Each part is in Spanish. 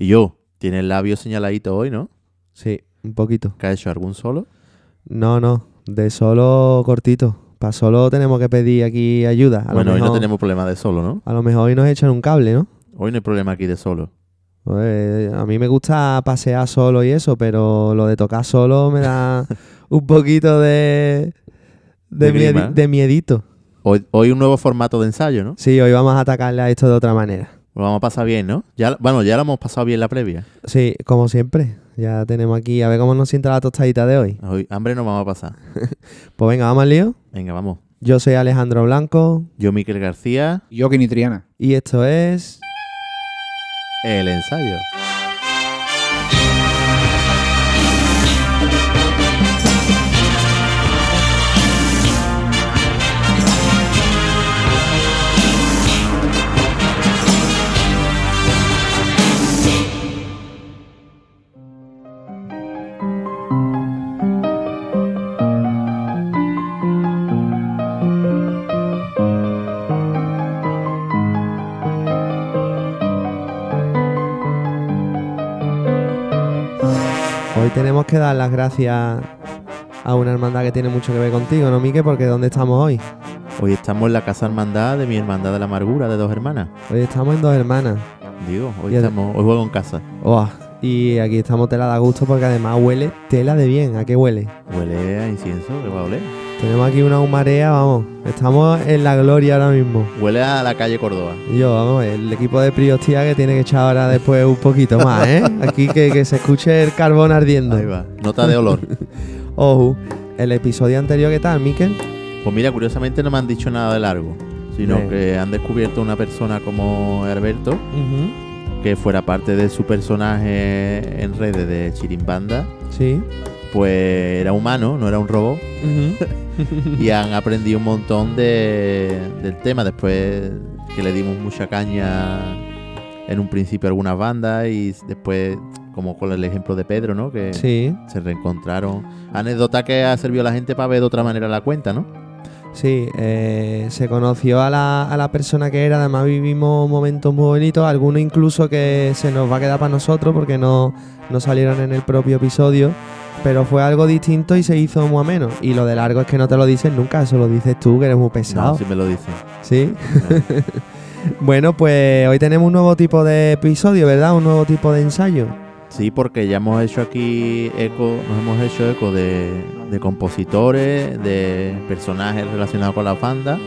Y yo, tiene el labio señaladito hoy, ¿no? Sí, un poquito. ¿Que ha hecho algún solo? No, no, de solo cortito. Para solo tenemos que pedir aquí ayuda. A bueno, hoy no tenemos problema de solo, ¿no? A lo mejor hoy nos echan un cable, ¿no? Hoy no hay problema aquí de solo. Pues, a mí me gusta pasear solo y eso, pero lo de tocar solo me da un poquito de, de, De miedi- de miedito. Hoy, hoy un nuevo formato de ensayo, ¿no? Sí, hoy vamos a atacarle a esto de otra manera. Lo vamos a pasar bien, ¿no? Ya, bueno, ya lo hemos pasado bien la previa. Sí, como siempre. Ya tenemos aquí, a ver cómo nos sienta la tostadita de hoy. Hoy hambre no vamos a pasar. Pues venga, vamos al lío. Venga, vamos. Yo soy Alejandro Blanco Yo, Miquel García, Yo, Kini Triana. y esto es... el ensayo. Tenemos que dar las gracias a una hermandad que tiene mucho que ver contigo, ¿no, Mique? Porque ¿dónde estamos hoy? Hoy estamos en la casa hermandad de mi hermandad de la amargura de dos hermanas. Hoy estamos en dos hermanas. Digo, hoy Y estamos, hoy juego en casa. Uah, Y aquí estamos tela de gusto porque además huele tela de bien. ¿A qué huele? Huele a incienso, que va a oler. Tenemos aquí una humarea, vamos. Estamos en la gloria ahora mismo. Huele a la calle Córdoba. Yo, vamos, el equipo de Priostía que tiene que echar ahora después un poquito más, ¿eh? Aquí que, que se escuche el carbón ardiendo. Ahí va. Nota de olor. Ojo, el episodio anterior, ¿qué tal, Miquel? Pues mira, curiosamente no me han dicho nada de largo, sino Bien. que han descubierto una persona como Herberto, que fuera parte de su personaje en redes de Chirimbanda, Sí. Pues era humano, no era un robot, y han aprendido un montón de, del tema después que le dimos mucha caña en un principio a algunas bandas y después como con el ejemplo de Pedro, ¿no? Que Sí, se reencontraron. Anécdota que ha servido a la gente para ver de otra manera la cuenta, ¿no? sí. eh, se conoció a la, a la persona que era, además vivimos momentos muy bonitos, algunos incluso que se nos va a quedar para nosotros porque no, no salieron en el propio episodio. Pero fue algo distinto y se hizo muy ameno. Y lo de largo es que no te lo dicen nunca, eso lo dices tú, que eres muy pesado. No, si me lo dicen. ¿Sí? bueno, pues hoy tenemos un nuevo tipo de episodio, ¿verdad? Un nuevo tipo de ensayo. Sí, porque ya hemos hecho aquí eco, nos hemos hecho eco de, de compositores, de personajes relacionados con la banda.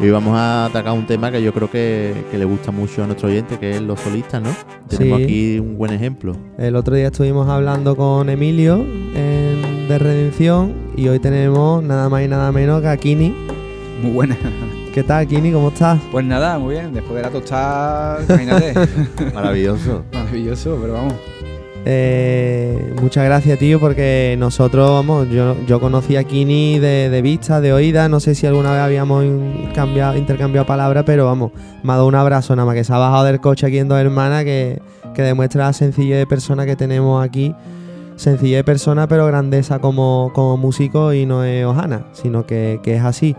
Y hoy vamos a atacar un tema que yo creo que, que le gusta mucho a nuestro oyente, que es los solistas, ¿no? Tenemos Sí. aquí un buen ejemplo. El otro día estuvimos hablando con Emilio en- de Redención y hoy tenemos nada más y nada menos que a Kini. Muy buena. ¿Qué tal, Kini? ¿Cómo estás? Pues nada, muy bien. Después de la tostada, imagínate. Maravilloso. Maravilloso, pero vamos. Eh, muchas gracias, tío, porque nosotros, vamos, yo, yo conocí a Kini de, vista, de oída, no sé si alguna vez habíamos cambiado- intercambiado palabras, pero vamos, me ha dado un abrazo nada más que se ha bajado del coche aquí en Dos Hermanas, que, que demuestra la sencillez de persona que tenemos aquí. Sencillez de persona, pero grandeza como, como músico y no es hojana, sino que, que es así.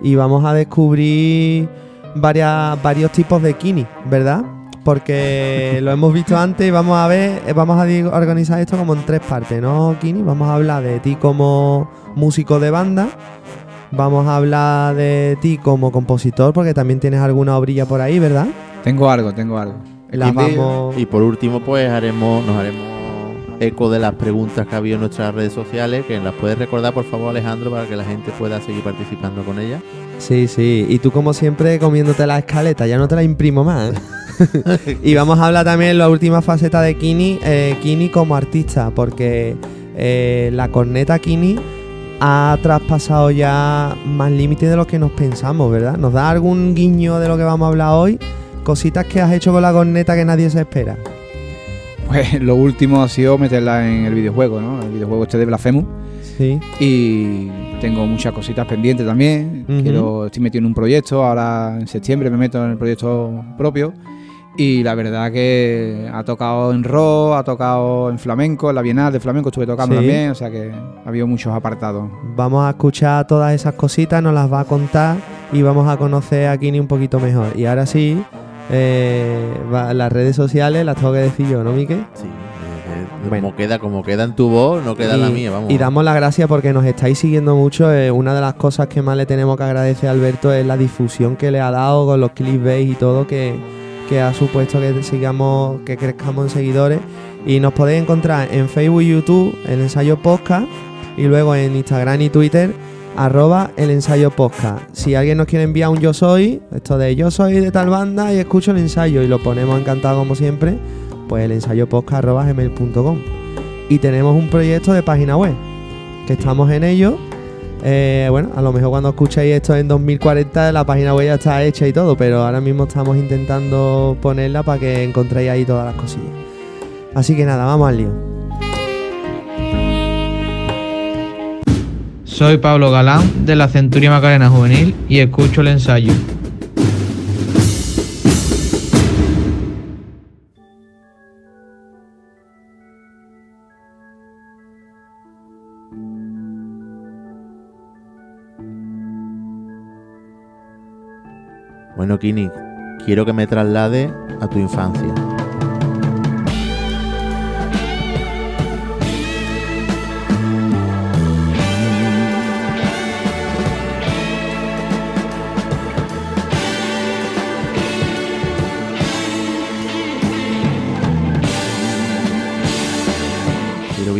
Y vamos a descubrir varias, varios tipos de Kini, ¿verdad? Porque lo hemos visto antes y vamos a ver, eh, vamos a organizar esto como en tres partes, ¿no, Kini? Vamos a hablar de ti como músico de banda, vamos a hablar de ti como compositor, porque también tienes alguna obrilla por ahí, ¿verdad? Tengo algo, tengo algo. Las Y- vamos... Y por último, pues haremos, nos haremos eco de las preguntas que ha habido en nuestras redes sociales, que las puedes recordar, por favor, Alejandro, para que la gente pueda seguir participando con ellas. Sí, sí, y tú como siempre comiéndote la escaleta, ya no te la imprimo más. ¿eh? y vamos a hablar también en la última faceta de Kini, eh, Kini como artista, porque eh, la corneta Kini ha traspasado ya más límites de lo que nos pensamos, ¿verdad? ¿Nos da algún guiño de lo que vamos a hablar hoy? Cositas que has hecho con la corneta que nadie se espera. Pues lo último ha sido meterla en el videojuego, ¿no? El videojuego este de Blasphemous. Sí. Y tengo muchas cositas pendientes también. Quiero, estoy metido en un proyecto. Ahora en septiembre me meto en el proyecto propio. Y la verdad que ha tocado en rock, ha tocado en flamenco, en la Bienal de Flamenco estuve tocando Sí. también. O sea que ha habido muchos apartados. Vamos a escuchar todas esas cositas, nos las va a contar y vamos a conocer a Kini un poquito mejor. Y ahora sí, eh, va- las redes sociales las tengo que decir yo, ¿no, Miquel? Sí, eh, Bueno. como, queda, como queda en tu voz, no queda en la y, mía, vamos. y damos las gracias porque nos estáis siguiendo mucho. eh, una de las cosas que más le tenemos que agradecer a Alberto es la difusión que le ha dado con los clickbait y todo, que, que ha supuesto que sigamos, que crezcamos en seguidores. Y nos podéis encontrar en Facebook y YouTube, el ensayo podcast, y luego en Instagram y Twitter, arroba el ensayo podcast. Si alguien nos quiere enviar un yo soy, esto de yo soy de tal banda y escucho el ensayo y lo ponemos encantado como siempre, pues el ensayo podcast arroba gmail.com. Y tenemos un proyecto de página web, que estamos en ello. Eh, bueno, a lo mejor cuando escuchéis esto en 2040 la página web ya está hecha y todo, pero ahora mismo estamos intentando ponerla para que encontréis ahí todas las cosillas. Así que nada, vamos al lío. Soy Pablo Galán de la Centuria Macarena Juvenil y escucho el ensayo. Bueno, Kini, quiero que me traslade a tu infancia.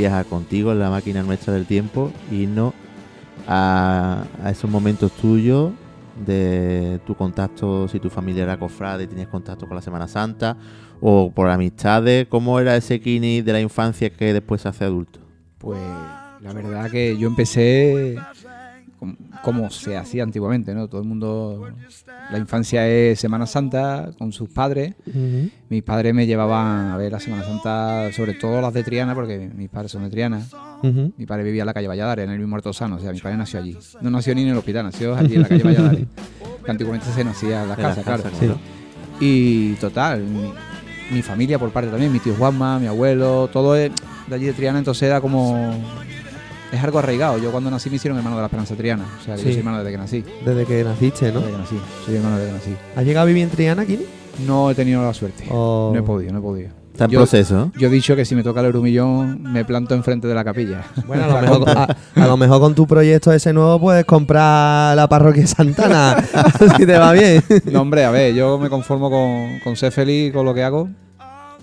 Viajar contigo en la máquina nuestra del tiempo y no a, esos momentos tuyos de tu contacto, si tu familia era cofrade y tenías contacto con la Semana Santa, o por amistades, ¿cómo era ese Kini de la infancia que después se hace adulto? Pues la verdad que yo empecé com- como se hacía antiguamente, ¿no? Todo el mundo, la infancia es Semana Santa con sus padres. Mis padres me llevaban a ver la Semana Santa, sobre todo las de Triana, porque mis padres son de Triana. Mi padre vivía en la calle Valladares, en el mismo Artosano, o sea, mi padre nació allí. No nació ni en el hospital, nació allí en la calle Valladares. que antiguamente se nacía en las casas, claro. Sí. Y total, mi, mi familia por parte también, mi tío Juanma, mi abuelo, todo es de allí de Triana, entonces era como... Es algo arraigado. Yo cuando nací me hicieron hermano de la Esperanza Triana. O sea, que yo soy hermano desde que nací. Desde que naciste, ¿no? Desde que nací. Soy hermano desde que nací. ¿Has llegado a vivir en Triana, Kini? No he tenido la suerte. O- No he podido, no he podido. Está en Yo- proceso, ¿no? Yo he dicho que si me toca el euromillón, me planto enfrente de la capilla. Bueno, a lo, mejor, a, a lo mejor con tu proyecto ese nuevo puedes comprar la parroquia Santana, si te va bien. No, hombre, a ver, yo me conformo con, con ser feliz con lo que hago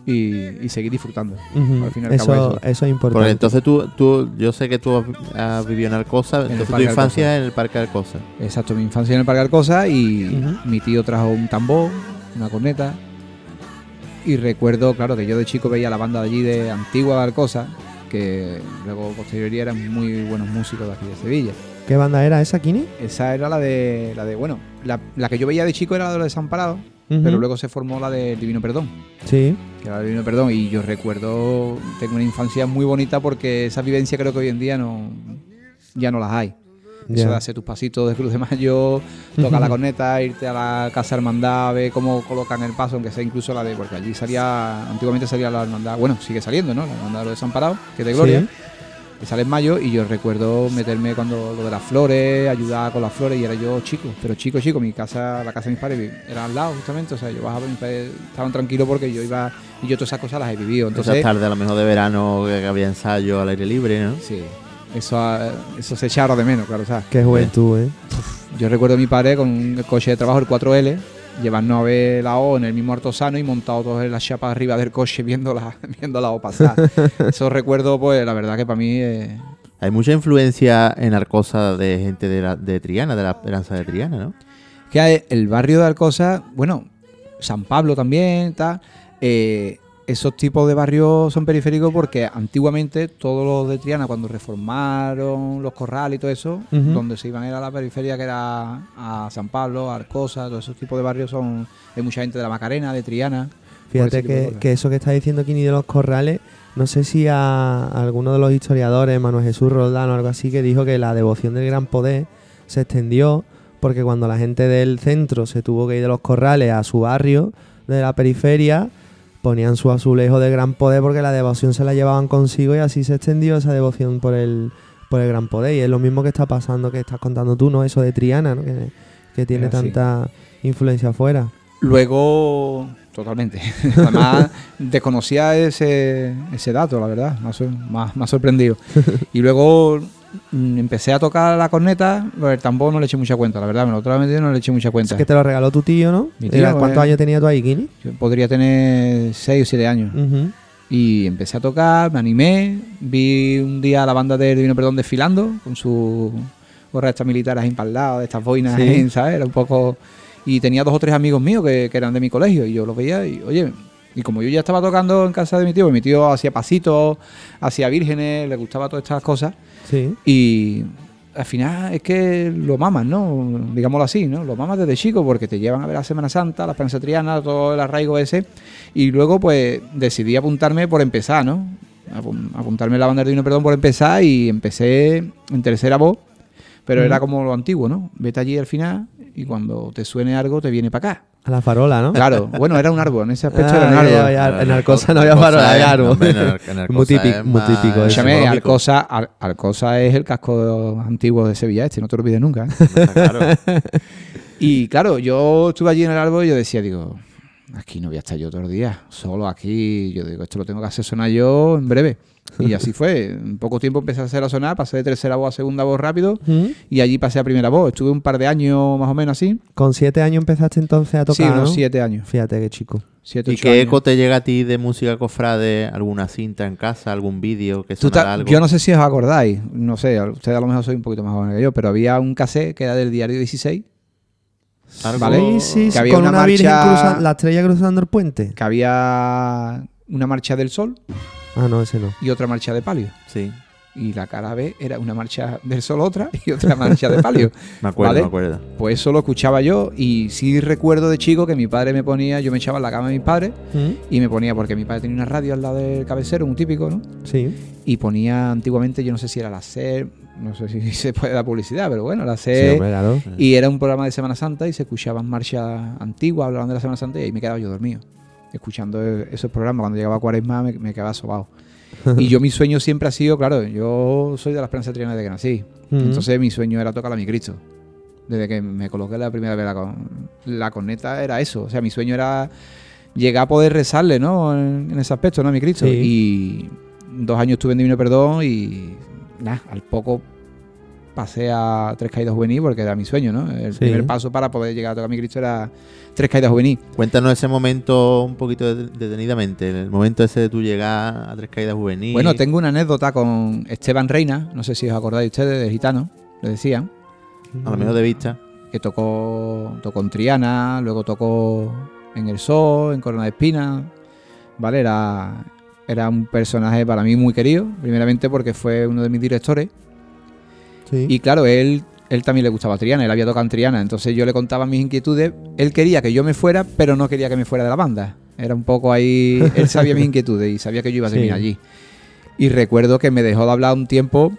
y, y seguir disfrutando. Al eso, eso. eso es importante. Porque entonces tú, tú, yo sé que tú has- has vivido en Alcosa, En entonces tu infancia en el Parque Alcosa. Exacto, mi infancia en el Parque Alcosa y mi tío trajo un tambor, una corneta. Y recuerdo, claro, que yo de chico veía la banda de allí de Antigua de Alcosa, que luego posteriormente eran muy buenos músicos de aquí de Sevilla. ¿Qué banda era esa, Kini? Esa era la de, la de bueno, la, la que yo veía de chico era la de los Desamparados, pero luego se formó la de Divino Perdón. Sí. que era el Divino Perdón. Y yo recuerdo, tengo una infancia muy bonita porque esa vivencia creo que hoy en día no ya no las hay. Eso de hacer tus pasitos de Cruz de Mayo, tocar la corneta, irte a la casa hermandad, ver cómo colocan el paso, aunque sea incluso la de. Porque allí salía, antiguamente salía la hermandad, bueno, sigue saliendo, ¿no? La hermandad de los desamparados, que es de Gloria, Sí. Que sale en mayo. Y yo recuerdo meterme cuando lo de las flores, ayudar con las flores, y era yo chico, pero chico, chico. Mi casa, la casa de mis padres era al lado, justamente. O sea, yo bajaba, mis padres estaban tranquilos porque yo iba. Y yo todas esas cosas las he vivido. Entonces, Entonces, tarde a lo mejor de verano que había ensayo al aire libre, ¿no? sí, eso, ah, eso se echa ahora de menos, claro, ¿sabes? Qué juventud, ¿eh? Yo recuerdo a mi padre con un coche de trabajo, el 4L, llevarnos a ver la O en el mismo Artosano y montado todos en la chapa arriba del coche viendo la, viendo la O pasar. Esos recuerdos, pues la verdad que para mí eh, Hay mucha influencia en Arcosa de gente de, la, de Triana, de la Esperanza de Triana, ¿no? que el barrio de Alcosa, bueno, San Pablo también, tal. eh, esos tipos de barrios son periféricos porque antiguamente todos los de Triana, cuando reformaron los corrales y todo eso, donde se iban era a la periferia, que era a San Pablo, a Arcosa, todos esos tipos de barrios son. Hay mucha gente de la Macarena, de Triana. Fíjate que, eso que está diciendo Kini de los corrales, no sé si a alguno de los historiadores, Manuel Jesús Roldán o algo así, que dijo que la devoción del gran poder se extendió porque cuando la gente del centro se tuvo que ir de los corrales a su barrio de la periferia, ponían su azulejo de gran poder porque la devoción se la llevaban consigo y así se extendió esa devoción por el, por el gran poder. Y es lo mismo que está pasando, que estás contando tú, ¿no? Eso de Triana, ¿no? Que, que tiene así. tanta influencia afuera. Luego, totalmente. Además, desconocía ese, ese dato, la verdad. Me ha, me ha- sorprendido. Y luego empecé a tocar la corneta, pero el tambor no le eché mucha cuenta, la verdad. Me lo no le eché mucha cuenta. Es que te lo regaló tu tío, ¿no? Mi tío, Era- ¿Cuántos eh. años tenía tú ahí, Kini? Yo podría tener 6 o 7 años. Y empecé a tocar, me animé, vi un día a la banda de Divino Perdón desfilando con sus gorras estas militares de estas boinas, Sí. ¿sabes? Era un poco... Y tenía dos o tres amigos míos que, que eran de mi colegio y yo los veía y, oye, y como yo ya estaba tocando en casa de mi tío, mi tío hacía pasitos, hacía vírgenes, le gustaba todas estas cosas Sí. y al final es que lo mamas, ¿no? Digámoslo así, ¿no? Lo mamas desde chico porque te llevan a ver la Semana Santa, la Esperanza Triana, todo el arraigo ese. Y luego, pues, decidí apuntarme por empezar, ¿no? Apun- Apuntarme la banda de Perdón por empezar y empecé en tercera voz, pero era como lo antiguo, ¿no? Vete allí al final y cuando te suene algo te viene para acá. A la farola, ¿no? Claro, bueno, era un árbol, en ese aspecto Ah, era un ya, árbol. ya, ya. En Arcosa no había Arcosa farola, había árbol. Arcosa Muy típico, es muy típico. Escúchame, económico. Alcosa, Ar- Alcosa es el casco antiguo de Sevilla este, no te lo olvides nunca. ¿eh? Claro. Y claro, yo estuve allí en el árbol y yo decía, digo, aquí no voy a estar yo todos los días, solo aquí. Yo digo, esto lo tengo que hacer sonar yo en breve. Y así fue. En poco tiempo empecé a hacerlo sonar, pasé de tercera voz a segunda voz rápido y allí pasé a primera voz. Estuve un par de años más o menos así. Con siete años empezaste entonces a Sí, tocar, unos ¿no? siete años. Fíjate qué chico. Siete, ¿Y qué años. eco te llega a ti de música cofrade? ¿Alguna cinta en casa? ¿Algún vídeo que Tú sonara algo? yo no sé si os acordáis, no sé, ustedes a lo mejor soy un poquito más joven que yo, pero había un cassette que era del diario 16, Algo- ¿vale? Sí, sí, Que sí, había con una una, virgen marcha- cruza- la estrella cruzando el puente. que había una marcha del sol Ah, no, ese no. y otra marcha de palio. Sí, Y la cara B era una marcha del sol otra y otra marcha de palio. me acuerdo, ¿Vale? me acuerdo. Pues eso lo escuchaba yo y sí recuerdo de chico que mi padre me ponía, yo me echaba en la cama de mis padres ¿Mm? y me ponía, porque mi padre tenía una radio al lado del cabecero, un típico, ¿no? Sí. Y ponía antiguamente, yo no sé si era la SER, no sé si se puede dar publicidad, pero bueno, la Sí, SER. hombre, claro. y era un programa de Semana Santa y se escuchaban marchas antiguas, hablaban de la Semana Santa y ahí me quedaba yo dormido. Escuchando e- esos programas, cuando llegaba Cuaresma me, me quedaba sobado. y yo mi sueño siempre ha sido, claro, yo soy de la Esperanza Triana desde que nací. Entonces mi sueño era tocar a mi Cristo. Desde que me coloqué la primera vez la, con- la corneta era eso. O sea, mi sueño era llegar a poder rezarle, ¿no? En, en ese aspecto, ¿no? A mi Cristo. Sí. Y dos años estuve en Divino Perdón y nada, al poco pasé a Tres Caídas Juvenil porque era mi sueño, ¿no? El Sí. primer paso para poder llegar a tocar a mi Cristo era Tres Caídas Juvenil. Cuéntanos ese momento un poquito de- detenidamente, el momento ese de tu llegar a Tres Caídas Juvenil. Bueno, tengo una anécdota con Esteban Reina, no sé si os acordáis ustedes, de Gitano, le decían. A lo mejor de vista. que tocó, tocó en Triana, luego tocó en El Sol, en Corona de Espina, ¿vale? Era, era un personaje para mí muy querido, primeramente porque fue uno de mis directores. Sí. Y claro, él, él también le gustaba Triana, él había tocado en Triana, entonces yo le contaba mis inquietudes. Él quería que yo me fuera, pero no quería que me fuera de la banda. Era un poco ahí, él sabía mis inquietudes y sabía que yo iba a Sí. terminar allí. Y recuerdo que me dejó de hablar un tiempo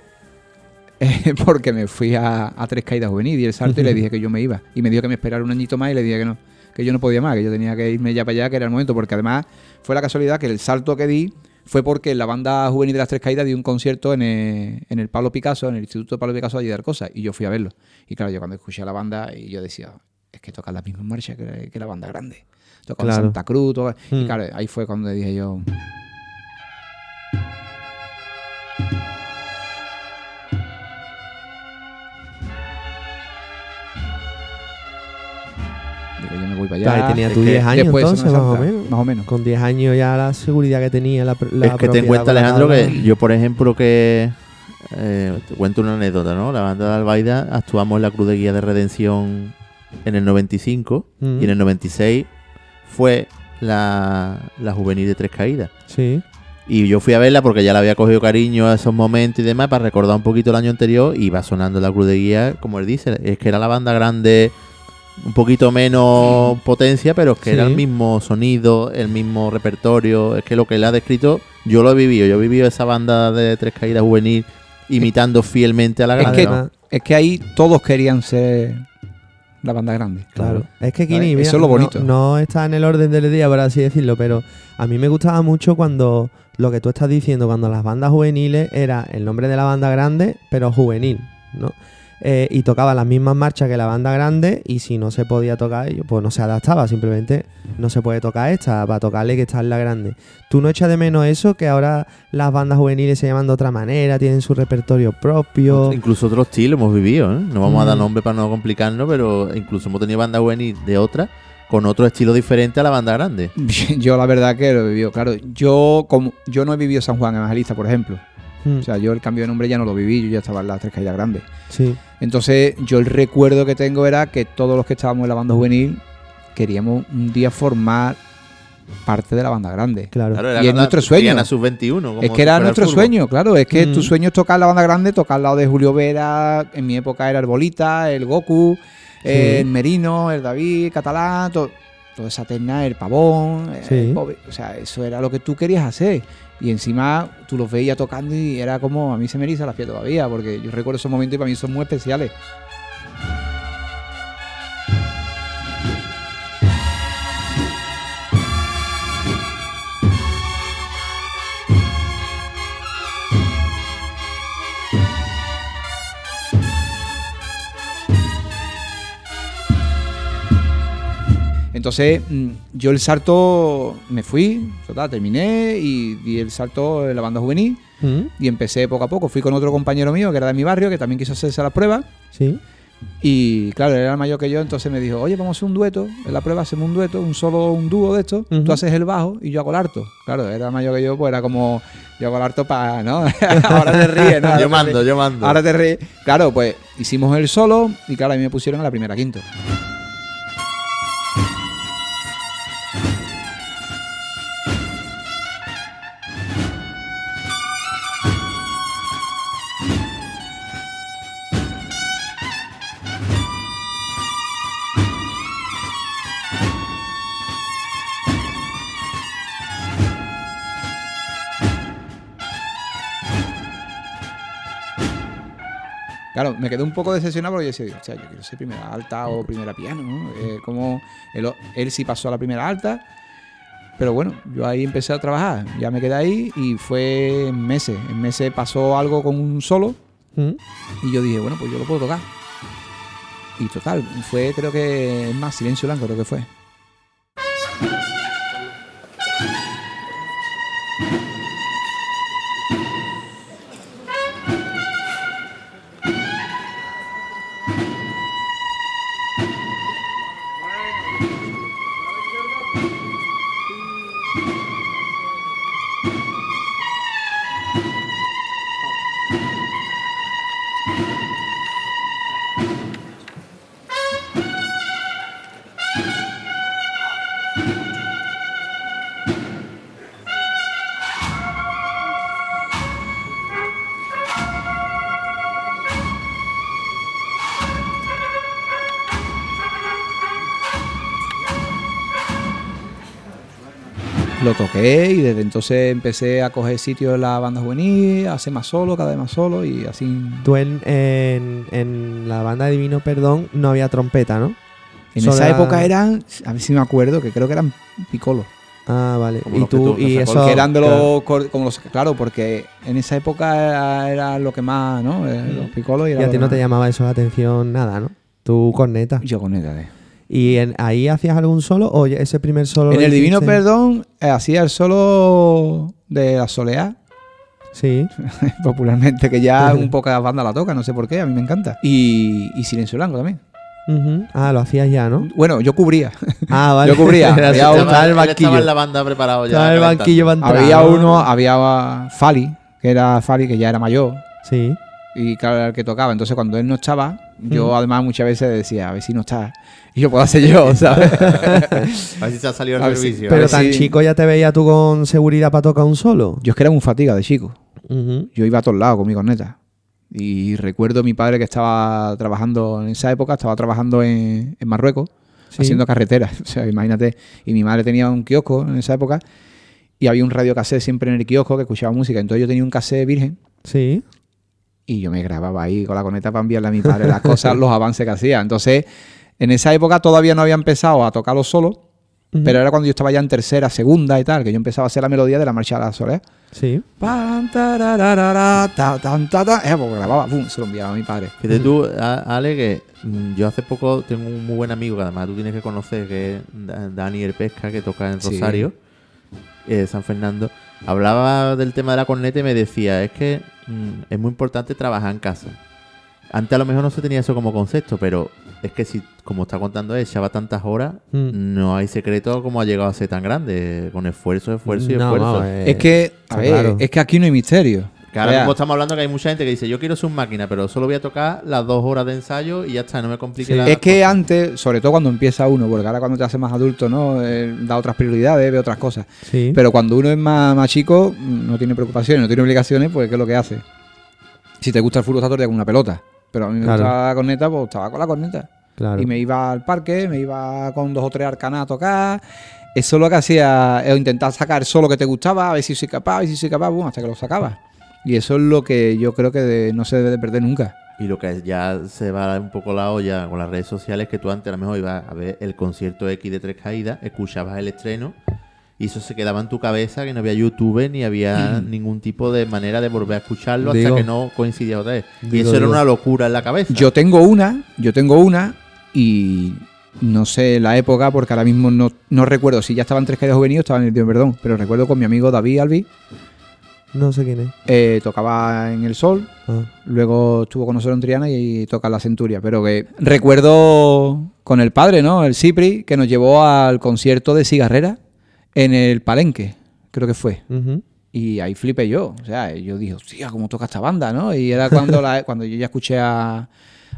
eh, porque me fui a, a Tres Caídas Juvenil y el salto y le dije que yo me iba. Y me dijo que me esperara un añito más y le dije que no, que yo no podía más, que yo tenía que irme ya para allá, que era el momento, porque además fue la casualidad que el salto que di fue porque la banda juvenil de las Tres Caídas dio un concierto en el, en el Pablo Picasso, en el Instituto Pablo Picasso allí de Arcosa, y yo fui a verlo. Y claro, yo cuando escuché a la banda, y yo decía, es que tocan las mismas marchas que, que la banda grande. Tocan Claro. Santa Cruz, tocan- y Mm. claro, ahí fue cuando dije yo... Digo, yo me voy para allá. Claro, y tenía tú que 10 años entonces, más o menos. Más o menos. Con 10 años ya la seguridad que tenía, la, la es que ten en propiedad cuenta, la Alejandro, que yo, por ejemplo, que eh, te cuento una anécdota, ¿no? La banda de Albaida actuamos en la Cruz de Guía de Redención en el 95 Mm. y en el 96 fue la, la juvenil de Tres Caídas. Sí. Y yo fui a verla porque ya le había cogido cariño a esos momentos y demás para recordar un poquito el año anterior y va sonando la Cruz de Guía, como él dice, es que era la banda grande, un poquito menos potencia, pero es que Sí. era el mismo sonido, el mismo repertorio, es que lo que él ha descrito, yo lo he vivido, yo he vivido esa banda de Tres Caídas juvenil imitando fielmente a la Es grande. que, ¿no? Además- es que ahí todos querían ser la banda grande. Claro. Es que Kini, Eso es lo no- bonito. No, está en el orden del día, por así decirlo, pero a mí me gustaba mucho cuando lo que tú estás diciendo, cuando las bandas juveniles era el nombre de la banda grande, pero juvenil, ¿no? Eh, y tocaba las mismas marchas que la banda grande y si no se podía tocar ello, pues no se adaptaba, simplemente no se puede tocar esta, para tocarle que está en la grande. ¿Tú no echas de menos eso? Que ahora las bandas juveniles se llaman de otra manera, tienen su repertorio propio. Incluso otro estilo hemos vivido, ¿eh? No vamos a dar Mm. nombre para no complicarnos, pero incluso hemos tenido bandas juvenil de otra con otro estilo diferente a la banda grande. Yo la verdad que lo he vivido, claro. Yo como yo no he vivido San Juan Evangelista, por ejemplo. Mm, O sea, yo el cambio de nombre ya no lo viví, yo ya estaba en las tres caídas grandes. sí. Entonces, yo el recuerdo que tengo era que todos los que estábamos en la banda juvenil queríamos un día formar parte de la banda grande. Claro. Claro, Y es nuestro sueño. Sub-21. como Es si que era nuestro sueño, claro. Es que Mm. tu sueño es tocar la banda grande, tocar al lado de Julio Vera. En mi época era el Bolita, el Goku, el Merino, el David, Catalán, to- toda esa terna, el Pavón. Sí. el. O sea, eso era lo que tú querías hacer. Y encima tú los veías tocando y era como, a mí se me eriza la piel todavía, porque yo recuerdo esos momentos y para mí son muy especiales. Entonces, mm, yo el salto me fui, total, terminé y di el salto en la banda juvenil Mm, y empecé poco a poco. Fui con otro compañero mío que era de mi barrio, que también quiso hacerse la prueba. Sí. Y claro, él era mayor que yo, entonces me dijo, oye, vamos a hacer un dueto. En la prueba hacemos un dueto, un solo, un dúo de esto. Ujú. Tú haces el bajo y yo hago el harto. Claro, era mayor que yo, pues era como, yo hago el harto para, ¿no? Ahora te ríes, ¿no? Ahora Yo te mando, ríes. yo mando. Ahora te ríes. Claro, pues hicimos el solo y claro, a mí me pusieron en la primera quinto. Claro, me quedé un poco decepcionado porque yo decía, o sea, yo quiero ser primera alta o primera piano, ¿no? Eh, como él, él sí pasó a la primera alta, pero bueno, yo ahí empecé a trabajar, ya me quedé ahí y fue en meses. En meses pasó algo con un solo Mm, y yo dije, bueno, pues yo lo puedo tocar. Y total, fue creo que es más Silencio Blanco, creo que fue. Toqué y desde entonces empecé a coger sitio en la banda juvenil, a hacer más solo, cada vez más solo y así. Tú en, en, en la banda Divino Perdón no había trompeta, ¿no? En Solo esa era- época eran, a ver si me acuerdo, que creo que eran picolos. Ah, vale. Como y tú, y eso. Porque eran de claro. los, cor- como los, claro, porque en esa época era, era lo que más, ¿no? Eh, Los picolos y, Y a ti no te llamaba eso la atención nada, ¿no? Tú corneta. Yo con neta, eh. ¿Y en, ahí hacías algún solo o ese primer solo? En el Divino hiciste? Perdón eh, hacía el solo de la soleá, Sí. popularmente, que ya un pocas bandas la tocan, no sé por qué, a mí me encanta. Y, y Silencio Blanco también. Ah, lo hacías ya, ¿no? Bueno, yo cubría. Ah, vale. Yo cubría. Había estaba el banquillo. estaba en la banda preparado ya. Estaba el banquillo para entrar, había ¿no? uno, había Fali, que era Fali, que ya era mayor. Sí. Y claro, era el que tocaba. Entonces, cuando él no estaba, yo Mm. además muchas veces decía, a ver si no está. Y yo puedo hacer yo, ¿sabes? A ver si se ha salido el si- servicio. Pero tan si- chico ya te veía tú con seguridad para tocar un solo. yo es que era muy fatiga de chico. Yo iba a todos lados con mi corneta. Y recuerdo a mi padre que estaba trabajando en esa época, estaba trabajando en, en Marruecos, Sí. haciendo carreteras. O sea, imagínate. Y mi madre tenía un kiosco en esa época y había un radio cassette siempre en el kiosco que escuchaba música. Entonces yo tenía un cassette virgen Sí. Y yo me grababa ahí con la corneta para enviarle a mi padre las cosas, los avances que hacía. Entonces, en esa época todavía no había empezado a tocarlo solo. Pero era cuando yo estaba ya en tercera, segunda y tal, que yo empezaba a hacer la melodía de la marcha a la soledad. Sí. Pan, tarararara, ta, tan, ta, ta. Eh, pues grababa, pum, se lo enviaba a mi padre. Fíjate tú, Ale, que mm, yo hace poco tengo un muy buen amigo que además tú tienes que conocer, que es Da- Dani El Pesca, que toca en Sí. Rosario, eh, San Fernando. Hablaba del tema de la corneta y me decía, es que mm, es muy importante trabajar en casa. Antes a lo mejor no se tenía eso como concepto, pero es que si, como está contando él, echaba tantas horas, Mm. no hay secreto como ha llegado a ser tan grande, con esfuerzo, esfuerzo y No, esfuerzo. eh, es que, a está ver, claro. es que aquí no hay misterio. Que ahora mismo estamos hablando que hay mucha gente que dice, yo quiero ser un máquina, pero solo voy a tocar las dos horas de ensayo y ya está, no me complique Sí. la Es que cosa". antes, sobre todo cuando empieza uno, porque ahora cuando te haces más adulto, ¿no? Eh, da otras prioridades, ve otras cosas. Sí. Pero cuando uno es más, más chico, no tiene preocupaciones, no tiene obligaciones, pues ¿qué es lo que hace? Si te gusta el fútbol, está todo el día con una pelota. Pero a mí me Claro. gustaba la corneta, pues estaba con la corneta. claro. Y me iba al parque, me iba con dos o tres arcanas a tocar. Eso lo que hacía es intentar sacar solo lo que te gustaba, a ver si soy capaz, a ver si soy capaz, boom, hasta que lo sacabas. Y eso es lo que yo creo que de- no se debe de perder nunca. Y lo que ya se va un poco la olla con las redes sociales, que tú antes a lo mejor ibas a ver el concierto X de Tres Caídas, escuchabas el estreno y eso se quedaba en tu cabeza, que no había YouTube ni había ningún tipo de manera de volver a escucharlo Digo. hasta que no coincidía otra vez. y Digo, eso era una locura en la cabeza. Yo tengo una, yo tengo una y no sé la época porque ahora mismo no, no recuerdo si ya estaba en Tres Caídas Juvenil o estaba en el Tío Perdón, pero recuerdo con mi amigo David Albi, No sé quién es. eh, tocaba en El Sol, Ah. luego estuvo con nosotros en Triana y toca en la Centuria, pero que recuerdo con el padre, ¿no? El Cipri, que nos llevó al concierto de Cigarrera en el Palenque, creo que fue. Y ahí flipé yo. O sea, yo dije, hostia, ¿cómo toca esta banda, no? Y era cuando, la- cuando yo ya escuché a,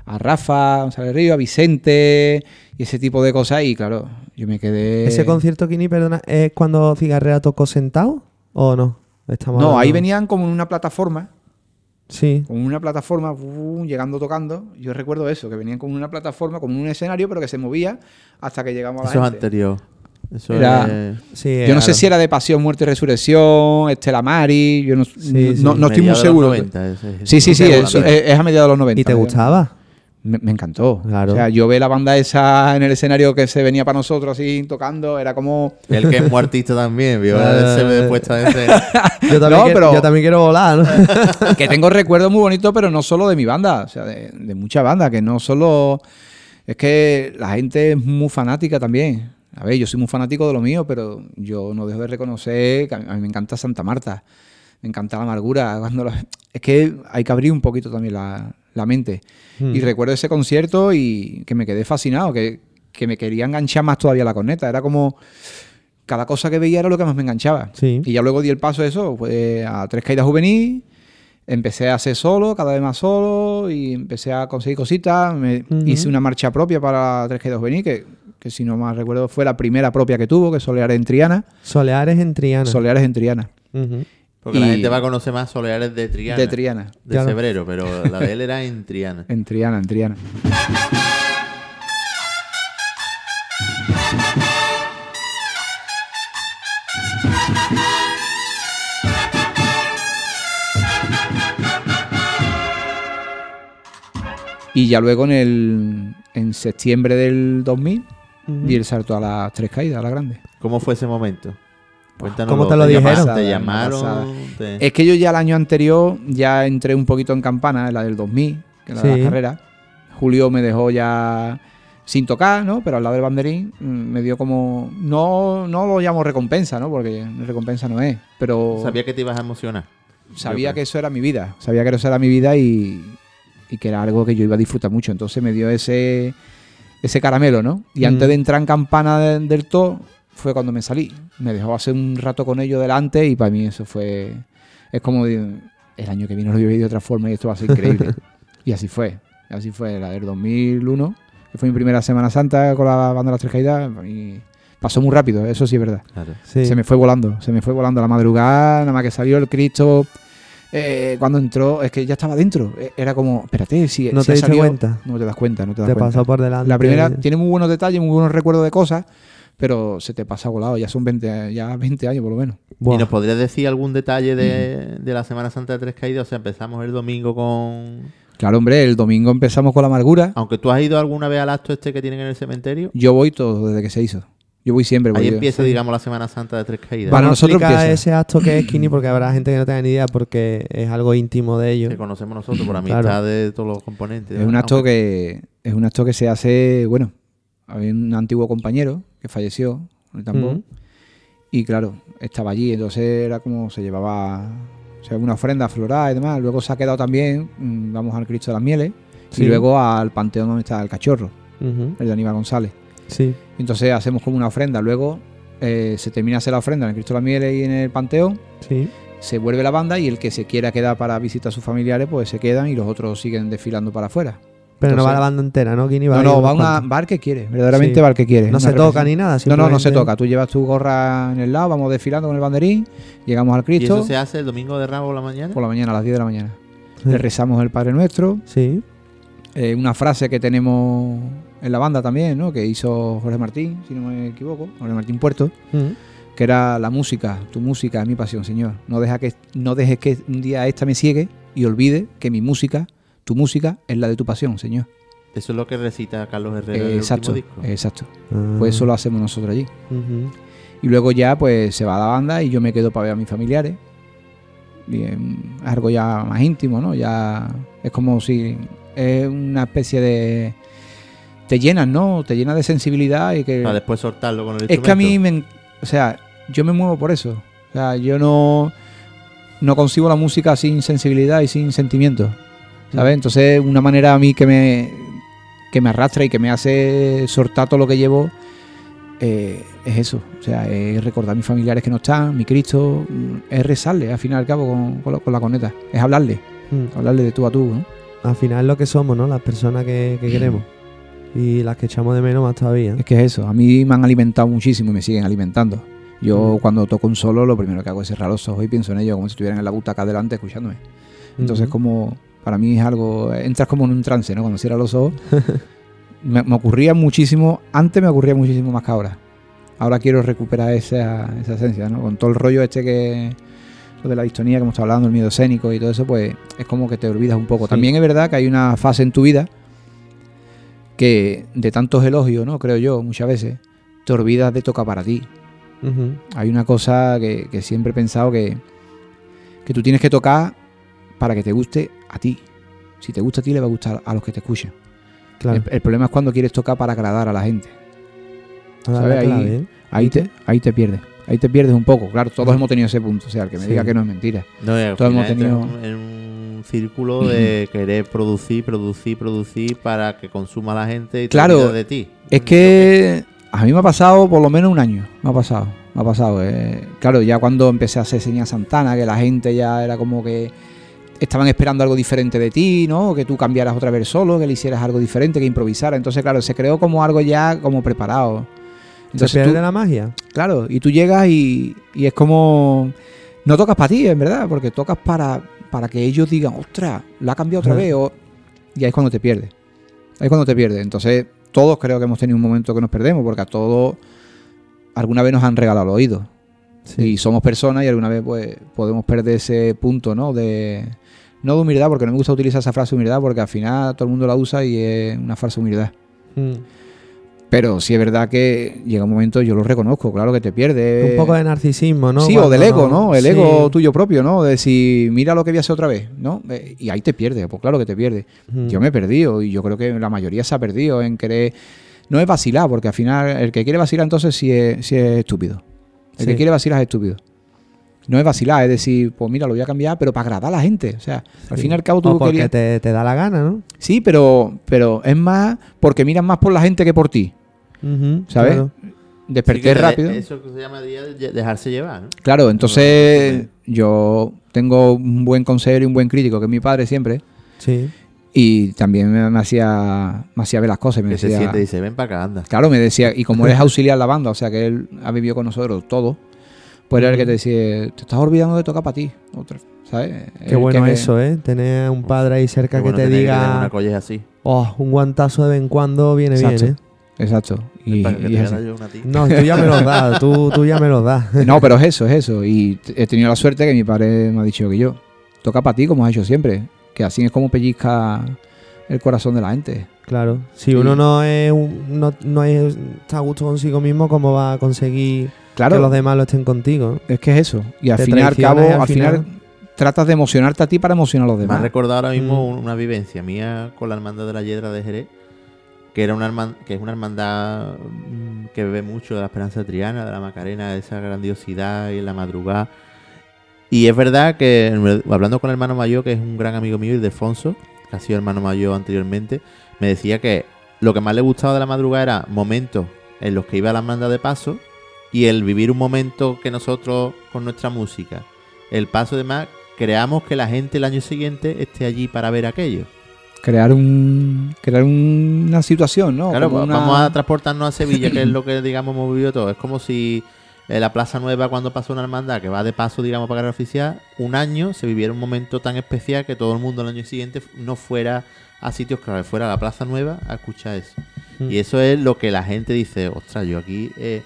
a Rafa, González Río, a Vicente y ese tipo de cosas. Y claro, yo me quedé. ¿Ese concierto, Kini, perdona, es cuando Cigarrera tocó sentado o no? Estamos No, ahí venían como en una plataforma, Sí. como una plataforma, ¡bum! llegando tocando. Yo recuerdo eso, que venían como una plataforma, como un escenario, pero que se movía hasta que llegamos a la eso es anterior. Eso Era- es sí Yo no sé si era de Pasión, Muerte y Resurrección, Estela Mari, yo no, Sí, no, sí. no estoy muy seguro. 90, ese- Sí, sí, sí, ese- eso es, es a mediados de los 90. ¿Y te gustaba? Me, me encantó. Claro. O sea, yo ve la banda esa en el escenario que se venía para nosotros así tocando, era como... El que es muy artista también, vio la se ve puesta escena. Yo también, No, quiero, pero- yo también quiero volar, ¿no? que tengo recuerdos muy bonitos, pero no solo de mi banda, o sea, de, de muchas bandas, que no solo... Es que la gente es muy fanática también. A ver, yo soy muy fanático de lo mío, pero yo no dejo de reconocer que a mí, a mí me encanta Santa Marta, me encanta la amargura. Cuando la- Es que hay que abrir un poquito también la, la mente. Hmm. Y recuerdo ese concierto y que me quedé fascinado, que, que me quería enganchar más todavía la corneta. Era como cada cosa que veía era lo que más me enganchaba. Sí. Y ya luego di el paso a eso, fue a Tres Caídas Juvenil, empecé a hacer solo, cada vez más solo, y empecé a conseguir cositas. Me hice una marcha propia para Tres Caídas Juvenil, que, que si no mal recuerdo fue la primera propia que tuvo, que es Soleares en Triana. Soleares en Triana. Soleares en Triana. Porque la Y- gente va a conocer más Soleares de Triana. De Triana. De Claro. febrero, pero la de él era en Triana. En Triana, en Triana. Y ya luego en el en septiembre del 2000 Ujú. di el salto a las tres caídas, a la grande. ¿Cómo fue ese momento? Cuéntanos. ¿Cómo te lo dijeron? ¿Te llamaron? pasada. ¿Te- Es que yo ya el año anterior ya entré un poquito en campana, en la del 2000, que era Sí. la carrera. Julio me dejó ya sin tocar, ¿no? Pero al lado del banderín mm, me dio como... No, no lo llamo recompensa, ¿no? Porque recompensa no es. Pero Sabía que te ibas a emocionar. sabía que eso era mi vida. Sabía que eso era mi vida y, y que era algo que yo iba a disfrutar mucho. Entonces me dio ese, ese caramelo, ¿no? Y Mm. antes de entrar en campana de- del todo, fue cuando me salí. Me dejó hacer un rato con ellos delante y para mí eso fue... Es como el año que viene lo viví de otra forma y esto va a ser increíble. y así fue. Así fue la del 2001, que fue mi primera Semana Santa con la banda de las Tres Caídas. Y pasó muy rápido, eso sí es verdad. Claro. Sí. Se me fue volando, se me fue volando la madrugada, nada más que salió el Cristo. eh, cuando entró, es que ya estaba dentro. Eh, Era como, espérate, si, ¿No si te salido- cuenta? No te das cuenta, no te das Te cuenta. pasó por delante. La primera tiene muy buenos detalles, muy buenos recuerdos de cosas, pero se te pasa volado. Ya son 20, ya 20 años por lo menos. Buah. ¿Y nos podrías decir algún detalle de, de la Semana Santa de Tres Caídas? O sea, empezamos el domingo con... Claro, hombre, el domingo empezamos con la amargura. Aunque tú has ido alguna vez al acto este que tienen en el cementerio. Yo voy todo desde que se hizo. Yo voy siempre. Ahí empieza, digamos, la Semana Santa de Tres Caídas. Para nosotros explicar empieza. ese acto que es Kini porque habrá gente que no tenga ni idea porque es algo íntimo de ellos. que conocemos nosotros por amistad Claro. de todos los componentes. Es un acto que es un acto que se hace, bueno, había un antiguo compañero que falleció en el tambor y claro, estaba allí, entonces era como se llevaba o sea, una ofrenda floral y demás, luego se ha quedado también, mm, vamos al Cristo de las Mieles Sí. y luego al panteón donde está el cachorro, el de Aníbal González. Sí. Entonces hacemos como una ofrenda, luego eh, se termina de hacer la ofrenda en el Cristo de las Mieles y en el panteón, Sí. se vuelve la banda y el que se quiera quedar para visitar a sus familiares, pues se quedan y los otros siguen desfilando para afuera. Pero no va la banda entera, ¿no? Kini No, ahí no, unos va, una, va el que quiere, verdaderamente Sí. va el que quiere. No se toca ni nada. No, no, no se toca. Tú llevas tu gorra en el lado, vamos desfilando con el banderín, llegamos al ¿Y Cristo eso se hace el domingo de Ramos por la mañana? por la mañana, a las 10 de la mañana. Sí. Le rezamos el Padre Nuestro, Sí. eh, una frase que tenemos en la banda también, ¿no? que hizo Jorge Martín, si no me equivoco, Jorge Martín Puerto, Ujú. que era la música, tu música es mi pasión, Señor. No, deja que, no dejes que un día esta me ciegue y olvide que mi música, tu música, es la de tu pasión, Señor. Eso es lo que recita Carlos Herrera en Eh, el exacto, último disco. exacto. Ah. Pues eso lo hacemos nosotros allí. Y luego ya pues se va la banda y yo me quedo para ver a mis familiares. Bien, es algo ya más íntimo, ¿no? Ya es como si es una especie de... Te llenas, ¿no? Te llenas de sensibilidad y que... Para después soltarlo con el Es que a mí, me, o sea, yo me muevo por eso. O sea, yo no, no concibo la música sin sensibilidad y sin sentimiento. ¿Sabes? Entonces, una manera a mí que me, que me arrastra y que me hace soltar todo lo que llevo eh, es eso. O sea, es recordar a mis familiares que no están, mi Cristo, mm, es rezarle al fin y al cabo con, con la, con la corneta. Es hablarle, Mm. hablarle de tú a tú. ¿no? Al final es lo que somos, ¿no? Las personas que, que queremos. Y las que echamos de menos más todavía. Es que es eso. A mí me han alimentado muchísimo y me siguen alimentando. Yo Mm. cuando toco un solo, lo primero que hago es cerrar los ojos y pienso en ellos como si estuvieran en la butaca delante escuchándome. Entonces, Ujú. como para mí es algo, entras como en un trance, ¿no? Cuando cierras los ojos. me, me ocurría muchísimo, antes me ocurría muchísimo más que ahora. Ahora quiero recuperar esa, esa esencia, ¿no? Con todo el rollo este que, lo de la distonía que hemos estado hablando, el miedo escénico y todo eso, pues es como que te olvidas un poco. Sí. También es verdad que hay una fase en tu vida que de tantos elogios, ¿no? Creo yo, muchas veces, te olvidas de tocar para ti. Hay una cosa que, que siempre he pensado que, que tú tienes que tocar para que te guste a ti. Si te gusta a ti, le va a gustar a los que te escuchan. Claro. El, el problema es cuando quieres tocar para agradar a la gente. A dar ¿sabes? la Ahí- ¿eh? Ahí te, ahí te pierdes. Ahí te pierdes un poco. Claro, todos hemos tenido ese punto. O sea, el que me Sí. diga que no es mentira. No, Todos hemos tenido- en un círculo de querer producir, producir, producir para que consuma la gente y Claro, de ti. Es que a mí me ha pasado por lo menos un año. Me ha pasado. Me ha pasado. eh. Claro, ya cuando empecé a hacer señas Santana, que la gente ya era como que estaban esperando algo diferente de ti, ¿no? Que tú cambiaras otra vez solo, que le hicieras algo diferente, que improvisara. Entonces, claro, se creó como algo ya como preparado. ¿Se Entonces, pierde tú- la magia? claro, y tú llegas y, y es como... No tocas para ti, en verdad, porque tocas para, para que ellos digan, ostras, la ha cambiado otra vez. o- y ahí es cuando te pierdes. Ahí es cuando te pierdes. Entonces, todos creo que hemos tenido un momento que nos perdemos, porque a todos alguna vez nos han regalado el oído. Y somos personas y alguna vez pues podemos perder ese punto, ¿no? De, no de humildad, porque no me gusta utilizar esa frase humildad, porque al final todo el mundo la usa y es una falsa humildad. Mm. Pero sí es verdad que llega un momento, yo lo reconozco, claro que te pierdes. Un poco de narcisismo, ¿no? Sí, o del ego, ¿no? El sí. ego tuyo propio, ¿no? De si mira lo que voy a hacer otra vez, ¿no? Eh, Y ahí te pierdes, pues claro que te pierdes. Mm. Yo me he perdido y yo creo que la mayoría se ha perdido en querer... No es vacilar, porque al final el que quiere vacilar entonces sí es, sí es estúpido. El Sí. que quiere vacilar es estúpido. No es vacilar, es decir, pues mira, lo voy a cambiar, pero para agradar a la gente. O sea, al Sí. fin y al cabo O tú porque querías... te, te da la gana, ¿no? Sí, pero, pero es más porque miras más por la gente que por ti. ¿Sabes? claro. Desperté Sí rápido. Eso que se llamaría de- dejarse llevar, ¿no? Claro, entonces yo tengo un buen consejero y un buen crítico, que es mi padre siempre, Sí. y también me, me hacía, me hacía ver las cosas. Me Que se siente y dice, ven para acá, anda. Claro, me decía, y como eres auxiliar en la banda, o sea que él ha vivido con nosotros todo, pues era el que te decía, te estás olvidando de tocar para ti. Otra, ¿Sabes? Qué El bueno que me- eso, ¿eh? Tener a un padre ahí cerca bueno que te tener tener una diga, así. oh, un guantazo de vez en cuando viene Exacto. bien, ¿eh? Exacto. Y, que y así. yo una tía. No, tú ya me los das, tú, tú ya me los das. No, pero es eso, es eso. Y he tenido la suerte que mi padre me ha dicho que yo, toca para ti como has hecho siempre, que así es como pellizca el corazón de la gente. Claro, si uno no es un- no, no es- está a gusto consigo mismo, ¿cómo va a conseguir Claro, que los demás lo estén contigo? es que es eso. Y al fin y al cabo, al al final, tratas de emocionarte a ti para emocionar a los Me ha demás. recordado ahora mismo Mm. un- una vivencia mía con la hermandad de la Hiedra de Jerez, que era una que es una hermandad mm, que bebe mucho de la esperanza de Triana, de la Macarena, de esa grandiosidad y la madrugada. Y es verdad que hablando con el hermano mayor, que es un gran amigo mío, Ildefonso, que ha sido hermano mayor anteriormente, me decía que lo que más le gustaba de la madrugada era momentos en los que iba a la hermandad de paso y el vivir un momento que nosotros con nuestra música, el paso de más, creamos que la gente el año siguiente esté allí para ver aquello. Crear un crear una situación, ¿no? claro, Como va- una- vamos a transportarnos a Sevilla, que es lo que, digamos, hemos vivido todo. Es como si en la Plaza Nueva, cuando pasó una hermandad que va de paso, digamos, para carrera oficial, un año se viviera un momento tan especial que todo el mundo el año siguiente no fuera a sitios clave, fuera a la Plaza Nueva a escuchar eso. Mm. Y eso es lo que la gente dice, ostras, yo aquí eh,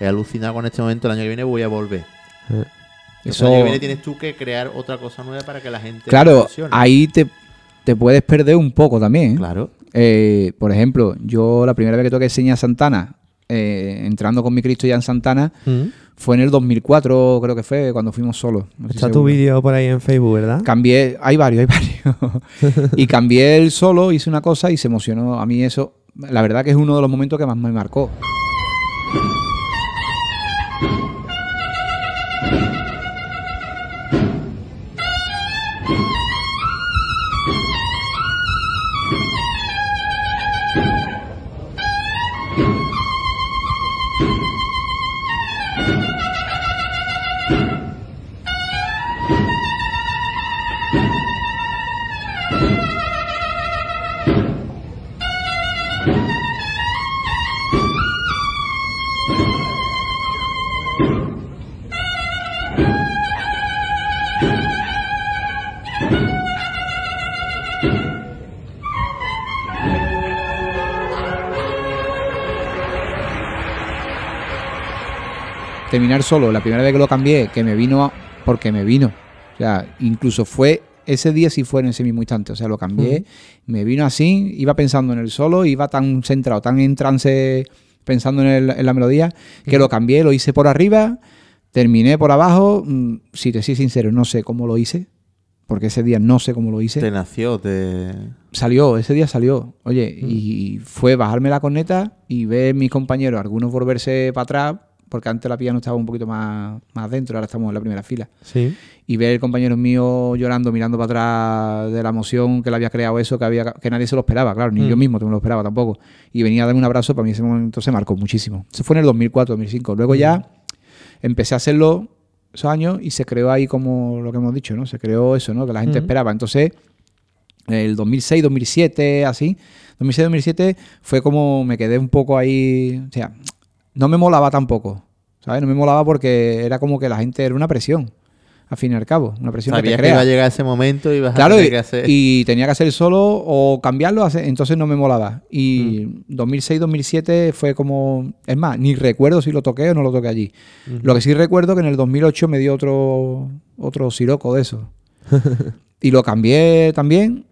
he alucinado con este momento, el año que viene voy a volver. Entonces, Eso- el año que viene tienes tú que crear otra cosa nueva para que la gente... Claro, ahí te, te puedes perder un poco también. ¿eh? Claro. Eh, por ejemplo, yo la primera vez que toqué Seña Santana, eh, entrando con mi Cristo ya en Santana, Mm. fue en el 2004, creo que fue, cuando fuimos solos. no Está tu vídeo por ahí en Facebook, ¿verdad? Cambié, hay varios, hay varios. y cambié el solo, hice una cosa y se emocionó. A mí eso, la verdad que es uno de los momentos que más me marcó. Solo, la primera vez que lo cambié, que me vino porque me vino. O sea, incluso fue ese día sí fue en ese mismo instante. O sea, lo cambié, me vino así, iba pensando en el solo, iba tan centrado, tan en trance pensando en, el- en la melodía, que lo cambié, lo hice por arriba, terminé por abajo. Mm, Si te soy sincero, no sé cómo lo hice, porque ese día no sé cómo lo hice Te nació, te... salió, ese día salió. Oye, y fue bajarme la corneta y ver mis compañeros, algunos volverse para atrás, porque antes la piano estaba un poquito más, más dentro, ahora estamos en la primera fila. Sí. Y ver compañeros míos llorando, mirando para atrás de la emoción que le había creado eso, que había que nadie se lo esperaba, claro, ni Mm. yo mismo me lo esperaba tampoco. Y venía a darme un abrazo, para mí ese momento se marcó muchísimo. Eso fue en el 2004, 2005. Luego ya empecé a hacerlo esos años y se creó ahí como lo que hemos dicho, ¿no? Se creó eso, ¿no? Que la gente Ujú. esperaba. Entonces, el 2006, 2007, así, 2006, 2007 fue como me quedé un poco ahí, o sea, no me molaba tampoco, ¿sabes? No me molaba porque era como que la gente era una presión, al fin y al cabo, una presión que te iba a llegar ese momento y vas a tener y, que hacer... y tenía que hacer solo o cambiarlo, entonces no me molaba. Y 2006-2007 fue como, es más, ni recuerdo si lo toqué o no lo toqué allí. Lo que sí recuerdo que en el 2008 me dio otro otro siroco de eso. y lo cambié también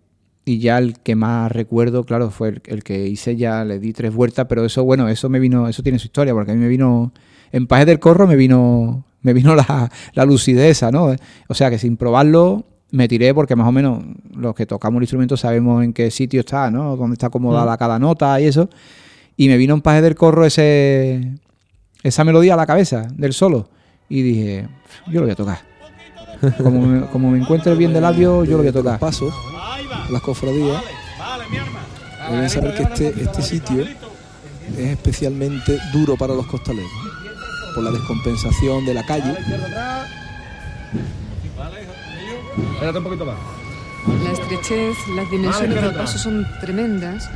y ya el que más recuerdo, claro, fue el, el que hice ya, le di tres vueltas, pero eso, bueno, eso me vino, eso tiene su historia, porque a mí me vino, en Pajes del Corro me vino, me vino la, la lucidez esa, ¿no? O sea que sin probarlo me tiré porque más o menos los que tocamos el instrumento sabemos en qué sitio está, ¿no? Dónde está acomodada Mm. cada nota y eso. Y me vino en Pajes del Corro ese, esa melodía a la cabeza del solo. Y dije, yo lo voy a tocar. Como me, como me encuentre bien de labio, yo lo voy a de los tocar. pasos, las cofradías, deben saber que este, este sitio es especialmente duro para los costaleros, por la descompensación de la calle. Espérate un poquito más. La estrechez, las dimensiones del paso son tremendas.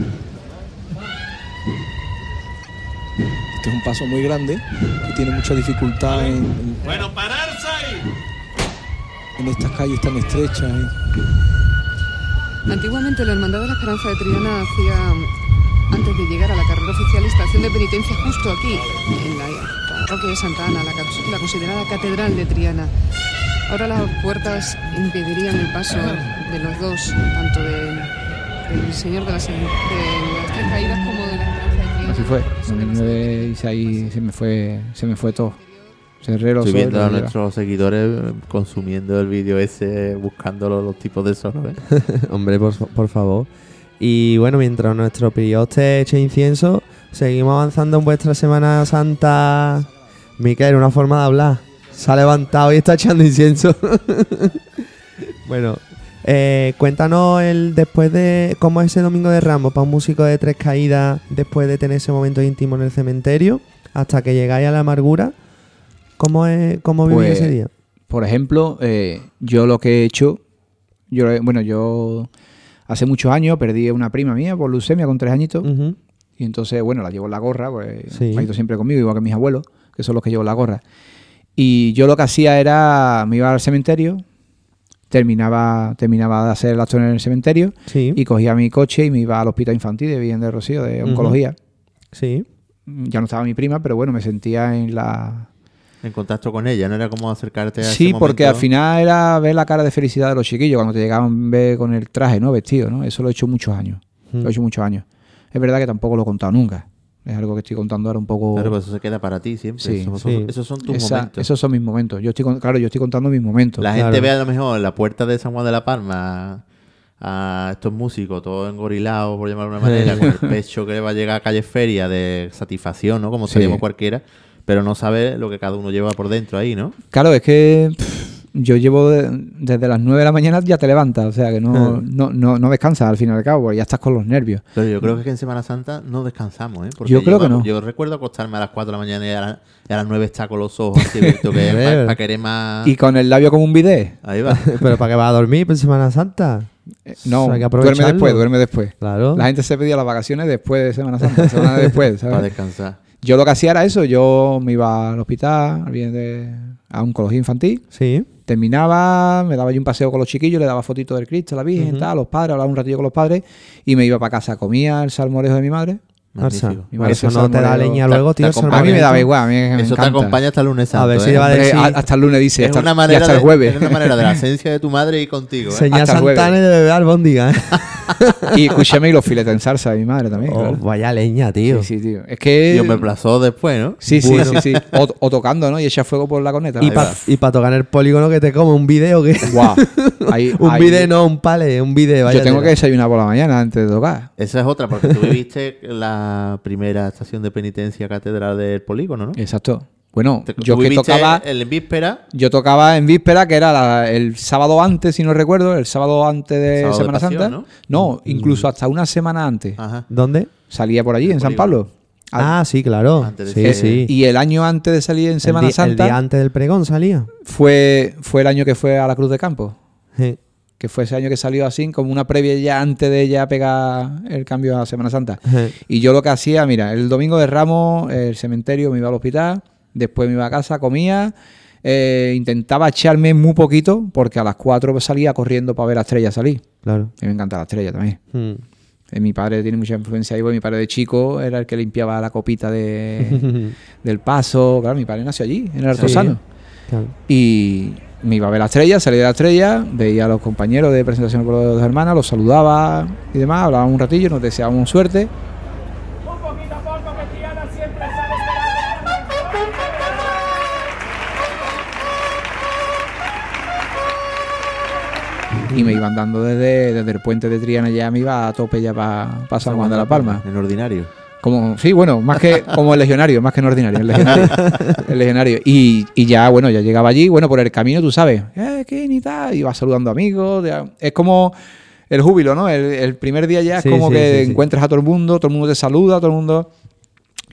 Este es un paso muy grande que tiene mucha dificultad en, en- Bueno, pararse ahí. En estas calles tan estrechas. ¿eh? Antiguamente la Hermandad de la Esperanza de Triana hacía, antes de llegar a la carrera oficial, estación de penitencia justo aquí, en la parroquia de Santa Ana, la, considerada catedral de Triana. Ahora las puertas impedirían el paso de los dos, tanto de del Señor de las, de las Tres Caídas como de la Esperanza de Triana. Así fue. Nos- 2009 hice ahí, se me fue, se me fue todo. Cerré los Estoy viendo a nuestros seguidores consumiendo el vídeo ese, buscando los, tipos de sonos. ¿eh? Hombre, por, por favor. Y bueno, mientras nuestro prioste eche incienso, seguimos avanzando en vuestra Semana Santa. Miquel, una forma de hablar. Se ha levantado y está echando incienso. bueno, eh, cuéntanos el después de cómo es ese domingo de Ramos para un músico de tres caídas después de tener ese momento íntimo en el cementerio hasta que llegáis a la amargura. ¿Cómo es cómo Pues, ese día? Por ejemplo, eh, yo lo que he hecho, yo bueno, yo hace muchos años perdí a una prima mía por leucemia con tres añitos y entonces, bueno, la llevo en la gorra, pues Sí. ha ido siempre conmigo, igual que mis abuelos, que son los que llevo la gorra. Y yo lo que hacía era, me iba al cementerio, terminaba, terminaba de hacer el acto en el cementerio Sí, y cogía mi coche y me iba al hospital infantil de Virgen de Rocío, de oncología. sí. Ya no estaba mi prima, pero bueno, me sentía en la, En contacto con ella, no era como acercarte a ese Sí, porque al final era ver la cara de felicidad de los chiquillos cuando te llegaban a ver con el traje, ¿no? Vestido, ¿no? Eso lo he hecho muchos años. Mm. Lo he hecho muchos años. Es verdad que tampoco lo he contado nunca. Es algo que estoy contando ahora un poco. Claro, pues eso se queda para ti siempre. Sí, esos, sí. esos son tus Esa- momentos. esos son mis momentos. Yo estoy con- claro, yo estoy contando mis momentos. La Claro. gente ve a lo mejor en la puerta de San Juan de la Palma a estos músicos, todos engorilados, por llamarlo de una manera, con el pecho que le va a llegar a calle feria de satisfacción, ¿no? Como Sí. seríamos cualquiera, pero no sabe lo que cada uno lleva por dentro ahí, ¿no? Claro, es que pff, yo llevo de- desde las 9 de la mañana ya te levantas, o sea que no, no, no, no descansas al fin y al cabo, porque ya estás con los nervios. Pero yo creo que en Semana Santa no descansamos, ¿eh? Porque Yo creo que no. Yo recuerdo acostarme a las 4 de la mañana y a, la- y a las 9 está con los ojos así abiertos, que para querer más... Y con el labio como un bidet. Ahí va. Pero ¿para qué vas a dormir por Semana Santa? Eh, No, que duerme después, duerme después. Claro. La gente se pedía las vacaciones después de Semana Santa, semana después, ¿sabes? para descansar. Yo lo que hacía era eso, yo me iba al hospital, al bien de, a oncología infantil, Sí. terminaba, me daba yo un paseo con los chiquillos, le daba fotitos del Cristo, la Virgen, Ujú. tal, a los padres, hablaba un ratillo con los padres y me iba para casa, comía el salmorejo de mi madre. Magnífico. Eso no te da leña luego, tío. A mí me daba igual, a mí me Eso te acompaña hasta el lunes santo, ver si ¿eh? le va a decir- a- hasta el lunes dice, Es hasta, una y manera hasta de, el jueves. es una manera de la esencia de tu madre y contigo. ¿eh? Señal. Santana de beber albóndiga, ¿eh? y escúchame y los filetes en salsa de mi madre también. Oh, claro. vaya leña, tío. Sí, sí, tío. Es que... Y yo me plazó después, ¿no? Sí, sí, Bueno. sí, sí. O, o tocando, ¿no? Y echa fuego por la corneta. Y para tocar en el polígono que te come un video que... Guau. Un video no, un pale, un video. Yo tengo que desayunar por la mañana antes de tocar. Esa es otra, porque tú viviste la primera estación de penitencia catedral del polígono, ¿no? Exacto. Bueno, Te- yo que tocaba... En víspera, Yo tocaba en víspera, que era la- el sábado antes, si no recuerdo, el sábado antes de Sábado de Semana Pasión, Santa. ¿no? No, incluso hasta una semana antes. ajá. ¿Dónde? Salía por allí, en San. Pablo. Al- Ah, sí, claro. Sí, que- sí. Y el año antes de salir en El Semana di- Santa El día antes del pregón salía. fue, fue el año que fue a la Cruz de Campo. Sí. Que fue ese año que salió así, como una previa ya antes de ya pegar el cambio a Semana Santa. Sí. Y yo lo que hacía, mira, el domingo de Ramos, el cementerio, me iba al hospital, después me iba a casa, comía, eh, intentaba echarme muy poquito, porque a las 4 salía corriendo para ver a Estrella salir. Claro. Mí me encanta la Estrella también. Mm. Eh, mi padre tiene mucha influencia ahí, porque mi padre de chico era el que limpiaba la copita de, del paso. Claro, mi padre nació allí, en el Artesano. Claro. Y me iba a ver la estrella, salía de la estrella, veía a los compañeros de presentación por los dos hermanas, los saludaba y demás, hablábamos un ratillo, nos deseábamos suerte. Y me iban dando desde, desde el puente de Triana ya me iba a tope ya para San Juan de la Palma. En ordinario. Como, sí, bueno, más que como el legionario, más que en ordinario, el legionario. el legionario. Y, y ya, bueno, ya llegaba allí, bueno, por el camino, tú sabes, eh, ¿qué ni tal? Iba saludando amigos. ya. Es como el júbilo, ¿no? El, el primer día ya es Sí, como sí, que sí, sí. encuentras a todo el mundo, todo el mundo te saluda, todo el mundo.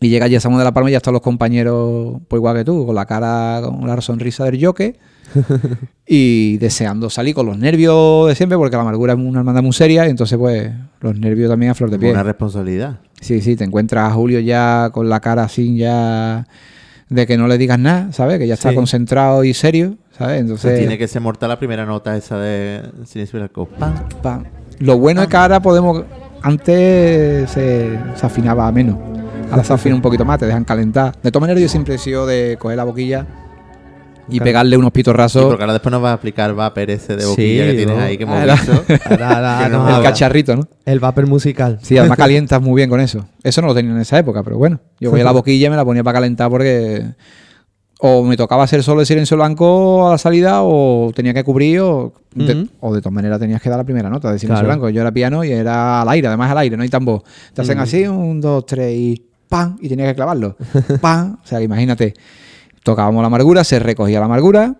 Y llega allí a Juan de la Palma y ya están los compañeros, pues igual que tú, con la cara, con la sonrisa del yoke. y deseando salir con los nervios de siempre, porque la amargura es una hermandad muy seria, y entonces, pues, los nervios también a flor de pie. Una responsabilidad. Sí, sí, te encuentras a Julio ya con la cara así ya de que no le digas nada, ¿sabes? Que ya está Sí. concentrado y serio, ¿sabes? Entonces, Tiene que ser mortal la primera nota esa de Silencio del Alcohol. ¡Pam! pa- lo bueno es que ahora podemos, antes se, se afinaba menos, ahora se afina un poquito más, te dejan calentar. De todas maneras yo siempre he sido de coger la boquilla y pegarle unos Sí, pitorrazos. porque ahora después nos vas a explicar Vapor ese de boquilla Sí, que tienes ¿no? ahí que hemos Ahora- visto. Ahora- ahora Que no nos me el cacharrito, ¿no? El vapor musical. Sí, además calientas muy bien con eso. Eso no lo tenía en esa época, pero bueno. Yo cogía la boquilla y me la ponía para calentar porque o me tocaba hacer solo el silencio blanco a la salida o tenía que cubrir o de, Ujú. o de todas maneras tenías que dar la primera nota de silencio Claro. blanco. Yo era piano y era al aire, además al aire, no hay tambor. Te hacen así, un, dos, tres y ¡pam! Y tenías que clavarlo. ¡pam! O sea, que imagínate, tocábamos la amargura, se recogía la amargura.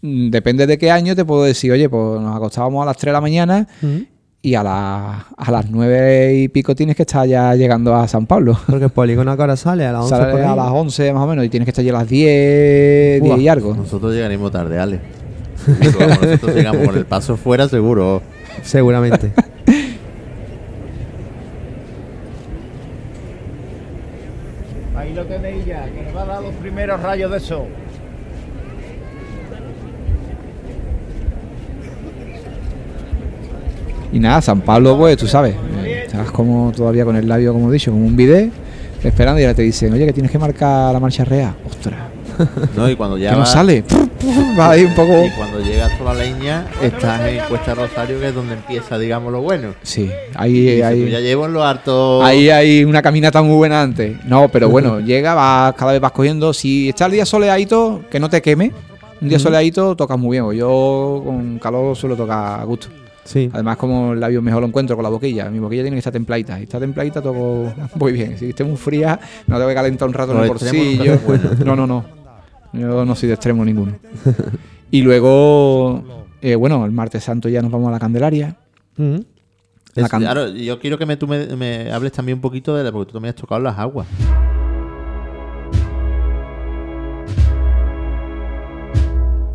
Mm, Depende de qué año te puedo decir, oye, pues nos acostábamos a las 3 de la mañana y a, la- a las nueve y pico tienes que estar ya llegando a San Pablo. Porque el polígono ahora sale a las 11 Sales por ahí. a las 11 más o menos y tienes que estar ya a las 10, 10 y algo. Nosotros llegaremos tarde, Ale. Nosotros llegamos con el paso fuera seguro. Seguramente. lo tenéis ya, que nos va a dar los primeros rayos de sol. Y nada, San Pablo, pues tú sabes, eh, estás como todavía con el labio, como he dicho, como un bidet, esperando y ahora te dicen, oye, que tienes que marcar la marcha real. Ostras, ¿no? Y cuando ya que no vas- sale. Va ahí un poco. Y cuando llegas a la leña, estás en Cuesta Rosario, que es donde empieza, digamos, lo bueno. Sí, ahí, ahí, "Tú ya llevo en lo harto. ahí hay una caminata muy buena antes. No, pero bueno, llega, vas, cada vez vas cogiendo. Si está el día soleadito, que no te queme. Un día soleadito tocas muy bien. Yo con calor suelo tocar a gusto. Sí. Además, como el labio mejor lo encuentro con la boquilla. Mi boquilla tiene que estar templadita. Si está templadita, toco muy bien. Si esté muy fría, no tengo que calentar un rato en el bolsillo. No, no, no. Yo no soy de extremo ninguno. Y luego, eh, bueno, el martes santo ya nos vamos a la Candelaria. Ujú. La Es- can- claro, yo quiero que me, tú me, me hables también un poquito de la, porque tú también has tocado las aguas.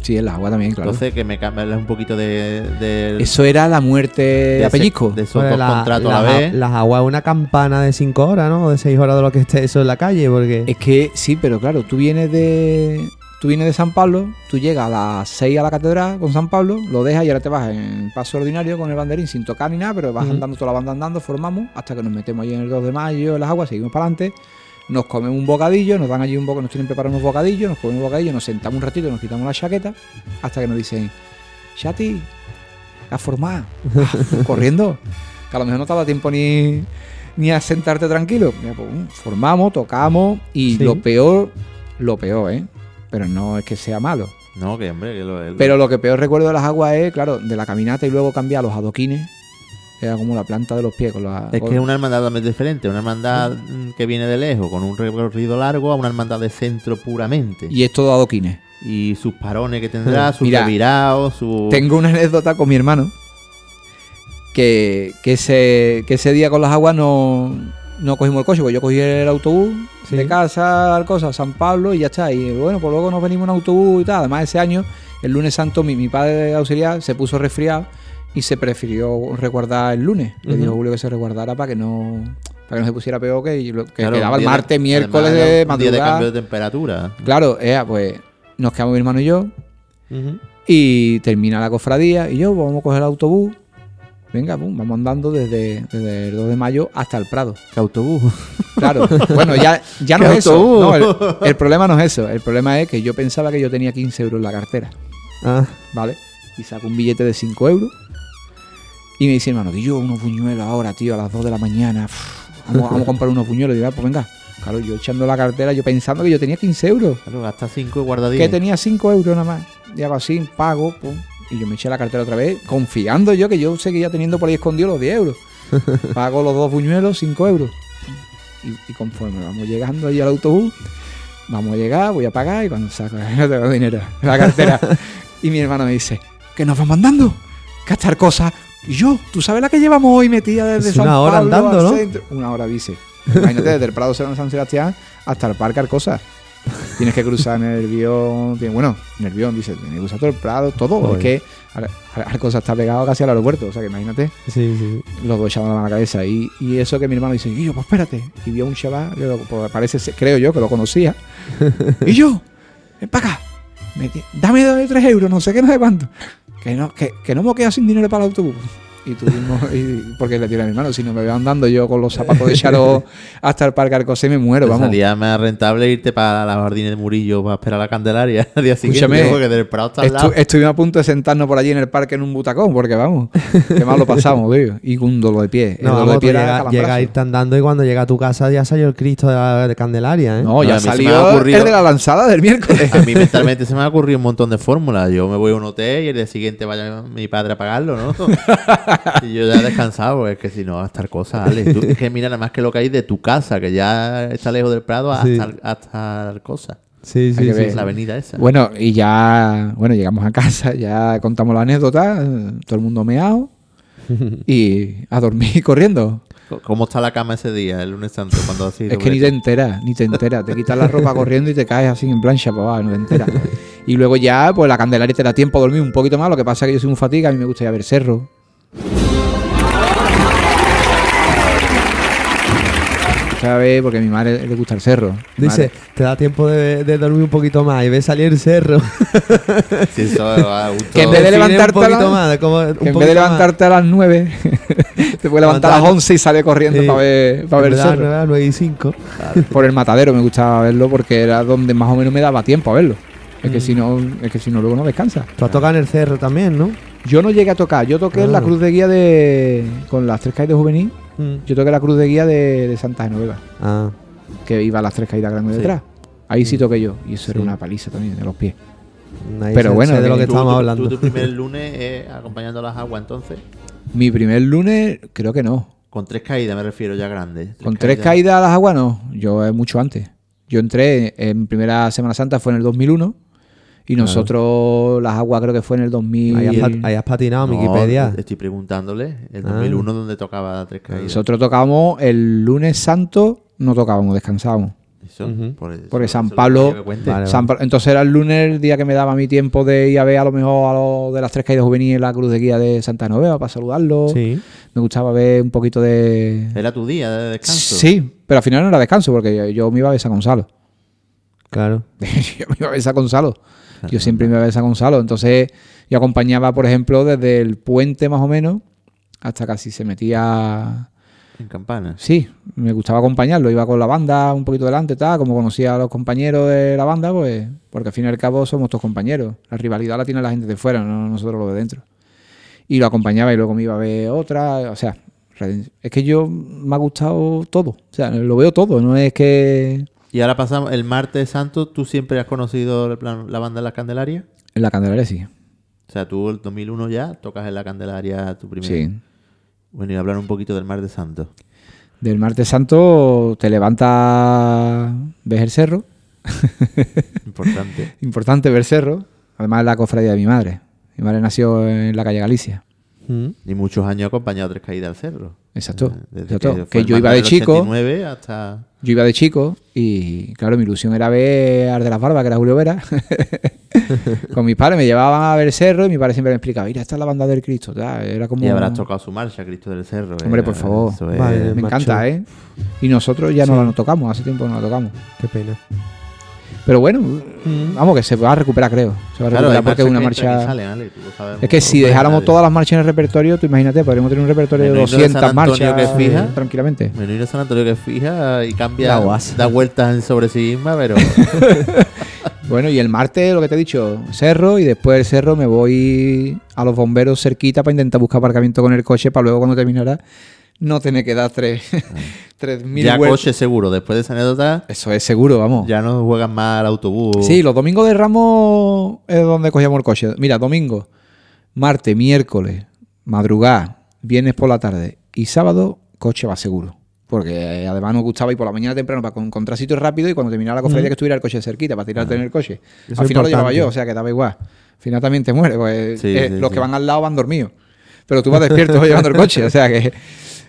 Sí, el agua también, claro. Entonces, que me hables un poquito de, de, Eso era la muerte de Apellisco. de esos dos la- contratos a la vez. Las aguas una campana de 5 horas, ¿no? O de 6 horas de lo que esté eso en la calle, porque... Es que sí, pero claro, tú vienes de. Tú vienes de San Pablo, tú llegas a las 6 a la catedral con San Pablo, lo dejas y ahora te vas en paso ordinario con el banderín sin tocar ni nada, pero vas andando toda la banda andando, formamos, hasta que nos metemos allí en el 2 de mayo en las aguas, seguimos para adelante, nos comemos un bocadillo, nos dan allí un boca, nos tienen preparados unos bocadillos, nos comemos un bocadillo, nos sentamos un ratito, nos quitamos la chaqueta, hasta que nos dicen, Shati, a formar, corriendo, que a lo mejor no te da tiempo ni, ni a sentarte tranquilo. Mira, pues, mm, formamos, tocamos y Sí. lo peor, lo peor, ¿eh? Pero no es que sea malo. No, que hombre, que lo, el- Pero lo que peor recuerdo de las aguas es, claro, de la caminata y luego cambiar los adoquines. Era como la planta de los pies con la. Es con- que es una hermandad totalmente diferente. Una hermandad mm, que viene de lejos, con un recorrido largo, a una hermandad de centro puramente. Y, Y es todo adoquines. sus parones que tendrá, sus Mira, revirados, su. Tengo una anécdota con mi hermano. Que, que, ese, que ese día con las aguas no, no cogimos el coche, porque yo cogí el autobús Sí. de casa al cosa, San Pablo y ya está. Y bueno, pues luego nos venimos en autobús y tal. Además, ese año, el lunes santo, mi, mi padre auxiliar se puso resfriado y se prefirió resguardar el lunes. Le Ujú. dijo a Julio que se resguardara para que no para que no se pusiera peor que, que Claro, quedaba un el de- martes, miércoles además, de un día de madrugada. cambio de temperatura. Claro, eh, pues nos quedamos mi hermano y yo. Y termina la cofradía y yo vamos a coger el autobús. Venga, pum, vamos andando desde, desde el 2 de mayo hasta el Prado. ¿Qué autobús? Claro, bueno, ya, ya no ¿Qué es eso. No, el, el problema no es eso. El problema es que yo pensaba que yo tenía 15 euros en la cartera, Ah, ¿vale? Y saco un billete de 5 euros. Y me dice, hermano, que yo unos buñuelos ahora, tío, a las 2 de la mañana. vamos, vamos a comprar unos buñuelos. Y digo, ah, pues venga. Claro, yo echando la cartera, yo pensando que yo tenía 15 euros. Claro, gasta 5 y guarda 10. que tenía 5 euros nada más. Y hago así, pago, pum. Y yo me eché la cartera otra vez, confiando yo que yo seguía teniendo por ahí escondido los 10 euros. Pago los dos buñuelos, 5 euros. Y, y conforme vamos llegando ahí al autobús, vamos a llegar, voy a pagar y cuando saco, no tengo dinero la cartera. y mi hermano me dice, ¿qué nos vamos andando? Gastar cosas. Y yo, ¿tú sabes la que llevamos hoy metida desde Es San una hora Pablo andando, al ¿no? centro? Una hora, dice. Imagínate, desde el Prado Serrano San Sebastián hasta el Parque Arcosa. Tienes que cruzar Nervión, bueno, Nervión, dice, tienes que cruzar todo el Prado, todo. Es que Ar- Ar- Arcosa está pegado casi al aeropuerto, o sea que imagínate, sí, sí. los dos echaban la mano a la cabeza. Y, y eso que mi hermano dice, y yo, pues espérate. Y vio un chaval, que lo- pues, parece, creo yo, que lo conocía. y yo, ven para acá, dame tres euros, no sé qué, no sé cuánto. Que no, que, que no me quedo sin dinero para el autobús. Y tuvimos, y- porque le tiré a mi hermano, si no me veo andando yo con los zapatos de Charo hasta el parque Arcosé me muero, vamos. salía más rentable irte para la jardines de Murillo para esperar a la Candelaria al día siguiente, Escúchame, porque del Prado está al Estu- lado. estuvimos a punto de sentarnos por allí en el parque en un butacón, porque vamos, qué mal lo pasamos, tío. Y con un dolor de pie. El No, dolor vamos, de pie era llega, llega a irte andando y cuando llega a tu casa ya salió el Cristo de, la, de Candelaria, ¿eh? No, No, ya salió ocurrido- el de la lanzada del miércoles. A mí mentalmente se me ha ocurrido un montón de fórmulas. Yo me voy a un hotel y el día siguiente vaya mi padre a pagarlo, ¿no? Y yo ya he descansado, porque es que si no va a estar cosas, Alex. Tú- es que mira nada más que lo que hay de tu casa, que ya está lejos del Prado, hasta, Sí. hasta cosa. Sí, sí, sí. La avenida esa. Bueno, y ya, bueno, llegamos a casa, ya contamos la anécdota, todo el mundo meado y a dormir corriendo. ¿Cómo está la cama ese día, el lunes santo, cuando así Es que ni te enteras, ni te enteras. Te quitas la ropa corriendo y te caes así en plancha para abajo, no te enteras. Y luego ya, pues la Candelaria te da tiempo a dormir un poquito más. Lo que pasa es que yo soy muy fatiga, a mí me gusta ir a ver cerro. ¿Sabes? Porque a mi madre le gusta el cerro. Dice, madre- te da tiempo de, de dormir un poquito más y ves salir el cerro. Sí, eso va a gusto. Que en vez de levantarte un a poquito la- más, como un que en vez poquito de más. levantarte a las 9, te puedes levantar a las Levantar- 11 y sale corriendo Sí. para ver, para ver el cerro. nueve, nueve y cinco. Por el matadero me gustaba verlo porque era donde más o menos me daba tiempo a verlo. Es que si no, es que si no luego no descansa. Tú has tocado en el cerro también, ¿no? Yo no llegué a tocar, yo toqué en la Ah. cruz de guía de. con las tres caídas de juvenil, Mm. yo toqué la cruz de guía de, de Santa Genoveva, Ah, que iba a las tres caídas grandes Sí. detrás. Ahí sí toqué yo, y eso era una paliza también de los pies. ahí Pero sé- bueno, sé de lo que tú- estábamos Tú- hablando. Tú, tu primer lunes eh, acompañando las aguas, entonces, Mi primer lunes, creo que no. con tres caídas me refiero ya grandes. Con tres caídas a las aguas, no. Yo es mucho antes. Yo entré en primera Semana Santa, fue en el 2001. Y nosotros, las aguas creo que fue en el 2000. Ahí has, pat- ahí has patinado, No, Wikipedia. Estoy preguntándole. El Ah. 2001 donde tocaba tres caídas. Nosotros tocábamos el lunes santo, no tocábamos, descansábamos. Eso, Ujú. por eso- Porque San Pablo-. Vale, San Entonces era el lunes el día que me daba mi tiempo de ir a ver a lo mejor a lo de las tres caídas juveniles la cruz de guía de Santa Noveva para saludarlo. Sí. Me gustaba ver un poquito de. Era tu día de descanso. Sí, pero al final no era descanso porque yo, yo me iba a ver a San Gonzalo. Claro. yo me iba a ver a Gonzalo. Yo siempre me iba a ver a Gonzalo. Entonces yo acompañaba, por ejemplo, desde el puente más o menos hasta casi se metía. En campana. Sí, me gustaba acompañarlo. Iba con la banda un poquito delante, tal. Como conocía a los compañeros de la banda, pues. Porque al fin y al cabo somos todos compañeros. La rivalidad la tiene la gente de fuera, no nosotros los de dentro. Y lo acompañaba y luego me iba a ver otra. O sea, es que yo me ha gustado todo. O sea, lo veo todo. No es que. Y ahora pasamos, el martes santo, ¿tú siempre has conocido el plan- la banda de la Candelaria? En la Candelaria sí. O sea, tú el 2001 ya tocas en la Candelaria tu primer. Sí. Bueno, y hablar un poquito del martes santo. Del martes santo te levantas, ves el cerro. Importante. Importante ver el cerro. Además es la cofradía de mi madre. Mi madre nació en la calle Galicia. Mm. Y muchos años acompañado a tres caídas al cerro. Exacto. Eh, desde exacto. Que, el yo iba de chico. 89 hasta... Yo iba de chico y claro, mi ilusión era ver al de las barbas, que era Julio Vera. Con mis padres me llevaban a ver el cerro y mi padre siempre me explicaba, mira, esta es la banda del Cristo. Era como... Y habrás tocado su marcha, Cristo del Cerro. Hombre, eh, por favor. eso es- Vale. Me macho. encanta, ¿eh? Y nosotros ya Sí. no la tocamos, hace tiempo no la tocamos. Qué pena. Pero bueno, vamos, que se va a recuperar, creo. Se va a Claro, recuperar porque es una marcha... ni salen, Ale, tú lo sabes Es que si dejáramos Nadie. todas las marchas en el repertorio, tú imagínate, podríamos tener un repertorio de Menudo de 200 San Antonio marchas que fija. tranquilamente. Menú de San Antonio que fija y cambia, da vueltas sobre sí misma, pero Bueno, y el martes, lo que te he dicho, cerro, y después del cerro me voy a los bomberos cerquita para intentar buscar aparcamiento con el coche para luego cuando terminara no tener que dar tres, tres mil ya vueltas. coche seguro. Después de esa anécdota, Eso es seguro, vamos. ya no juegan más al autobús. Sí, los domingos de Ramos es donde cogíamos el coche. Mira, domingo, martes, miércoles, madrugada, viernes por la tarde y sábado, coche va seguro. Porque eh, además nos gustaba ir por la mañana temprano para encontrar sitios rápidos y cuando terminara la cofradía que estuviera el coche cerquita para tirarte en el coche. Eso al es final lo llevaba yo, o sea que daba igual. Al final también te mueres, pues Sí, eh, sí, los sí. que van al lado van dormidos. Pero tú vas despierto llevando el coche, o sea que...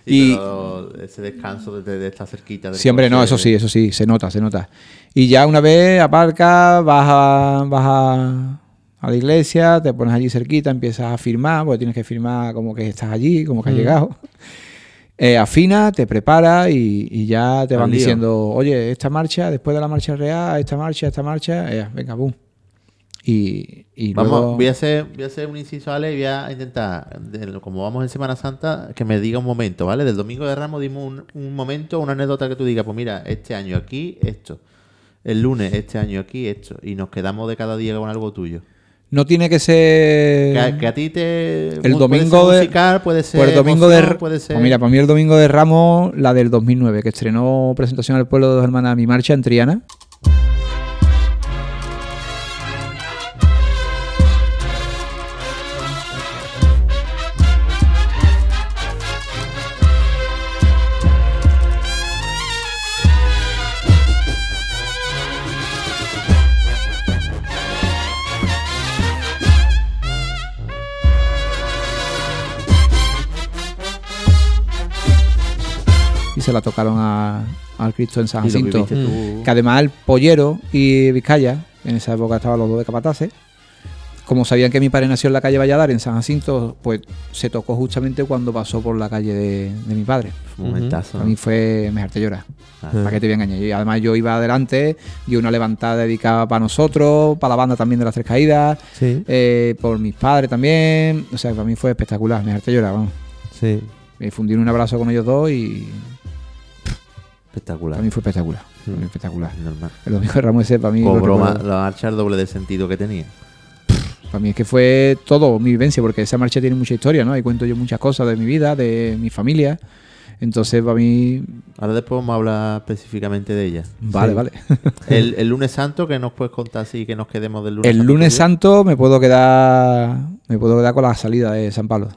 Y, pero ese descanso de, de estar cerquita. del Siempre no, eso sí, eso sí, se nota, se nota. Y ya una vez aparcas, vas a, vas a, a la iglesia, te pones allí cerquita, empiezas a firmar, porque tienes que firmar como que estás allí, como que has llegado. Eh, afina, te preparas y, y ya te Al van lío. diciendo, oye, esta marcha, después de la marcha real, esta marcha, esta marcha, eh, venga, boom. Y, y Vamos, luego- voy a hacer, voy a hacer un inciso, Ale, y voy a intentar, de- como vamos en Semana Santa, que me diga un momento, ¿vale? Del Domingo de Ramos dimos un, un momento, una anécdota que tú digas, pues mira, este año aquí, esto. El lunes, este año aquí, esto. Y nos quedamos de cada día con algo tuyo. no tiene que ser... Que, a- que a ti te... El domingo puede ser de- musical, puede ser Pues el domingo de emoción, puede ser... pues mira, para mí el domingo de Ramos, la del 2009, que estrenó presentación al pueblo de dos hermanas mi marcha en Triana. La tocaron a- al Cristo en San Jacinto. tú. Que además el Pollero y Vizcaya, en esa época estaban los dos de capataces, como sabían que mi padre nació en la calle Valladar, en San Jacinto, pues se tocó justamente cuando pasó por la calle de, de mi padre. Momentazo. A mí fue, me harté llorar. Ah. ¿Para qué te voy a engañar? Y además yo iba adelante, y una levantada dedicada para nosotros, para la banda también de las tres caídas, Sí, eh, por mis padres también. O sea, para mí fue espectacular, me harté llorar, vamos. sí. Me fundí un abrazo con ellos dos y Espectacular. para mí fue espectacular. Para mí espectacular. Normal. El domingo de Ramos ese para mí, Cobró la marcha el doble de sentido que tenía. para mí es que fue todo mi vivencia, porque esa marcha tiene mucha historia, ¿no? Ahí cuento yo muchas cosas de mi vida, de mi familia. Entonces, para mí, Ahora después vamos a hablar específicamente de ella. vale, Sí. vale. El, el lunes santo, que nos puedes contar así que nos quedemos del lunes El santo lunes santo me puedo quedar me puedo quedar con la salida de San Pablo.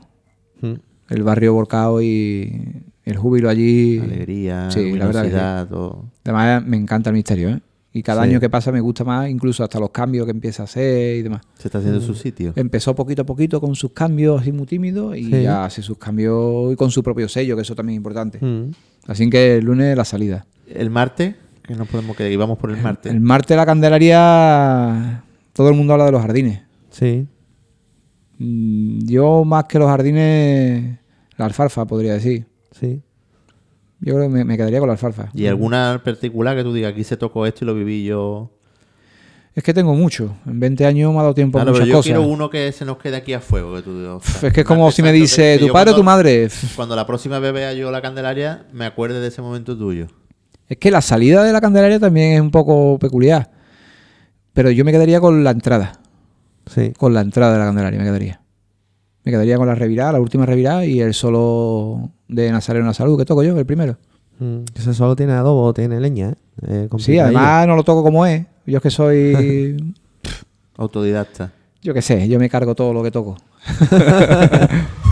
Mm. El barrio volcado y el júbilo allí. Alegría, Sí, la verdad que sí. Además, me encanta el misterio, ¿eh? Y cada Sí. año que pasa me gusta más, incluso hasta los cambios que empieza a hacer y demás. Se está haciendo su sitio. Empezó poquito a poquito con sus cambios así muy tímidos y Sí. ya hace sus cambios y con su propio sello, que eso también es importante. Mm. Así que el lunes la salida. El martes, que no podemos quedar, y vamos por el martes. El martes la Candelaria, todo el mundo habla de los jardines. Sí. Mm, Yo más que los jardines, la alfalfa podría decir. Sí. Yo creo que me, me quedaría con la alfalfa. ¿Y alguna particular que tú digas, aquí se tocó esto y lo viví yo? Es que tengo mucho. En 20 años me ha dado tiempo a Claro, pero muchas yo cosas. quiero uno que se nos quede aquí a fuego. Que tú, digas, Pff, Es que es como si me dice, que ¿tu padre o tu madre? Cuando la próxima vez vea yo la Candelaria, me acuerde de ese momento tuyo. Es que la salida de la Candelaria también es un poco peculiar. Pero yo me quedaría con la entrada. Sí. Con la entrada de la Candelaria me quedaría. Me quedaría con la revirada, la última revirada y el solo de Nazareno la Salud que toco yo, el primero. Mm. Ese solo tiene adobo, tiene leña, ¿eh? Sí, además no lo toco como es. Yo es que soy. Autodidacta. yo qué sé, yo me cargo todo lo que toco.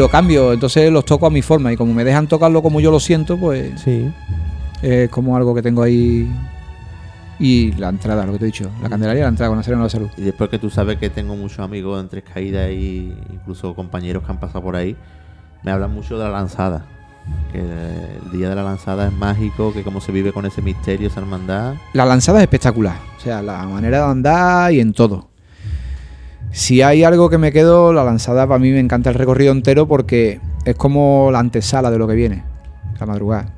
lo cambio, entonces los toco a mi forma. Y como me dejan tocarlo como yo lo siento, pues Sí. es como algo que tengo ahí. Y la entrada, lo que te he dicho. La Candelaria, la entrada con Nazareno la Salud. Y después que tú sabes que tengo muchos amigos en Tres Caídas y incluso compañeros que han pasado por ahí, me hablan mucho de la lanzada. Que el día de la lanzada es mágico, que cómo se vive con ese misterio, esa hermandad. La lanzada es espectacular. O sea, la manera de andar y en todo. Si hay algo que me quedo, la lanzada para mí me encanta el recorrido entero porque es como la antesala de lo que viene, la madrugada.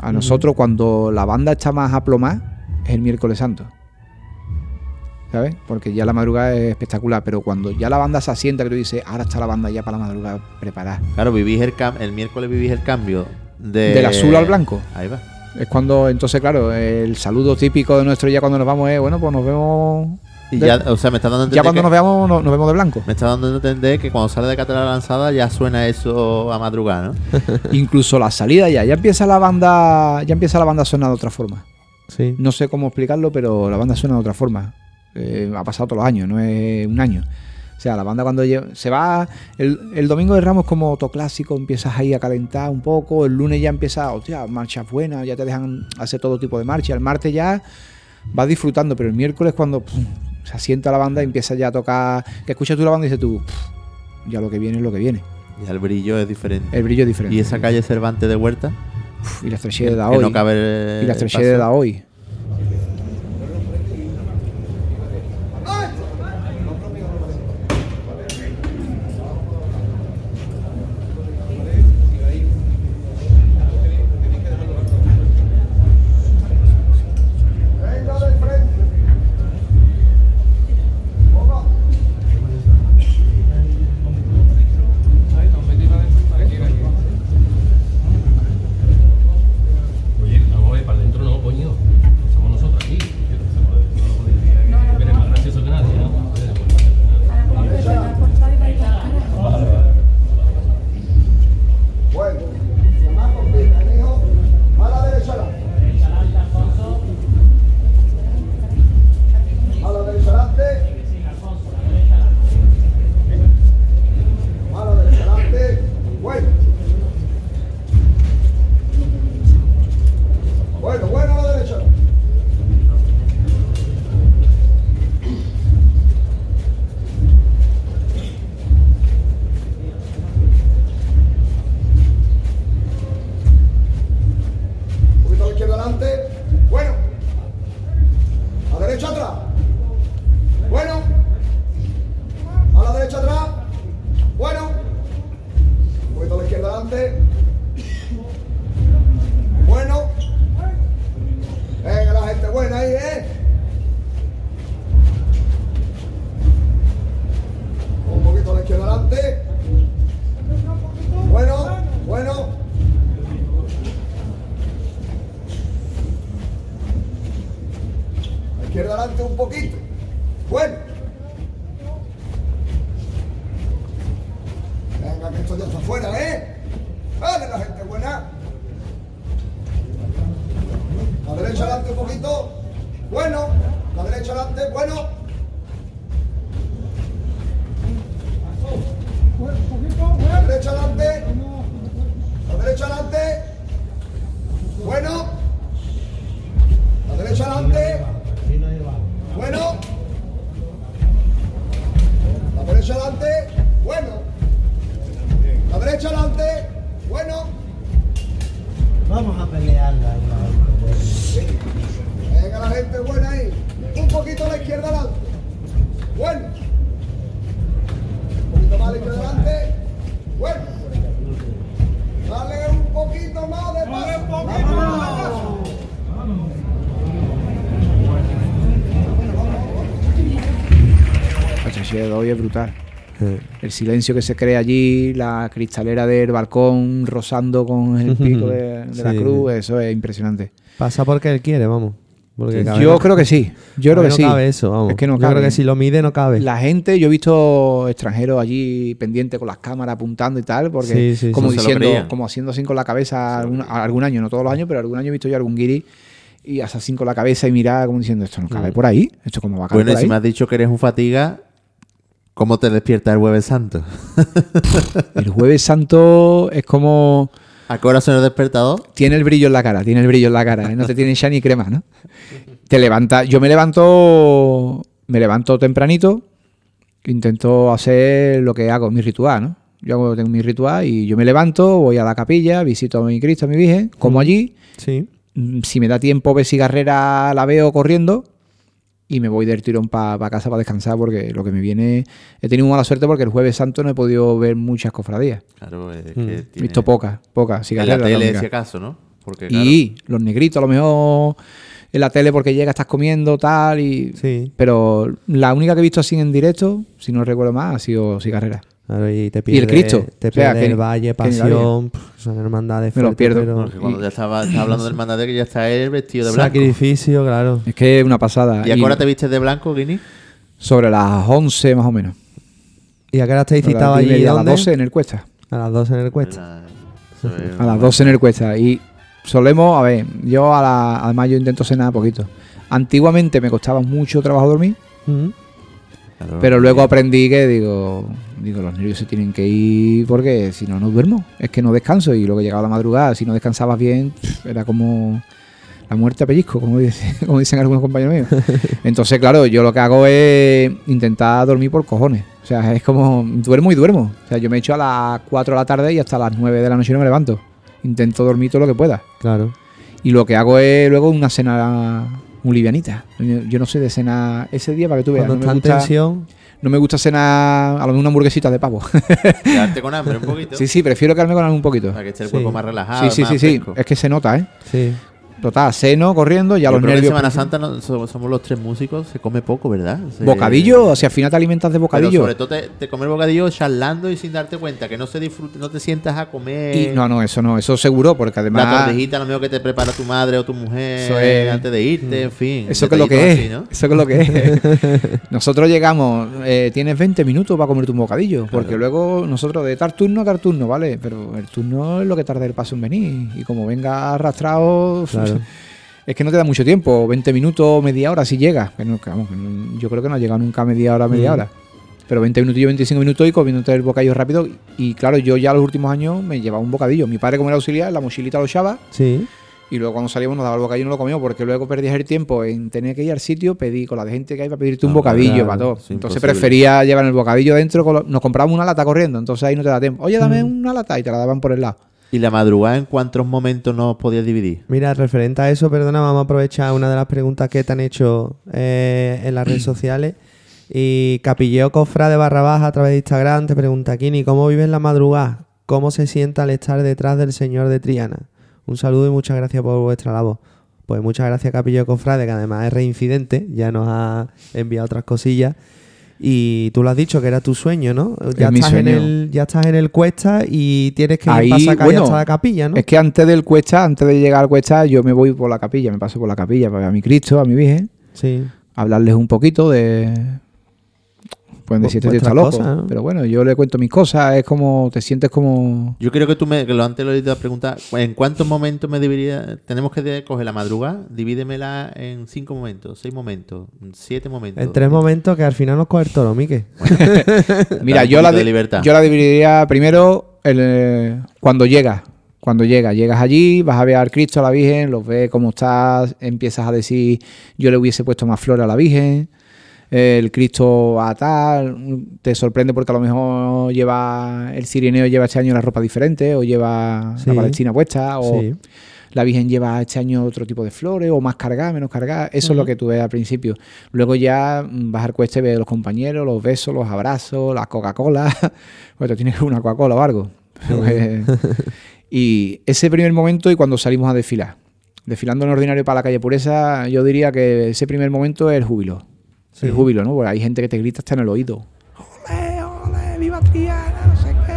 A nosotros cuando la banda está más aplomada es el miércoles santo. ¿Sabes? Porque ya la madrugada es espectacular, pero cuando ya la banda se asienta, que tú dices, ahora está la banda ya para la madrugada preparada. Claro, vivís el, cam- el miércoles vivís el cambio de... Del azul al blanco. Ahí va. Es cuando, entonces, claro, el saludo típico de nuestro ya cuando nos vamos es, bueno, pues nos vemos. Y de- ya, o sea, me está dando a ya cuando que- nos veamos, no- nos vemos de blanco. Me está dando a entender que cuando sale de Catedral Lanzada ya suena eso a madrugada, ¿no? Incluso la salida ya, ya empieza la banda, ya empieza la banda a sonar de otra forma. Sí. No sé cómo explicarlo, pero la banda suena de otra forma. Eh, ha pasado todos los años, no es un año. O sea, la banda cuando lle- se va, el, el domingo de Ramos como autoclásico, empiezas ahí a calentar un poco, el lunes ya empieza, hostia, marchas buenas, ya te dejan hacer todo tipo de marcha, el martes ya vas disfrutando, pero el miércoles cuando pum, se asienta la banda y empieza ya a tocar, que escuchas tú la banda y dices tú, "Pff, ya lo que viene es lo que viene. Ya el brillo es diferente. El brillo es diferente. ¿Y esa calle Cervantes de Huerta? Uf, y la estrechez de Que hoy. no cabe y la de paso. hoy. De hoy es brutal. El silencio que se crea allí, la cristalera del balcón rozando con el pico de, de la cruz, eso es impresionante. Pasa porque él quiere, vamos. Porque cabe- Yo creo que sí. Yo creo que no sí. cabe eso, vamos. Es que no Yo cabe. creo que si lo mide no cabe. La gente, yo he visto extranjeros allí pendientes con las cámaras apuntando y tal, porque Sí, sí, como diciendo, como haciendo así con la cabeza algún, algún año, no todos los años, pero algún año he visto yo algún guiri y hace así con la cabeza y mirar como diciendo, esto no cabe por ahí, esto como va a caber Bueno, y si ahí. me has dicho que eres un fatiga, ¿cómo te despierta el Jueves Santo? El jueves santo es como ¿A qué hora suena el despertador? tiene el brillo en la cara, tiene el brillo en la cara, ¿eh? no te tiene ya ni crema, ¿no? Te levanta, yo me levanto, me levanto tempranito, intento hacer lo que hago, mi ritual, ¿no? Yo hago, tengo mi ritual y yo me levanto, voy a la capilla, visito a mi Cristo, a mi Virgen, como allí, Sí. mm, si me da tiempo ver cigarrera la veo corriendo y me voy del tirón para casa para descansar porque lo que me viene he tenido mala suerte porque el jueves santo no he podido ver muchas cofradías Claro, es que Mm. tiene- he visto pocas pocas En la tele, si acaso, ¿no? Porque, claro, Y los negritos, a lo mejor en la tele porque llega, estás comiendo, tal. y Sí. Pero la única que he visto así en directo, si no recuerdo más, ha sido Cigarrera. Claro, y te Y pierde, el Cristo. Te O sea, pierde que- el Valle, Pasión, son hermandades Me fuertes, pierdo. pero- porque cuando ya estaba, estaba hablando del mandate que ya está él vestido de blanco. Sacrificio, claro. Es que es una pasada. ¿Y a qué hora te vistes de blanco, Guini? Sobre las 11 más o menos. ¿Y a qué hora estáis citados 10 y allí? a las ¿Dónde? 12 en el Cuesta. A las 12 en el cuesta. A las 12 en el Cuesta. Y solemos, a ver, yo a la, además yo intento cenar poquito. Antiguamente me costaba mucho trabajo dormir. Claro. pero luego aprendí que digo, digo, los nervios se tienen que ir porque si no, no duermo. Es que no descanso y luego llegaba la madrugada, si no descansabas bien, era como la muerte a pellizco, como, dice- como dicen algunos compañeros míos. Entonces, claro, yo lo que hago es intentar dormir por cojones. O sea, es como duermo y duermo. O sea, yo me echo a las 4 de la tarde y hasta las 9 de la noche no me levanto. Intento dormir todo lo que pueda. Claro. Y lo que hago es luego una cena muy livianita. Yo, no sé de cena ese día para que tú veas. Cuando no me gusta- tensión, no me gusta cenar a lo mejor una hamburguesita de pavo. Quedarte con hambre un poquito. sí, sí, prefiero quedarme con algo un poquito. Para que esté el Sí. cuerpo más relajado. Sí, sí, más sí, sí. fresco. Es que se nota, ¿eh? sí. Total, seno, corriendo, ya Yo los creo que en nervios. Semana Santa no- so- somos los tres músicos, se come poco, ¿verdad? Se- Bocadillo, o sea, al final te alimentas de Pero bocadillo. sobre todo te, te comer bocadillo charlando y sin darte cuenta, que no se disfrute, no te sientas a comer. Y no, no, eso no, eso seguro, porque La además. tortijita, lo mismo que te prepara tu madre o tu mujer es- antes de irte, en fin. Eso que es lo que es. así, ¿no? Eso que es lo que es. nosotros llegamos, eh, tienes 20 minutos para comerte un bocadillo, porque luego nosotros de tal turno a tal turno, ¿vale? Pero el turno es lo que tarda el paso en venir. Y como venga arrastrado, Claro. Es que no te da mucho tiempo, 20 minutos, media hora si llega. Vamos, yo creo que no ha llegado nunca media hora, media Mm. hora. Pero 20 minutos, 25 minutos y comiéndote el bocadillo rápido. Y claro, yo ya los últimos años me llevaba un bocadillo. Mi padre, como era auxiliar, la mochilita lo echaba. Sí. Y luego cuando salíamos nos daba el bocadillo y no lo comíamos porque luego perdías el tiempo en tener que ir al sitio, pedí con la de gente que hay para pedirte un Ah, bocadillo claro, para todo. es Entonces imposible. prefería llevar el bocadillo dentro, nos comprábamos una lata corriendo, entonces ahí no te da tiempo. Oye, dame Mm. una lata y te la daban por el lado. ¿Y la madrugada en cuántos momentos nos podías dividir? Mira, referente a eso, perdona, vamos a aprovechar una de las preguntas que te han hecho eh, en las redes sociales. Y Capilleo Cofra de barra baja a través de Instagram te pregunta, Kini, ¿cómo vives la madrugada? ¿Cómo se sienta al estar detrás del señor de Triana? Un saludo y muchas gracias por vuestra labor. Pues muchas gracias Capilleo Cofrade, que además es reincidente, ya nos ha enviado otras cosillas. Y tú lo has dicho que era tu sueño, ¿no? Ya, Es mi estás, En el, ya estás en el cuesta y tienes que ir Ahí, para sacar bueno, hasta la capilla, ¿no? Es que antes del cuesta, antes de llegar al cuesta, yo me voy por la capilla, me paso por la capilla para ver a mi Cristo, a mi Virgen, Sí. hablarles un poquito de... Pueden decir, este está loco. cosas, ¿no? Pero bueno, yo le cuento mis cosas, es como, te sientes como... Yo creo que tú me, que lo antes lo he ido a preguntar, ¿en cuántos momentos me debería, tenemos que coger la madrugada? Divídemela en cinco momentos, seis momentos, siete momentos. En tres momentos que al final nos coge el toro, Mique. Mira, yo la, de libertad. yo la dividiría primero el, eh, cuando llegas. Cuando llegas, llegas allí, vas a ver al Cristo, a la Virgen, los ves cómo estás, empiezas a decir, yo le hubiese puesto más flores a la Virgen, el Cristo a tal, te sorprende porque a lo mejor lleva, el sirineo lleva este año la ropa diferente, o lleva Sí. la palestina puesta, o Sí. la Virgen lleva este año otro tipo de flores, o más cargada, menos cargada. Eso es lo que tú ves al principio. Luego ya vas al cueste, ves a los compañeros, los besos, los abrazos, la Coca-Cola. Bueno, tienes una Coca-Cola o algo. Pues, y ese primer momento y cuando salimos a desfilar. Desfilando en ordinario para la calle Pureza, yo diría que ese primer momento es el júbilo. Sí. El júbilo, ¿no? Porque hay gente que te grita hasta en el oído. ¡Ole, ole, viva Triana! No sé qué.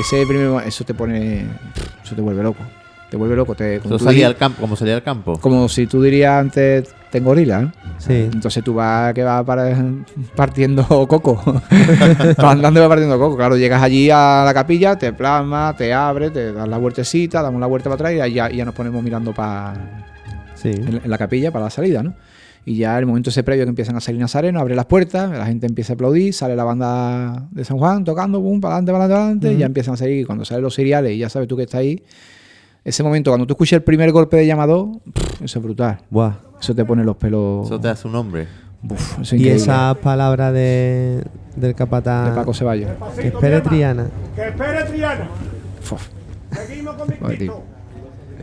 Ese primer eso te pone. Eso te vuelve loco. Te vuelve loco. Te, como, salía al campo, como salía al campo. como si tú dirías antes, tengo gorila, ¿eh? Sí. Entonces tú vas que vas para, partiendo coco. vas andando y vas partiendo coco. Claro, llegas allí a la capilla, te plasmas, te abres, te das la vueltecita, damos la vuelta para atrás y ya, ya nos ponemos mirando para Sí. en, en la capilla para la salida, ¿no? Y ya el momento ese previo que empiezan a salir nazarenos, abre las puertas, la gente empieza a aplaudir, sale la banda de San Juan tocando, pum, para adelante, para adelante, para adelante, y ya empiezan a salir. Y cuando salen los seriales y ya sabes tú que está ahí, ese momento, cuando tú escuchas el primer golpe de llamador, pff, eso es brutal. Buah. Eso te pone los pelos. Eso te hace un hombre. Uf, eso es Y increíble. esas palabras de, del capataz. de Paco Ceballos. Que espere Triana. Que espere Triana. Fuf, Seguimos con mi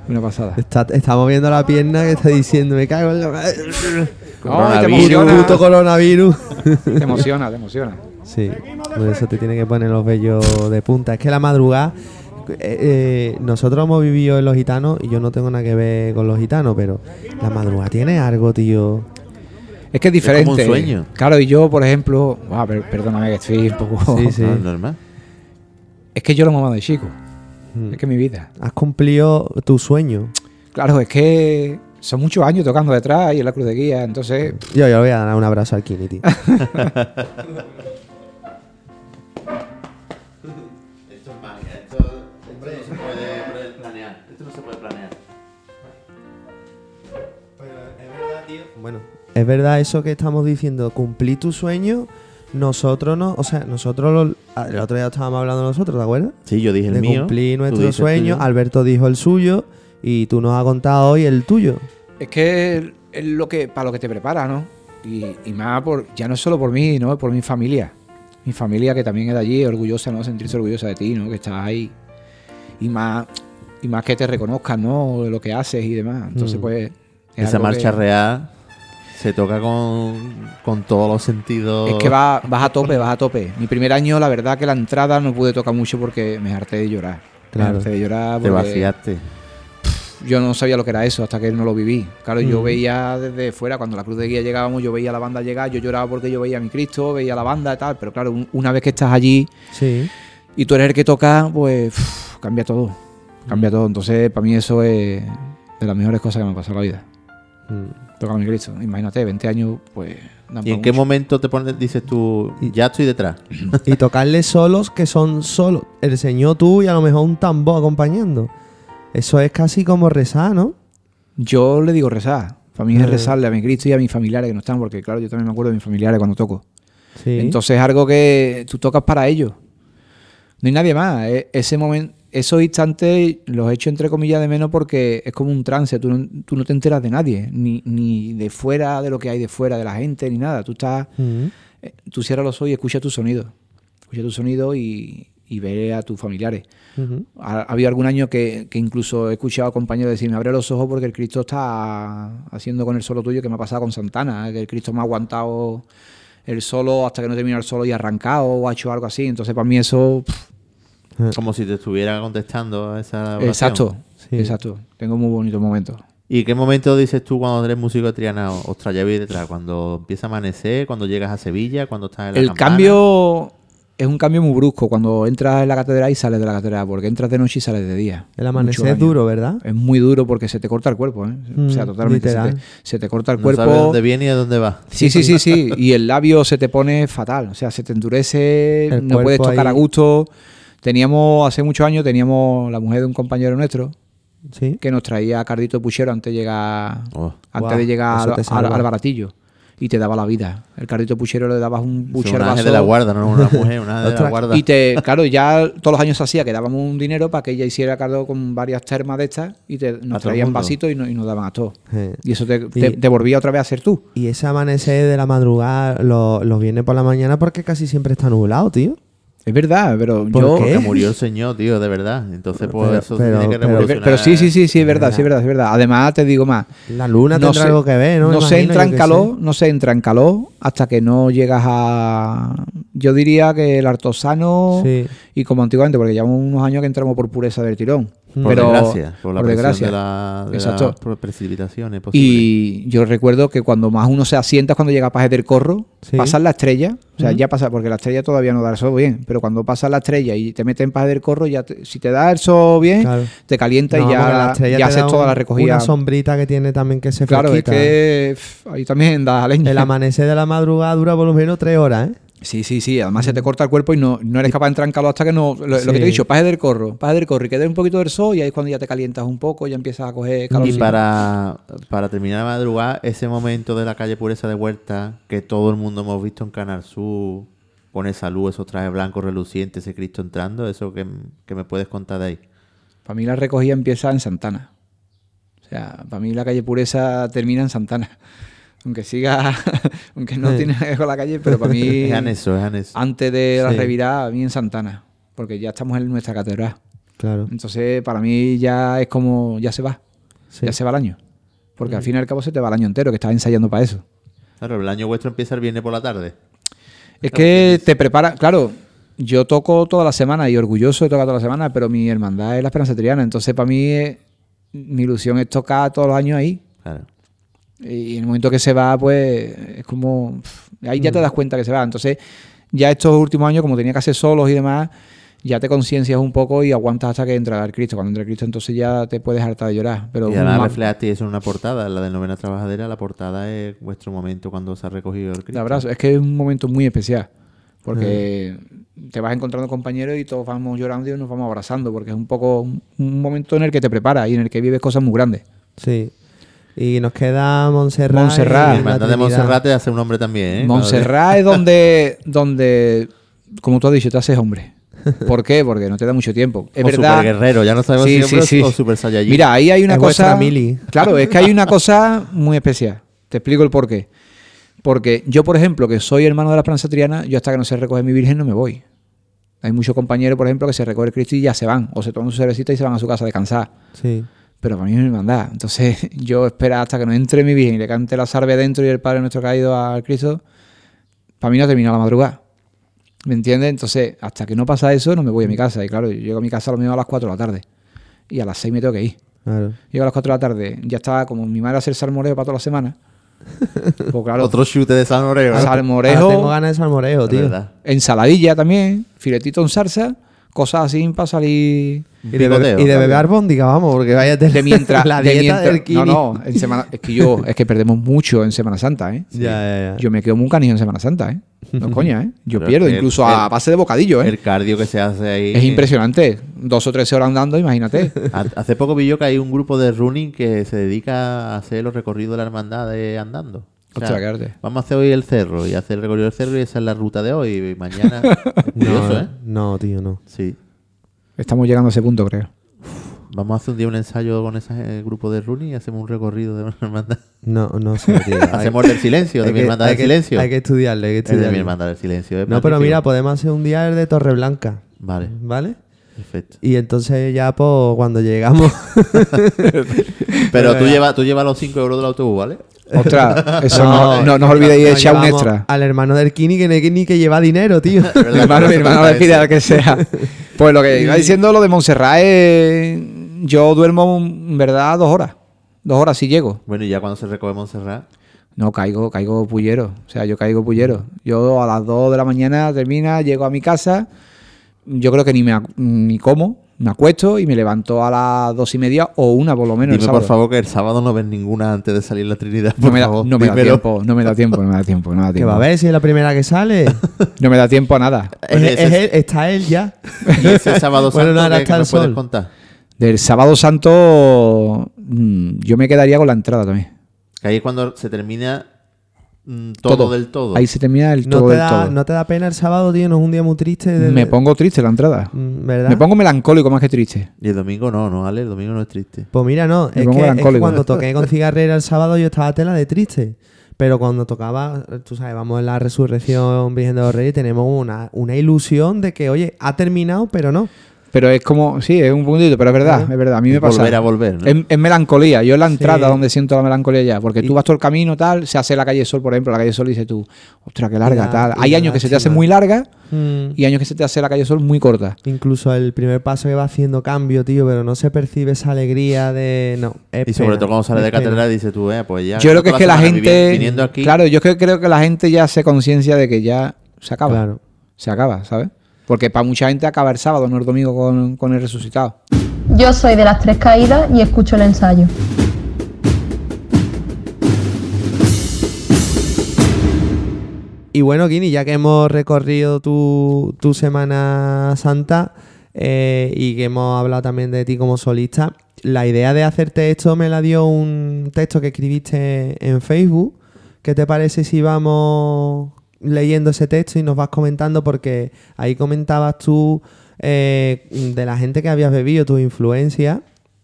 una pasada. Está, está moviendo la pierna que está diciendo, me cago en la madre. Ay, te Coronavirus. Puto coronavirus. Te emociona, te emociona. Sí, por eso te tiene que poner los vellos de punta. Es que la madrugada, eh, eh, nosotros hemos vivido en los gitanos y yo no tengo nada que ver con los gitanos, pero la madrugada tiene algo, tío. Es que es diferente. como un sueño. Claro, y yo, por ejemplo, ah, per- perdóname que estoy un poco. Sí, sí. No, es normal. Es que yo lo he mamado de chico. Mm. Es que es mi vida. Has cumplido tu sueño. Claro, es que son muchos años tocando detrás y en la cruz de guía, entonces. Yo, yo le voy a dar un abrazo al Kini, bueno, es verdad eso que estamos diciendo, cumplir tu sueño, nosotros no, o sea, nosotros lo- ah, el otro día estábamos hablando nosotros, ¿te acuerdas? Sí, yo dije el de mío. cumplir tú nuestro sueño. Alberto dijo el suyo y tú nos has contado hoy el tuyo. Es que es lo que para lo que te prepara, ¿no? Y, y más por ya no es solo por mí, ¿no? Por mi familia. Mi familia que también es de allí, orgullosa, ¿no? Sentirse orgullosa de ti, ¿no? Que estás ahí. Y más y más que te reconozcan, ¿no? De lo que haces y demás. Entonces, Mm. pues es Esa marcha que- real se toca con, con todos los sentidos. Es que va- vas a tope, vas a tope. Mi primer año, la verdad que la entrada no pude tocar mucho porque me harté de llorar. Claro. Me harté de llorar Te vaciaste. yo no sabía lo que era eso hasta que no lo viví. Claro, yo Mm. veía desde fuera, cuando la cruz de guía llegábamos, yo veía a la banda llegar, yo lloraba porque yo veía a mi Cristo, veía a la banda y tal, pero claro, un- una vez que estás allí Sí. y tú eres el que toca, pues cambia todo. Cambia todo. Entonces, para mí eso es de las mejores cosas que me ha pasado en la vida. Mm. Tocar a mi Cristo. Imagínate, 20 años, pues... ¿Y en qué mucho. momento te pones, dices tú, ya estoy detrás? y tocarle solos que son solos. El Señor tú y a lo mejor un tambor acompañando. Eso es casi como rezar, ¿no? Yo le digo rezar. Para mí es rezarle a mi Cristo y a mis familiares que no están, porque claro, yo también me acuerdo de mis familiares cuando toco. Sí. Entonces es algo que tú tocas para ellos. No hay nadie más. E- Ese momento, esos instantes los he hecho entre comillas de menos porque es como un trance. Tú no, tú no te enteras de nadie, ni, ni de fuera, de lo que hay de fuera, de la gente, ni nada. Tú estás, eh, tú cierras los ojos y escuchas tu sonido. Escucha tu sonido y, y ve a tus familiares. Ujú. Ha, ha habido algún año que, que incluso he escuchado a compañeros decirme, abre los ojos porque el Cristo está haciendo con el solo tuyo que me ha pasado con Santana, que el Cristo me ha aguantado el solo hasta que no termina el solo y ha arrancado o ha hecho algo así. Entonces para mí eso... pff, Como si te estuviera contestando a esa oración. exacto, Sí. exacto. Tengo muy bonitos momentos. ¿Y qué momento dices tú cuando eres músico de Triana? Ostras, ya voy detrás. Cuando empieza a amanecer, cuando llegas a Sevilla, cuando estás en la El campana? cambio es un cambio muy brusco cuando entras en la catedral y sales de la catedral, porque entras de noche y sales de día. El amanecer es duro, ¿verdad? Es muy duro porque se te corta el cuerpo, ¿eh? o sea, Mm, totalmente. Se te, se te corta el No cuerpo. sabes dónde viene y a dónde va. Sí, sí, sí, sí. Y el labio se te pone fatal. O sea, se te endurece, El no puedes tocar a gusto. Teníamos, hace muchos años, teníamos la mujer de un compañero nuestro Sí. que nos traía cardito puchero antes de llegar, Oh, antes de llegar al, baratillo. Y te daba la vida. El cardito puchero le dabas un puchero un ángel vaso. de la guarda, no una mujer, un ángel de la guarda. Y te, claro, ya todos los años se hacía que dábamos un dinero para que ella hiciera cargo con varias termas de estas y te, A nos traían vasitos y, no- y nos daban a todos. Y eso te, te, Y- te volvía otra vez a ser tú. Y ese amanecer de la madrugada los lo viene por la mañana porque casi siempre está nublado, tío. Es verdad, pero ¿Por yo. qué? Que murió el Señor, tío, de verdad. Entonces, pues Pero- eso pero- tiene que pero- revolucionar. Pero sí, sí, sí, sí, es verdad, sí, es verdad, es verdad. Además, te digo más. La luna no tendrá se- algo que ver, ¿no? No se entra en calor, no se entra en calor hasta que no llegas a. Yo diría que el artosano Sí. y como antiguamente, porque llevamos unos años que entramos por pureza del tirón. Por pero, desgracia, por la por presión desgracia. de, la, de Exacto. las pre- precipitaciones posibles. Y yo recuerdo que cuando más uno se asienta es cuando llega a Pajes del Corro, Sí. pasas la estrella, o sea, ya pasa, porque la estrella todavía no da el sol bien, pero cuando pasas la estrella y te metes en Pajes del Corro, ya te- si te da el sol bien, Claro. te calienta No, y porque la ya, ya haces da toda un- la recogida. Una sombrita que tiene también que se Claro, es que pff, ahí también da leña. El amanecer de la madrugada dura por lo menos tres horas, ¿eh? Sí, sí, sí. Además se te corta el cuerpo y no, no eres capaz de entrar en calor hasta que no. Lo, lo que te he dicho, paje del corro, paje del corro y que dé un poquito del sol y ahí es cuando ya te calientas un poco, ya empiezas a coger calor. Y para, para terminar la madrugada, ese momento de la calle Pureza de Vuelta, que todo el mundo hemos visto en Canal Sur, con esa luz, esos trajes blancos relucientes, ese Cristo entrando, eso que, que me puedes contar de ahí. Para mí la recogida empieza en Santana. O sea, para mí la calle Pureza termina en Santana. Aunque siga, aunque no tiene nada que ver con la calle, pero para mí, Es anexo, es anexo. antes de la Sí. revirada, a mí en Santana. Porque ya estamos en nuestra catedral. Claro. Entonces, para mí ya es como, ya se va. Sí. Ya se va el año. Porque al fin y al cabo se te va el año entero, que estás ensayando para eso. Claro, el año vuestro empieza el viernes por la tarde. Es que te prepara, claro, yo toco toda la semana y orgulloso de tocar toda la semana, pero mi hermandad es la Esperanza Triana, entonces para mí mi ilusión es tocar todos los años ahí. Claro. Y en el momento que se va, pues es como. Ahí ya Mm. te das cuenta que se va. Entonces, ya estos últimos años, como tenía que hacer solos y demás, ya te conciencias un poco y aguantas hasta que entra el Cristo. Cuando entra el Cristo, entonces ya te puedes hartar de llorar. Pero y además más- reflejaste eso en una portada, la de Novena Trabajadera, la portada es vuestro momento cuando se ha recogido el Cristo. de abrazo. Es que es un momento muy especial. Porque Mm. te vas encontrando compañeros y todos vamos llorando y nos vamos abrazando. Porque es un poco un, un momento en el que te preparas y en el que vives cosas muy grandes. Sí. Y nos queda Montserrat. Montserrat. la de. Montserrat te hace un hombre también, ¿eh? Montserrat es donde, donde, como tú has dicho, te haces hombre. ¿Por qué? Porque no te da mucho tiempo. Es o verdad. super guerrero, ya no sabemos si hombre o super saiyajin. Mira, ahí hay una Es cosa. mili. Claro, es que hay una cosa muy especial. Te explico el por qué. Porque yo, por ejemplo, que soy hermano de la Esperanza Triana, yo hasta que no se recoge mi virgen no me voy. Hay muchos compañeros, por ejemplo, que se recoge el Cristo y ya se van. O se toman su cervecita y se van a su casa a descansar. Sí. Pero para mí es mi hermandad. Entonces, yo espero hasta que no entre mi virgen y le cante la salve dentro y el Padre nuestro caído al Cristo. Para mí no termina la madrugada. ¿Me entiendes? Entonces, hasta que no pasa eso, no me voy a mi casa. Y claro, yo llego a mi casa a lo mismo a las 4 de la tarde. Y a las 6 me tengo que ir. Claro. Llego a las 4 de la tarde, ya estaba como mi madre hacer salmoreo para toda la semana. Pues claro, Otro chute de salmoreo. ¿eh? salmorejo, Ahora tengo ganas de salmoreo, tío. ensaladilla también, filetito en salsa, cosas así para salir Y de, beber, y de beber arbóndiga, vamos, porque vaya tener de mientras, la de dieta mientras- del Kini. no, no, en semana, es que yo, es que perdemos mucho en Semana Santa, ¿eh? Ya, ya, ya. Yo me quedo muy canijo en Semana Santa, ¿eh? No coña, ¿eh? Yo Pero pierdo, incluso el- a base de bocadillo, ¿eh? El cardio que se hace ahí. Es impresionante. Dos o tres horas andando, imagínate. Ha- Hace poco vi yo que hay un grupo de running que se dedica a hacer los recorridos de la hermandad de andando. O sea, vamos a hacer hoy el cerro y hacer el recorrido del cerro y esa es la ruta de hoy. Y mañana. es curioso, no, ¿eh? no, tío, no. Sí. Estamos llegando a ese punto, creo. Vamos a hacer un día un ensayo con ese grupo de running y hacemos un recorrido de una hermandad. No, no. Hay- Hacemos el del silencio, de hay mi que- hermandad hay del que- silencio. Hay que estudiarle, hay que Es de mi hermandad del silencio. No, pero mira, podemos hacer un día el de Torreblanca, Vale, ¿vale? perfecto. Y entonces ya, pues, cuando llegamos... Pero tú llevas tú llevas los 5 euros del autobús, ¿vale? Ostras, eso no, no, os olvidéis de echar un extra. Al hermano del Kini que no ni que lleva dinero, tío. Mi hermano, mi hermano le pide al que sea. Pues lo que iba diciendo, lo de Montserrat es... Yo duermo, en verdad, dos horas. Dos horas si llego. Bueno, y ya cuando se recoge Montserrat. No, caigo, caigo pullero. O sea, yo caigo pullero. Yo a las 2 de la mañana termina, llego a mi casa. Yo creo que ni me ni como, me acuesto y me levanto a las dos y media o una por lo menos. el Dime por favor que el sábado no ves ninguna antes de salir la Trinidad. No me, da, favor, no me da tiempo, no me da tiempo, no me da tiempo, no me da que va a ver si es la primera que sale. No me da tiempo a nada. Es- Oye, ese es es- él, está él ya. Y ese sábado Bueno, no, santo, ahora ¿qué- está qué el nos puedes contar? Del sábado santo, mm, yo me quedaría con la entrada también. Que ahí es cuando se termina mm, todo, del todo. Ahí se termina el ¿No todo te, del da, todo. ¿No te da pena el sábado, tío? ¿No es un día muy triste? de- Me pongo triste la entrada. Mm, ¿Verdad? Me pongo melancólico más que triste. Y el domingo no, no, Ale, el domingo no es triste. Pues mira, no, Me es pongo que, es que cuando toqué con cigarrera el sábado yo estaba tela de triste. Pero cuando tocaba, tú sabes, vamos en la resurrección Virgen de los Reyes, tenemos una, una ilusión de que, oye, ha terminado, pero no. Pero es como, sí, es un puntito, pero es verdad, es verdad. A mí me Es pasa. volver a volver, ¿no? Es, es melancolía. Yo en la entrada Sí. donde siento la melancolía ya. Porque Y- tú vas todo el camino, tal, se hace la calle Sol, por ejemplo, la calle Sol y dices tú, ostras, qué larga, la- tal. Hay la años que se te hace muy larga Mm, y años que se te hace la calle Sol muy corta. Incluso el primer paso que va haciendo cambio, tío, pero no se percibe esa alegría de... No, es Y sobre pena, todo cuando sales es de catedral dices tú, eh, pues ya. yo creo que es que la gente. Viniendo aquí. Claro, yo creo, creo que la gente ya se conciencia de que ya se acaba. Claro. Se acaba, ¿sabes? Porque para mucha gente acaba el sábado, no el domingo con, con el resucitado. Yo soy de las tres caídas y escucho el ensayo. Y bueno, Kini, ya que hemos recorrido tu, tu Semana Santa eh, y que hemos hablado también de ti como solista, la idea de hacerte esto me la dio un texto que escribiste en Facebook. ¿Qué te parece si vamos leyendo ese texto y nos vas comentando? Porque ahí comentabas tú eh, de la gente que habías bebido, tus influencias.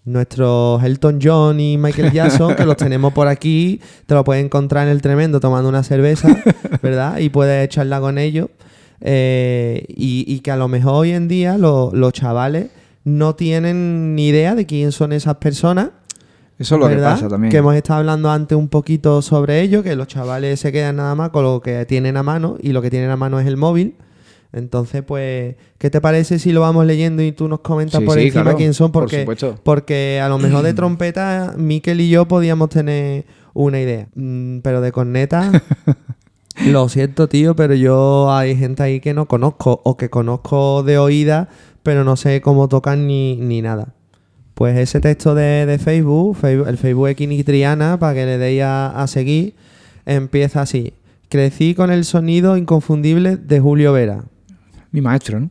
Nuestros Elton John y Michael Jackson, que los tenemos por aquí, te lo puedes encontrar en el tremendo tomando una cerveza, ¿verdad? Y puedes echarla con ellos. Eh, y, y que a lo mejor hoy en día lo- los chavales no tienen ni idea de quién son esas personas. Eso es lo que ¿verdad? pasa también. Que hemos estado hablando antes un poquito sobre ello, que los chavales se quedan nada más con lo que tienen a mano y lo que tienen a mano es el móvil. Entonces, pues, ¿qué te parece si lo vamos leyendo y tú nos comentas Sí, por sí, encima claro, quién son? por Porque, porque a lo mejor de trompeta, Miquel y yo podíamos tener una idea. Mm, pero de corneta, lo siento, tío, pero yo hay gente ahí que no conozco o que conozco de oída, pero no sé cómo tocan ni, ni nada. Pues ese texto de, de Facebook, Facebook- el Facebook de Kini Triana, para que le deis a, a seguir, empieza así. Crecí con el sonido inconfundible de Julio Vera. Mi maestro, ¿no?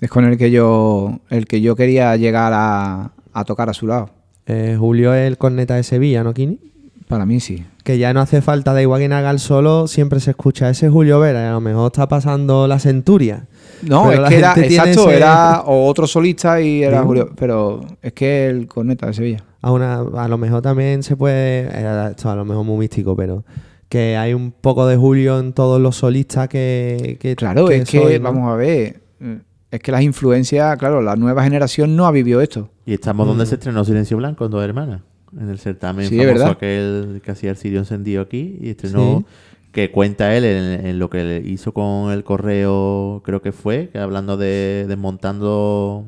Es con el que yo, el que yo quería llegar a, a tocar a su lado. Eh, Julio es el corneta de Sevilla, ¿no, Kini? Para mí sí. Que ya no hace falta, da igual que haga el solo, siempre se escucha ese Julio Vera, y a lo mejor está pasando la centuria. No, Pero es que era, exacto, ese- era otro solista y era Sí. Julio, pero es que el corneta de Sevilla. A, una, a lo mejor también se puede. era Esto a lo mejor muy místico, pero. Que hay un poco de Julio en todos los solistas que. que Claro, que es que, vamos a ver, eh, es que las influencias, claro, la nueva generación no ha vivido esto. Y estamos donde Mm. se estrenó Silencio Blanco en Dos Hermanas. En el certamen Sí, famoso verdad. aquel que hacía el Sirio encendido aquí. Y estrenó Sí. Que cuenta él en, en lo que hizo con el correo, creo que fue, que hablando de desmontando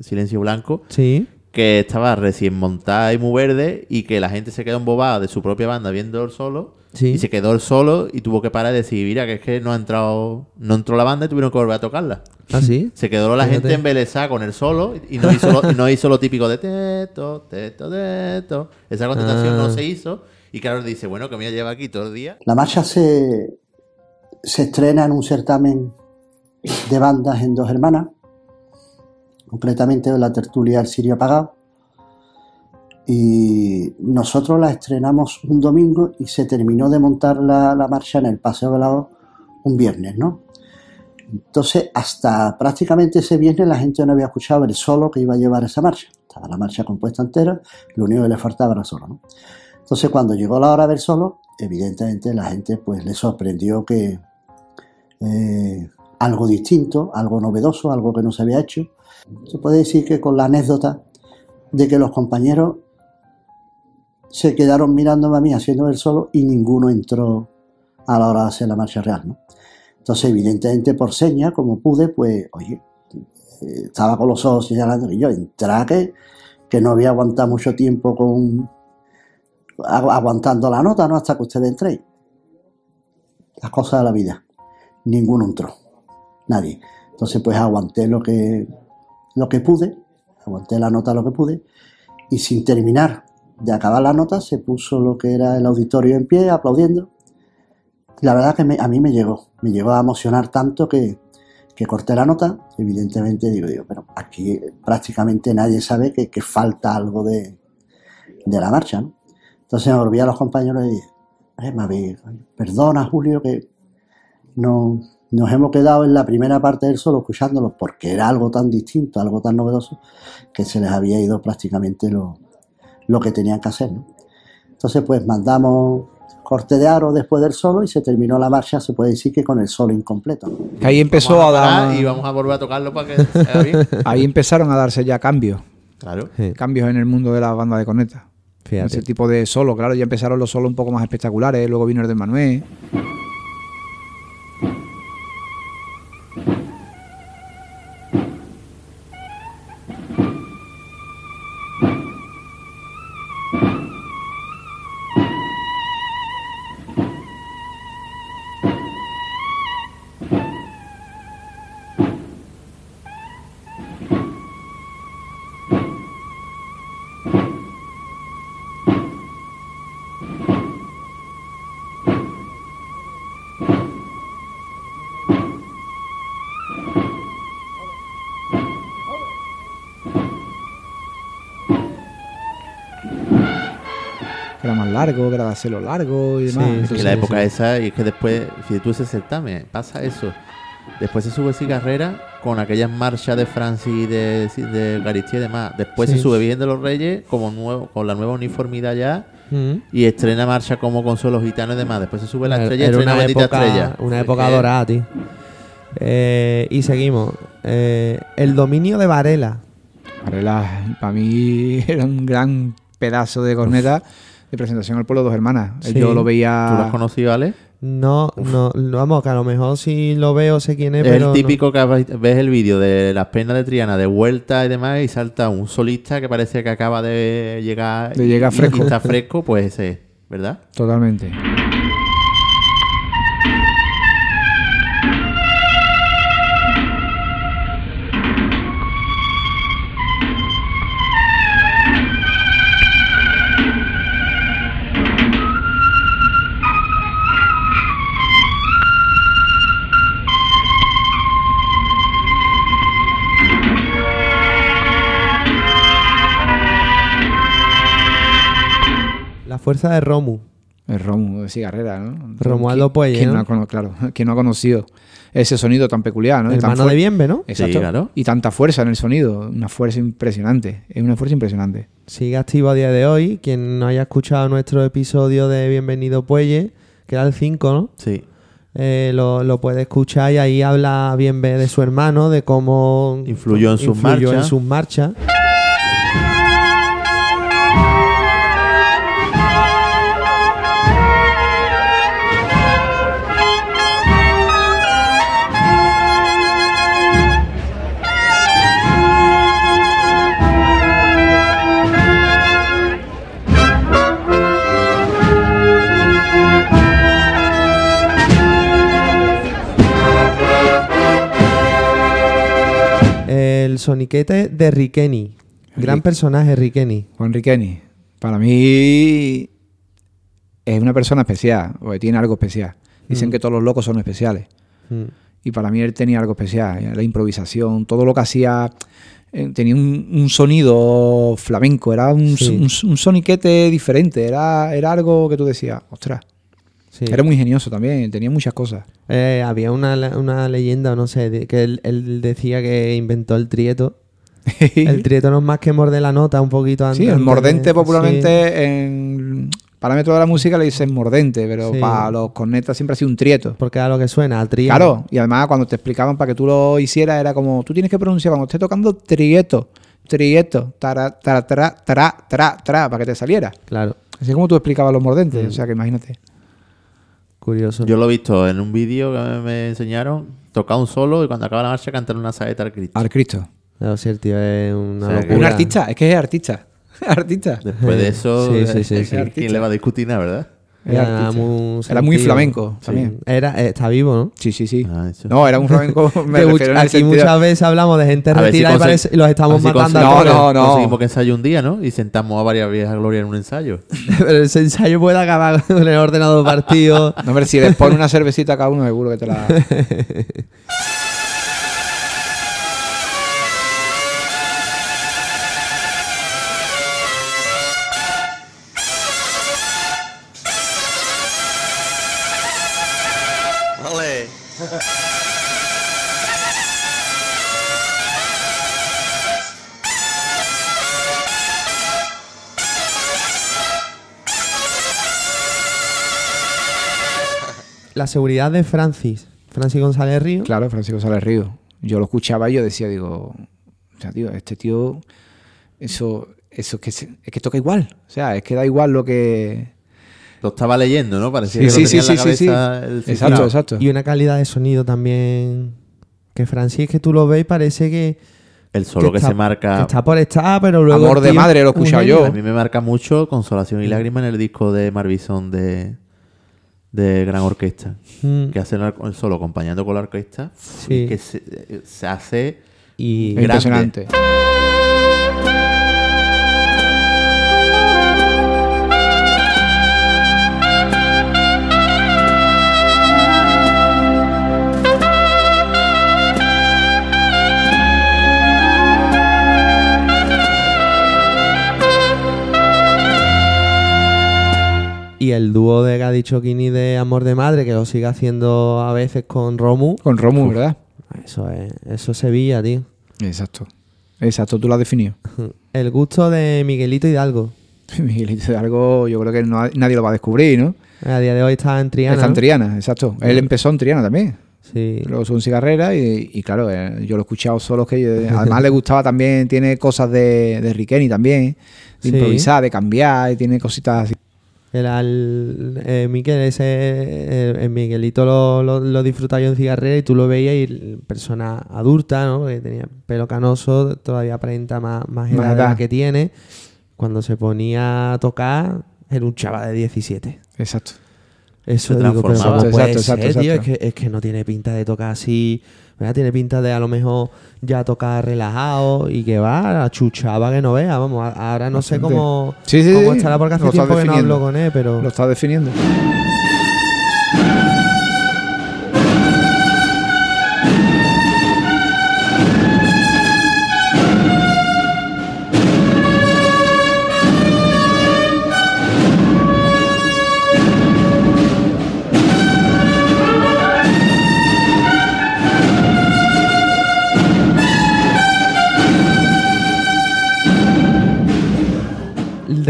Silencio Blanco, Sí. que estaba recién montada y muy verde y que la gente se quedó embobada de su propia banda viendo el solo. Sí. Y se quedó el solo y tuvo que parar y decir, mira, que es que no ha entrado, no entró la banda y tuvieron que volver a tocarla. ¿Ah, sí? Se quedó la Fíjate. gente embelesada con el solo y no hizo lo, y no hizo lo típico de teto, teto, teto. Esa contestación Ah. no se hizo. Y claro, dice, bueno, que me lleva aquí todo el día. La marcha se, se estrena en un certamen de bandas en dos hermanas, concretamente en la tertulia El Sirio Apagado. Y nosotros la estrenamos un domingo y se terminó de montar la, la marcha en el Paseo Velado un viernes, ¿no? Entonces, hasta prácticamente ese viernes la gente no había escuchado el solo que iba a llevar esa marcha. Estaba la marcha compuesta entera, lo único que le faltaba era solo, ¿no? Entonces, cuando llegó la hora del solo, evidentemente la gente pues le sorprendió que eh, algo distinto, algo novedoso, algo que no se había hecho. Se puede decir que con la anécdota de que los compañeros se quedaron mirándome a mí haciendo el solo y ninguno entró a la hora de hacer la marcha real, ¿no? Entonces, evidentemente, por señas, como pude, pues, oye, eh, estaba con los ojos señalando que yo entré que, que no había aguantado mucho tiempo con aguantando la nota, ¿no? Hasta que ustedes entréis. Las cosas de la vida. Ninguno entró. Nadie. Entonces, pues aguanté lo que, lo que pude, aguanté la nota lo que pude, y sin terminar de acabar la nota, se puso lo que era el auditorio en pie, aplaudiendo. La verdad que a mí me llegó, me llegó a emocionar tanto que, que corté la nota. Evidentemente digo, digo, pero aquí prácticamente nadie sabe que, que falta algo de, de la marcha, ¿no? Entonces me volví a los compañeros y dije, "Eh, me habéis- perdona Julio que no, nos hemos quedado en la primera parte del solo escuchándolos porque era algo tan distinto, algo tan novedoso, que se les había ido prácticamente lo, lo que tenían que hacer. ¿no? Entonces pues mandamos corte de aro después del solo y se terminó la marcha, se puede decir que con el solo incompleto. ¿no? Que ahí empezó Vamos a dar. Y vamos a volver a tocarlo para que se haga bien. Ahí empezaron a darse ya cambios. Claro. Sí. Cambios en el mundo de la banda de corneta. Ese tipo de solo, claro, ya empezaron los solos un poco más espectaculares, luego vino el de Manuel. Hacerlo largo y demás. Sí, Es que Entonces, la época sí. esa, y es que después, si tú ese certamen, pasa eso. Después se sube Cigarrera con aquellas marchas de Francis, de, de Garistía y demás. Después Sí. se sube Virgen de los Reyes como nuevo, con la nueva uniformidad ya. Mm. Y estrena marcha como Consuelo Gitano y demás. Después se sube la estrella y estrena una Bendita época, Estrella. una época dorada, tío. Eh, y seguimos. Eh, el dominio de Varela. Varela, para mí era un gran pedazo de corneta de presentación al pueblo de dos hermanas. Sí. Yo lo ¿Tú veía. lo has conocido, Ale? No, no, no, vamos, que a lo mejor si lo veo sé quién es, Es pero el no. típico que ves el vídeo de las penas de Triana de vuelta y demás y salta un solista que parece que acaba de llegar De llegar fresco. y está fresco, pues ese, es, ¿verdad? Totalmente. Fuerza de Romu. El Romu de cigarrera, ¿no? Romualdo ¿Quién- Puelle, quién ¿no? no ha cono- claro, ¿quién no ha conocido ese sonido tan peculiar, ¿no? Tan Hermano de Bienve, ¿no? Exacto. Sí, claro. Y tanta fuerza en el sonido, una fuerza impresionante. Es una fuerza impresionante. Sigue activo a día de hoy. Quien no haya escuchado nuestro episodio de Bienvenido Puelle, que era el 5, ¿no? Sí. Eh, lo, lo puede escuchar y ahí habla bien de su hermano, de cómo Influyó en sus influyó en marchas. sus marchas. Soniquete de Riqueni. Gran Rick- personaje, Riqueni. Juan Riqueni, para mí es una persona especial, porque tiene algo especial. Dicen Mm. que todos los locos son especiales. Mm. Y para mí él tenía algo especial. La improvisación, todo lo que hacía. eh, tenía un, un sonido flamenco, era un, Sí. un- un soniquete diferente, era, era algo que tú decías, ostras. Sí. Era muy ingenioso también, tenía muchas cosas. Eh, había una, una leyenda, no sé, de- que él, él decía que inventó el trieto. el trieto no es más que morder la nota un poquito antes. Sí, el mordente de- popularmente en parámetros de la música le dicen mordente, pero Sí. para los cornetas siempre ha sido un trieto. Porque era lo que suena, al trieto. Claro, y además cuando te explicaban para que tú lo hicieras era como, tú tienes que pronunciar cuando estés tocando trieto, trieto, tara, tara, tara, tara, tara, tara, para que te saliera. Claro, Así como tú explicabas los mordentes, Mm. o sea que imagínate. Curioso. Yo lo he visto en un vídeo que me- me enseñaron, tocar un solo y cuando acaba la marcha cantar una saeta al Cristo. Al Cristo. Claro, sí, el tío es una O sea, que- locura. Un artista, es que es artista. artista. Después de eso, Sí, sí, sí, sí. ¿quién le va a discutir nada, verdad? Era muy, Era muy flamenco Sí. también. Era, eh, está vivo, ¿no? Sí, sí, sí. Ah. No, era un flamenco, me refiero aquí muchas veces hablamos de gente si retirada y, conse- parece- y los estamos si matando todos. No, no. Conseguimos que ensayo un día, ¿no? Y sentamos a varias viejas gloria en un ensayo. Pero ese ensayo puede acabar con el ordenador partido. No, hombre, si les pone una cervecita a cada uno, seguro que te la... La seguridad de Francis. Francis González Río. Claro, Francisco Sales Río. Yo lo escuchaba y yo decía, digo, o sea, tío, este tío, eso, eso es que, se- es que toca igual. O sea, es que da igual lo que... Lo estaba leyendo, ¿no? Parecía Sí, que sí, lo tenía sí, en la sí, sí, cabeza el Exacto, exacto. Y una calidad de sonido también. Que Francis, que tú lo ves, y parece que, El solo que, está, se marca. que está por estar, pero luego. Amor de madre, lo he escuchado yo. A mí me marca mucho Consolación y Lágrima en el disco de Marvison de, de Gran Orquesta. Mm. Que hace el, solo acompañando con la orquesta. Sí. Que se, eh, se hace. Y Grande. Y el dúo de que ha dicho Kini de Amor de Madre, que lo sigue haciendo a veces con Romu. Con Romu, ¿verdad? Eso es, eso es Sevilla, tío. Exacto. Exacto, tú lo has definido. El gusto de Miguelito Hidalgo. Miguelito de algo, yo creo que no- nadie lo va a descubrir, ¿no? A día de hoy está en Triana. Está en ¿no? Triana, exacto. Él empezó en Triana también. Sí. Luego son cigarrera y, y claro, eh, yo lo he escuchado solo que yo- además le gustaba también, tiene cosas de, de Riqueni también, de Sí. improvisar, de cambiar, y tiene cositas así. El, al- eh, Miquel, ese, el, el Miguelito lo, lo, lo disfrutaba yo en cigarrera y tú lo veías y persona adulta, ¿no? Que tenía pelo canoso, todavía aparenta más, más edad, Más de la edad. que tiene. Cuando se ponía a tocar, era un chaval de 17. Exacto. Eso Se digo, pero transformaba. ¿cómo puede Exacto, exacto, ser, tío? Es exacto. que, es que no tiene pinta de tocar así. ¿Verdad? Tiene pinta de a lo mejor ya tocar relajado y que va, chuchaba que no vea. Vamos, a- ahora no sé cómo, Sí, sí, cómo estará porque hace tiempo que no hablo con él, pero. Lo está definiendo.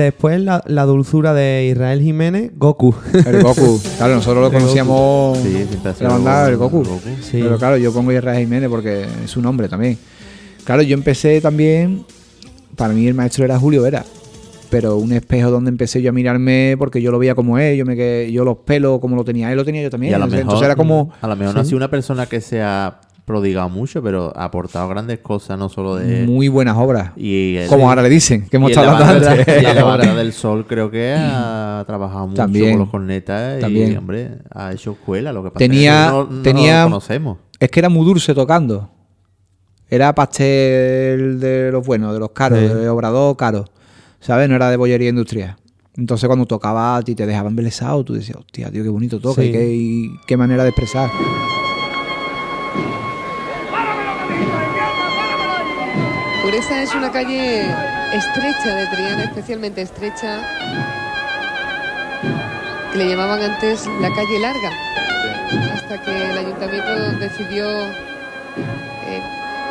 Después la, la dulzura de Israel Jiménez, Goku. El Goku. Claro, nosotros lo conocíamos Sí, la banda del Goku. Goku. Sí. Pero claro, yo pongo Israel Jiménez porque es su nombre también. Claro, yo empecé también. Para mí el maestro era Julio Vera. Pero un espejo donde empecé yo a mirarme porque yo lo veía como él, yo me quedé- yo los pelos como lo tenía él, lo tenía yo también. Y a lo Entonces, mejor, entonces era como. a lo mejor no ha Sí. sido una persona que se ha prodigado mucho, pero ha aportado grandes cosas, no solo de. Muy buenas obras. Y el- Como ahora le dicen, que hemos y estado hablando antes. Y en la banda del sol creo que ha trabajado mucho También. con los cornetas y, También. hombre, ha hecho escuela. Lo que pasa Tenía- es que no, no tenía- lo conocemos. Es que era muy dulce tocando. Era pastel de los buenos, de los caros, Sí. de obrador caro. ¿Sabes? No era de bollería industrial. Entonces cuando tocaba a ti te dejaban embelesado, tú decías, hostia, tío, qué bonito toca Sí. y, qué, y qué manera de expresar. Pureza es una calle estrecha de Triana, especialmente estrecha, que le llamaban antes la calle larga, hasta que el ayuntamiento decidió eh,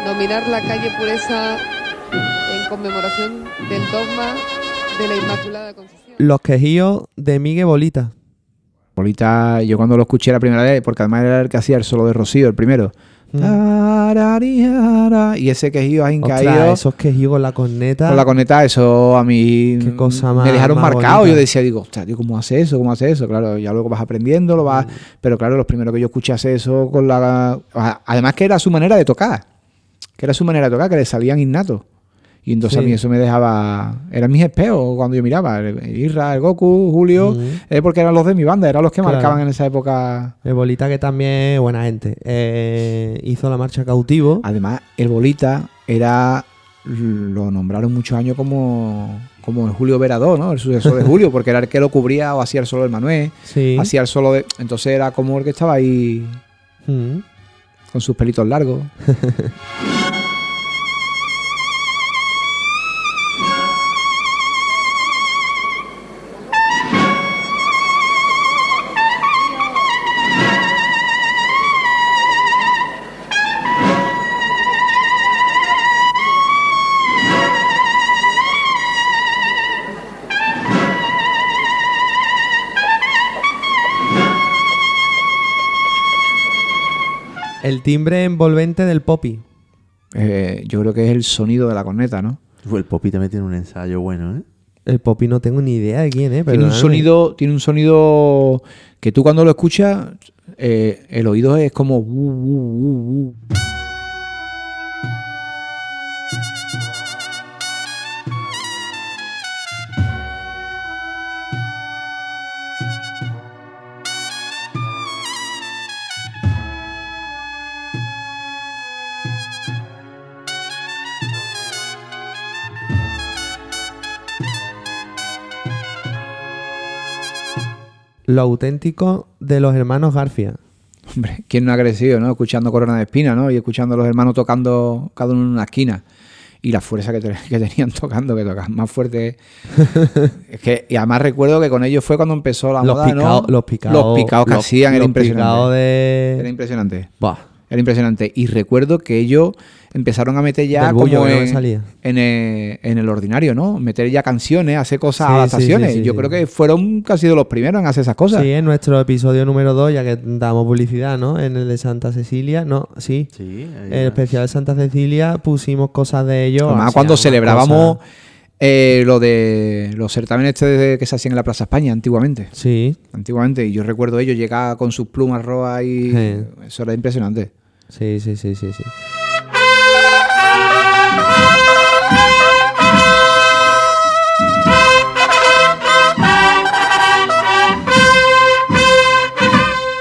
nominar la calle Pureza en conmemoración del dogma de la Inmaculada Concepción. Los quejíos de Miguel Bolita. Bolita, yo cuando lo escuché la primera vez, porque además era el que hacía el solo de Rocío, el primero. Mm. Y ese quejío ahí caído esos quejíos con la corneta. con la corneta, eso a mí Qué cosa me dejaron más marcado. bonita. Yo decía, digo, tío, ¿cómo hace eso? ¿Cómo hace eso? Claro, ya luego vas aprendiendo, lo Mm. vas. Pero claro, los primeros que yo escuché hacer eso con la. Además que era su manera de tocar. Que era su manera de tocar, que le salían innatos. Y entonces a mí eso me dejaba. Eran mis espejos cuando yo miraba. El Irra, el Goku, Julio. Eh, porque eran los de mi banda, eran los que Claro. marcaban en esa época. El Bolita que también es buena gente. Eh, hizo la marcha cautivo. Además, el Bolita era. Lo nombraron muchos años como, como el Julio Verador, ¿no? El sucesor de Julio, porque era el que lo cubría o hacía el solo del Manuel, Sí. hacía el solo de. Entonces era como el que estaba ahí con sus pelitos largos. El timbre envolvente del popi. Eh, yo creo que es el sonido de la corneta, ¿no? El Popi también tiene un ensayo bueno, ¿eh? El popi no tengo ni idea de quién es. Tiene un sonido, tiene un sonido que tú cuando lo escuchas, eh, el oído es como. uh, uh, uh, Lo auténtico de los hermanos Garfia. Hombre, ¿quién no ha crecido, no? Escuchando Corona de Espina, ¿no? Y escuchando a los hermanos tocando cada uno en una esquina. Y la fuerza que, te- que tenían tocando, que tocaban más fuerte. es que, y además recuerdo que con ellos fue cuando empezó la Los moda, los picados, Los picados que los- hacían, era impresionante. de- Era impresionante. Buah. Era impresionante. Y recuerdo que ellos empezaron a meter ya bullo como en, salía. en, en el ordinario, ¿no? Meter ya canciones, hacer cosas, Sí, adaptaciones. sí, sí, Yo sí. creo que fueron casi de los primeros en hacer esas cosas. Sí, en nuestro episodio número 2, ya que damos publicidad, ¿no? En el de Santa Cecilia, no, sí. Sí, ahí el especial de Santa Cecilia pusimos cosas de ellos. Además, cuando celebrábamos eh, lo de los certámenes este que se hacían en la Plaza España antiguamente. Sí. Antiguamente. Y yo recuerdo ellos llegar con sus plumas rojas y Sí. eso era impresionante. Sí, sí, sí, sí, sí.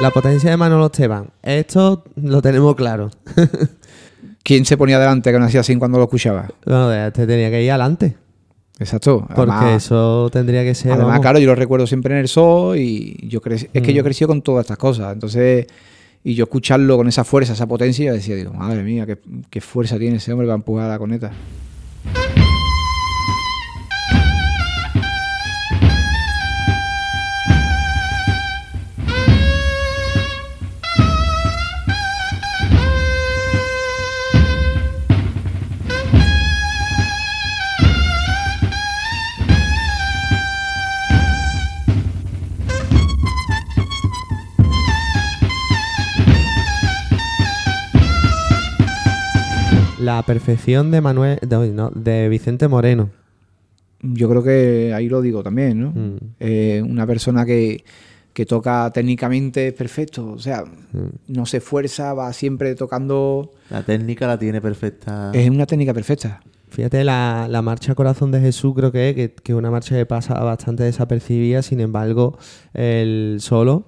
La potencia de Manolo Esteban. Esto lo tenemos claro. ¿Quién se ponía delante que no hacía así cuando lo escuchaba? Bueno, este tenía que ir adelante. Exacto. Porque Además- eso tendría que ser. Además, vamos. claro, yo lo recuerdo siempre en el zoo y yo es que Mm. yo crecí con todas estas cosas. Entonces, y yo escucharlo con esa fuerza, esa potencia, decía, digo, madre mía, qué, qué fuerza tiene ese hombre para empujar a la coneta. La perfección de Manuel, de, no, de Vicente Moreno. Yo creo que ahí lo digo también, ¿no? Mm. Eh, una persona que, que toca técnicamente es perfecto, o sea, no se esfuerza, va siempre tocando. La técnica la tiene perfecta. Es una técnica perfecta. Fíjate, la, la marcha Corazón de Jesús creo que es que, que una marcha que pasa bastante desapercibida, sin embargo, el solo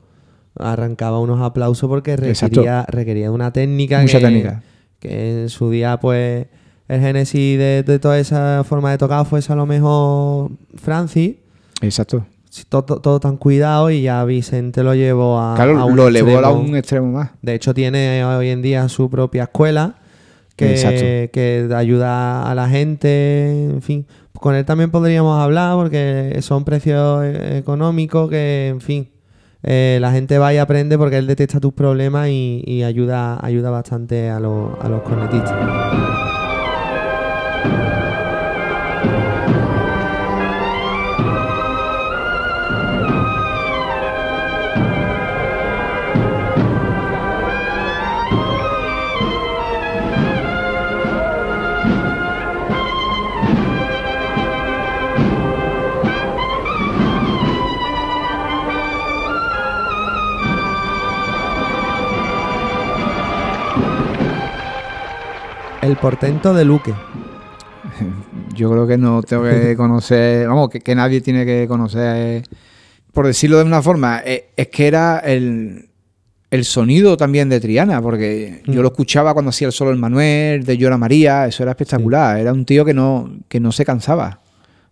arrancaba unos aplausos porque requería, requería de una técnica Mucha que, técnica. Que en su día, pues, el génesis de, de toda esa forma de tocar fuese a lo mejor Francis. Exacto. Todo, todo tan cuidado y ya Vicente lo llevó a, Claro, a un lo elevó a un extremo más. De hecho, tiene hoy en día su propia escuela que, que ayuda a la gente. En fin, con él también podríamos hablar porque son precios eh, económicos que, en fin, eh, la gente va y aprende porque él detecta tus problemas y, ayuda, ayuda bastante a, los- a los cornetistas. El portento de Luque. Yo creo que no tengo que conocer, vamos, que, que nadie tiene que conocer, por decirlo de una forma, eh, es que era el, el sonido también de Triana, porque yo lo escuchaba cuando hacía el solo el Manuel, de Llora María, eso era espectacular, era un tío que no, que no se cansaba.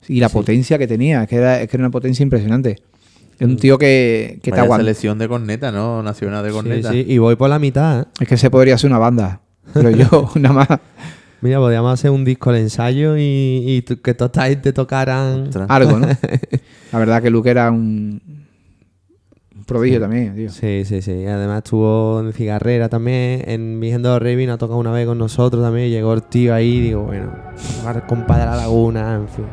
Y la potencia que tenía, es que era, es que era una potencia impresionante. Es un tío que, que te Vaya aguanta. selección de corneta, ¿no? Nacional de Sí, corneta. sí, y voy por la mitad. ¿eh? Es que se podría hacer una banda, pero yo nada más. Mira, podríamos hacer un disco de ensayo y, que toda esta gente tocaran Algo, ¿no? La verdad que Luke era un, un prodigio también, tío. Sí, sí, sí. Además estuvo en Cigarrera también. En Virgen de los Reyes vino a tocar una vez con nosotros también. Llegó el tío ahí y digo, bueno, tocar compa de la laguna, en fin.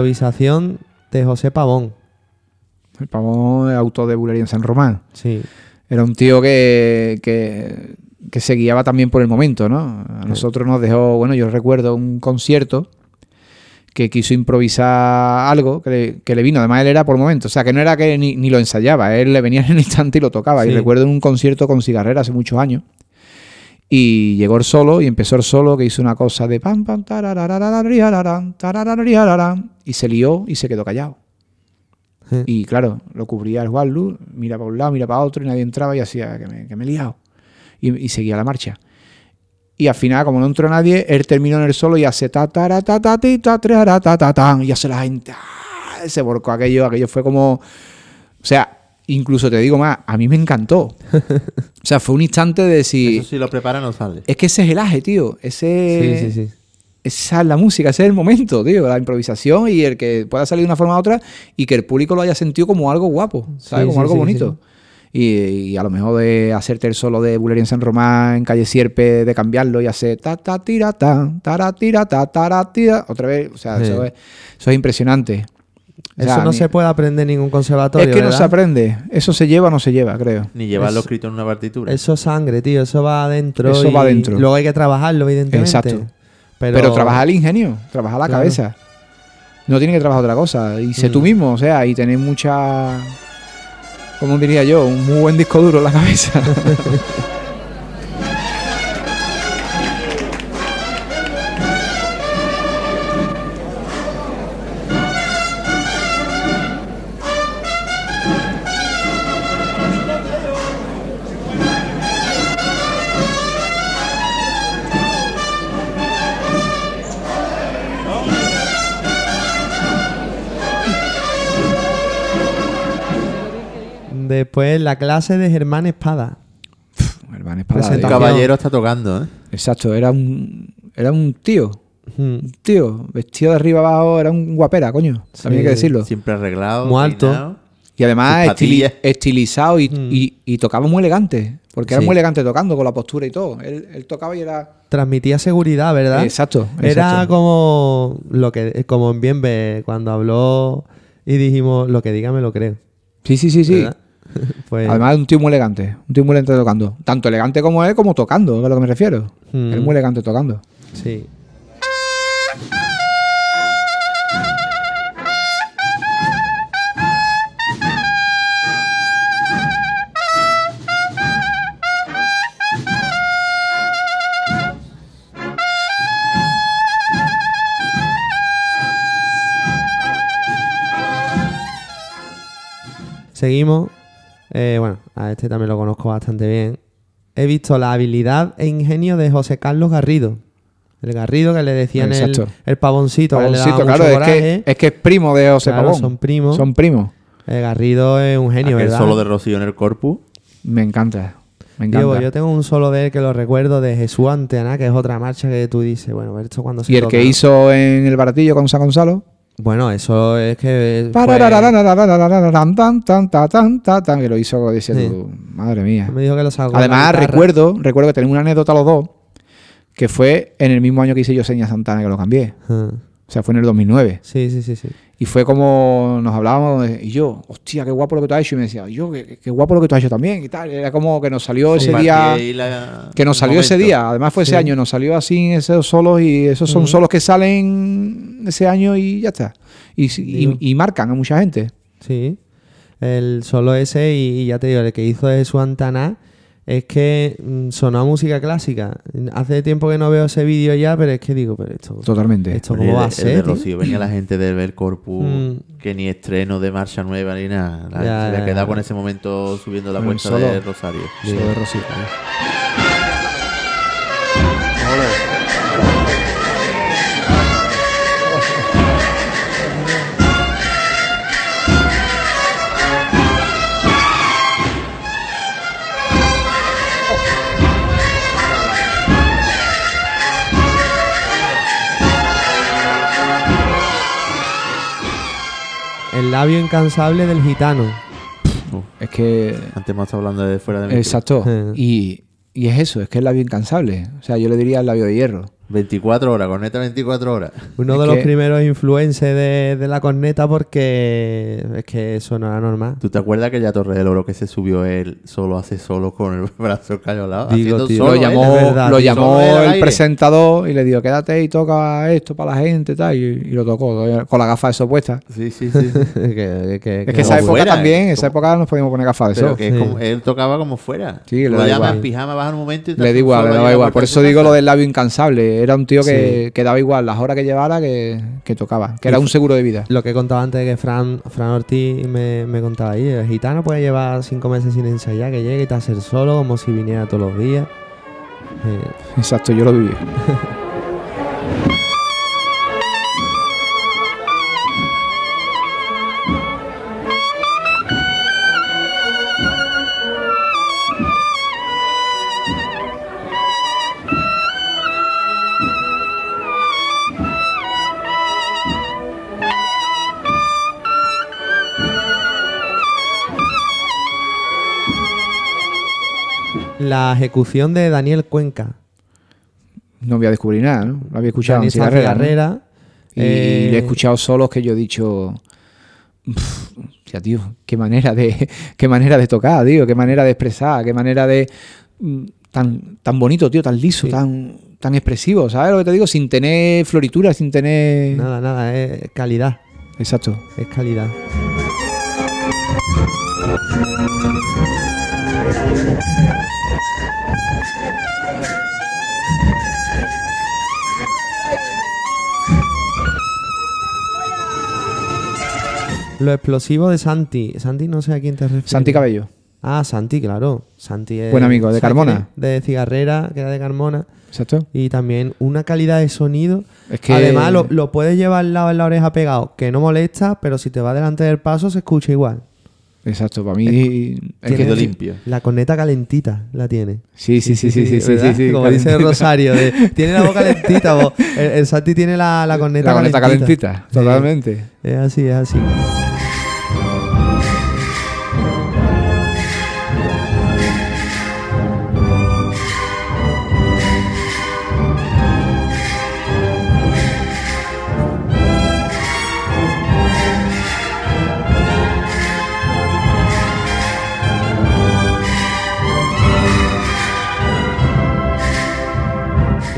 Improvisación de José Pavón. El pavón, autor de Bulería en San Román. Sí. Era un tío que, que, que se guiaba también por el momento, ¿no? A nosotros nos dejó, bueno, yo recuerdo un concierto que quiso improvisar algo que le, que le vino, además él era por momento, o sea, que no era que ni, ni lo ensayaba, él le venía en el instante y lo tocaba. Y recuerdo un concierto con Cigarrera hace muchos años. Y llegó el solo y empezó el solo que hizo una cosa de pam pam y se lió y se quedó callado. Y claro, lo cubría el Wallu, mira para un lado, mira para otro y nadie entraba y hacía que me, que me he liado. Y, y seguía la marcha. Y al final, como no entró nadie, él terminó en el solo y hace ta ta ta ta ta tra, ra, ta ta tan, y hace la gente ¡ah! se volcó aquello, aquello fue como o sea, incluso te digo más, a mí me encantó. O sea, fue un instante de decir, Eso si lo prepara no sale. es que ese es el aje, tío. Ese, Sí, sí, sí. Esa es la música, ese es el momento, tío. La improvisación y el que pueda salir de una forma u otra y que el público lo haya sentido como algo guapo, ¿sabes? Sí, como sí, algo sí, bonito. Y, y a lo mejor de hacerte el solo de Bulería en San Román, en Calle Sierpe, de cambiarlo y hacer ta ta tira ta, tara tira ta, tara tira, otra vez. O sea, eso, es, eso es impresionante. O sea, Eso no ni- se puede aprender en ningún conservatorio. Es que no se aprende. Eso se lleva o no se lleva, creo. Ni llevarlo Es- escrito en una partitura. Eso es sangre, tío. Eso va adentro. Eso y va adentro. Luego hay que trabajarlo, evidentemente. Exacto. Pero, Pero, trabajar el ingenio, trabajar la Claro. cabeza. No tiene que trabajar otra cosa. Y sé Mm. tú mismo, o sea, y tener mucha. ¿Cómo diría yo? Un muy buen disco duro en la cabeza. Después la clase de Germán Espada. Germán Espada. El caballero está tocando, ¿eh? Exacto, era un, era un tío. Mm. Un tío, vestido de arriba abajo, era un guapera, coño. También hay que decirlo. Siempre arreglado. Muy alto. peinado. Y además estili- estilizado y, Mm. y- y tocaba muy elegante. Porque era Sí. muy elegante tocando, con la postura y todo. Él, él tocaba y era. Transmitía seguridad, ¿verdad? Exacto. Era exacto. como lo que como en Bienve cuando habló y dijimos lo que diga me lo creo. Sí, sí, sí, sí. ¿verdad? pues, Además, un tío muy elegante. Un tío muy elegante tocando. Tanto elegante como él, como tocando, es a lo que me refiero. Mm. Él muy elegante tocando. sí. Seguimos. Eh, bueno, a este también lo conozco bastante bien. He visto la habilidad e ingenio de José Carlos Garrido. El Garrido que le decían el, el pavoncito. que le daba Pavoncito, claro, es que, es que es primo de José Claro, Pavón. son primos. Son primos. El Garrido es un genio, Aquel ¿verdad? solo de Rocío en el corpus. Me encanta. Me encanta. yo tengo un solo de él que lo recuerdo de Jesús Antena, que es otra marcha que tú dices, bueno, esto cuando se y el toca? que hizo en el baratillo con San Gonzalo. Bueno, eso es que. Que lo hizo, decía sí. madre mía. Me dijo que lo Además, recuerdo, recuerdo que tenemos una anécdota los dos, que fue en el mismo año que hice yo Seña Santana que lo cambié. Uh. O sea, fue en el 2009. Sí, sí, sí, sí. Y fue como nos hablábamos de- y yo, hostia, qué guapo lo que tú has hecho. Y me decía, yo, qué, qué guapo lo que tú has hecho también y tal. Era como que nos salió ese día. la- Que nos salió ese día, además fue ese Sí. año, nos salió así esos solos y esos son solos que salen ese año y ya está. Y, y- marcan a mucha gente. Sí. El solo ese, y, y ya te digo, el que hizo de Jesús Antana es que mm, sonó a música clásica. Hace tiempo que no veo ese vídeo ya, pero es que digo, pero esto. Totalmente. ¿Esto cómo va a ser? Venía la gente de ver corpus, Mm. que ni estreno de marcha nueva ni nada. La Ya, se había ya, quedado ya. con ese momento subiendo la cuenta solo. de Rosario. Solo de Rosita. El labio incansable del gitano. Es que. Antes hemos estado hablando de fuera de micro. Exacto. Y, y es eso, es que es el labio incansable. O sea, yo le diría el labio de hierro. 24 horas, corneta 24 horas. Uno Es de los primeros influencers de, de la corneta porque es que eso no era normal. ¿Tú te acuerdas que ya Torre del Oro que se subió él solo hace solo con el brazo cañolado? Digo, haciendo tío. solo lo llamó, verdad, lo tío. llamó el aire. presentador y le dijo, quédate y toca esto para la gente tal, y, y lo tocó con la gafa de eso puesta. Sí, sí, sí. que, que- que- Es que esa época fuera, también, eh, esa época nos podíamos poner gafas de Pero eso. que es Sí. como, él tocaba como fuera. Sí, le Tú da lo llamas igual. pijama, en un momento y te Le da igual, le ahí daba a igual. Por eso digo lo del labio incansable. Era un tío que, que daba igual las horas que llevara que, que tocaba. Que era un seguro de vida. Lo que contaba antes que Fran, Fran Ortiz me, me contaba ahí, el gitano puede llevar cinco meses sin ensayar, que llegue y te hacer solo como si viniera todos los días. Eh, Exacto, yo lo viví. la ejecución de Daniel Cuenca. No voy a descubrir nada, ¿no? Lo había escuchado Daniel en cigarrera. ¿no? Cigarrera, Y eh, le he escuchado solos que yo he dicho. "Pff, hostia, tío, qué manera de. Qué manera de tocar, tío, qué manera de expresar, qué manera de. mm, Tan, tan bonito, tío, tan liso, Sí. tan, tan expresivo, ¿sabes lo que te digo? Sin tener floritura, sin tener. Nada, nada, es calidad. Exacto. Es calidad. Lo explosivo de Santi. Santi no sé a quién te refieres. Santi Cabello. Ah, Santi, claro. Santi es... Buen amigo, de ¿sabes Carmona. De Cigarrera, que era de Carmona. Exacto. Y también una calidad de sonido. Es que. Además, lo, lo puedes llevar al lado en la oreja pegado, que no molesta, pero si te va delante del paso se escucha igual. Exacto, para mí es que limpio. La corneta calentita la tiene. Sí, sí, sí, sí, sí, sí, sí, sí, Como dice. Rosario, de, tiene la boca calentita. El, el Santi tiene la, la corneta La calentita. calentita, totalmente. Es así, es así.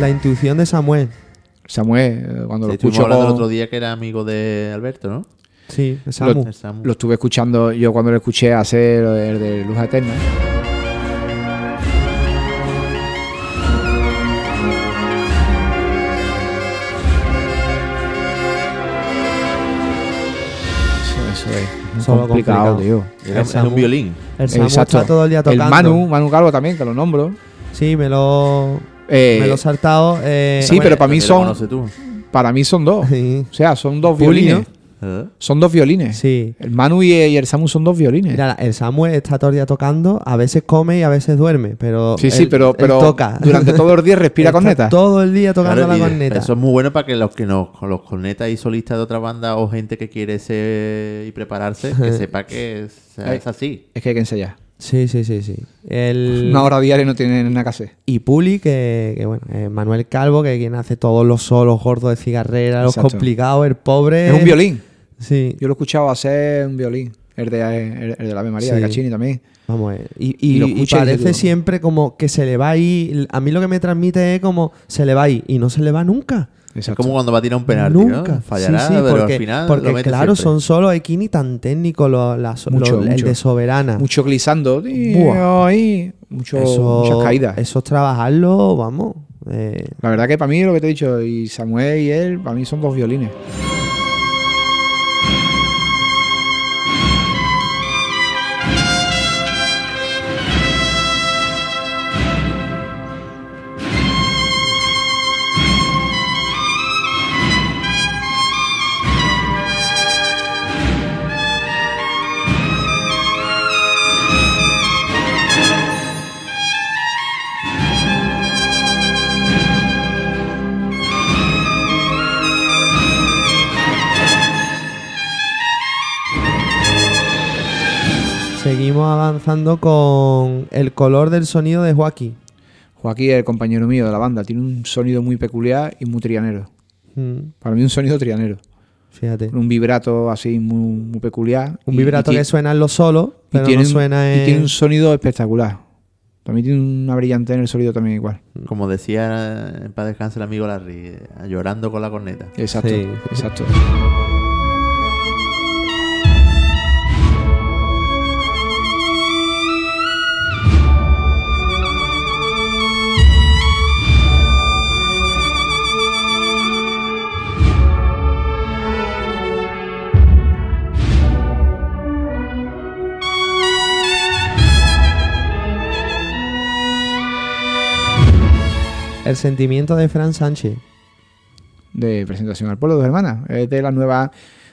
La intuición de Samuel. Samuel, eh, cuando lo escucho hablando el con- otro día que era amigo de Alberto, ¿no? Sí, lo, Samu. Lo estuve escuchando yo cuando lo escuché hacer el de Luz Eterna. Eso, eso es muy Solo complicado, complicado. tío. Era un violín. El Samu Exacto. está todo el día tocando. El Manu, Manu Calvo también, que lo nombro. Sí, me lo, Eh, me lo he saltado. eh, sí, pero para mí son para mí son dos. Sí. O sea, son dos violines. ¿Eh? Son dos violines. Sí. El Manu y, y el Samu son dos violines. Mira, el Samuel está todo el día tocando, a veces come y a veces duerme, pero sí, sí, pero, pero toca. durante todos los días respira Está corneta. Todo el día tocando Claro, la corneta. Eso es muy bueno para que los que nos, con los cornetas y solistas de otra banda o gente que quiere ser y prepararse, que sepa que es así. Es que hay que ensayar. Sí, sí, sí, sí. El... Una hora diaria no tiene nada que hacer. Y Puli, que, que bueno, eh, Manuel Calvo, que quien hace todos los solos gordos de cigarrera, los complicados, el pobre. Es un violín. Sí. Yo lo he escuchado hacer un violín. El de, el, el de la Ave María, de Sí. Cachini también. Vamos, eh, y, Y y- lo y parece siempre como que se le va ahí. A mí lo que me transmite es como se le va ahí y no se le va nunca. Es como cuando va a tirar un penalti, Nunca. ¿no? Fallará, Sí, sí, pero porque, al final porque lo mete claro, siempre. son solo Equini tan técnicos, lo- la- lo- Mucho, el de Soberana. Mucho glissando. Buah. Ahí. Mucho, Eso- muchas caídas. Eso es trabajarlo, vamos. eh, La verdad que para mí lo que te he dicho, y Samuel y él, para mí son dos violines. Seguimos avanzando con el color del sonido de Joaquín. Joaquín, el compañero mío de la banda, tiene un sonido muy peculiar y muy trianero. Mm, Para mí un sonido trianero. fíjate. Un vibrato así muy, muy peculiar. Un Y- vibrato y que suena en los solos, y pero tiene no un- suena y en... tiene un sonido espectacular. También tiene una brillante en el sonido también igual. Como decía en paz descanse el amigo Larry, eh, llorando con la corneta. Exacto, Sí. exacto. El sentimiento de Fran Sánchez. de presentación al pueblo, dos hermanas. Es de la nueva,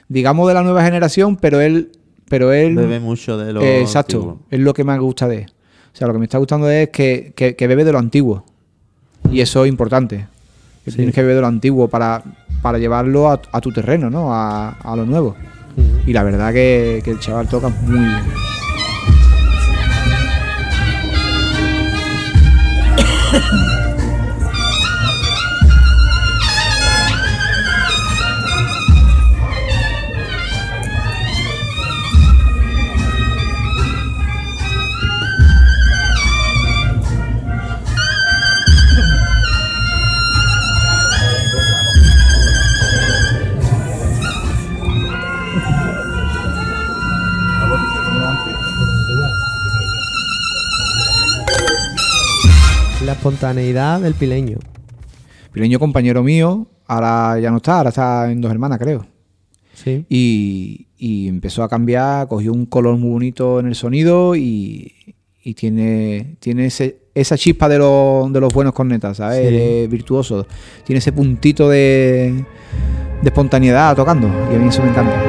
digamos de la nueva generación, pero él, pero él, Bebe mucho de lo eh, exacto, antiguo. es lo que más gusta de él. O sea, lo que me está gustando de él es que, que- que bebe de lo antiguo. Y eso es importante. Que Sí. Tienes que beber de lo antiguo para, para llevarlo a, a tu terreno, ¿no? A, a lo nuevo. Y la verdad que, que el chaval toca muy bien. La espontaneidad del pileño. Pileño compañero mío, ahora ya no está, ahora está en dos hermanas, creo. Sí. Y, y empezó a cambiar, cogió un color muy bonito en el sonido y, y tiene, tiene ese, esa chispa de, los- de los buenos cornetas, ¿sabes? Sí. Virtuoso. Tiene ese puntito de, de espontaneidad tocando y a mí eso me encanta.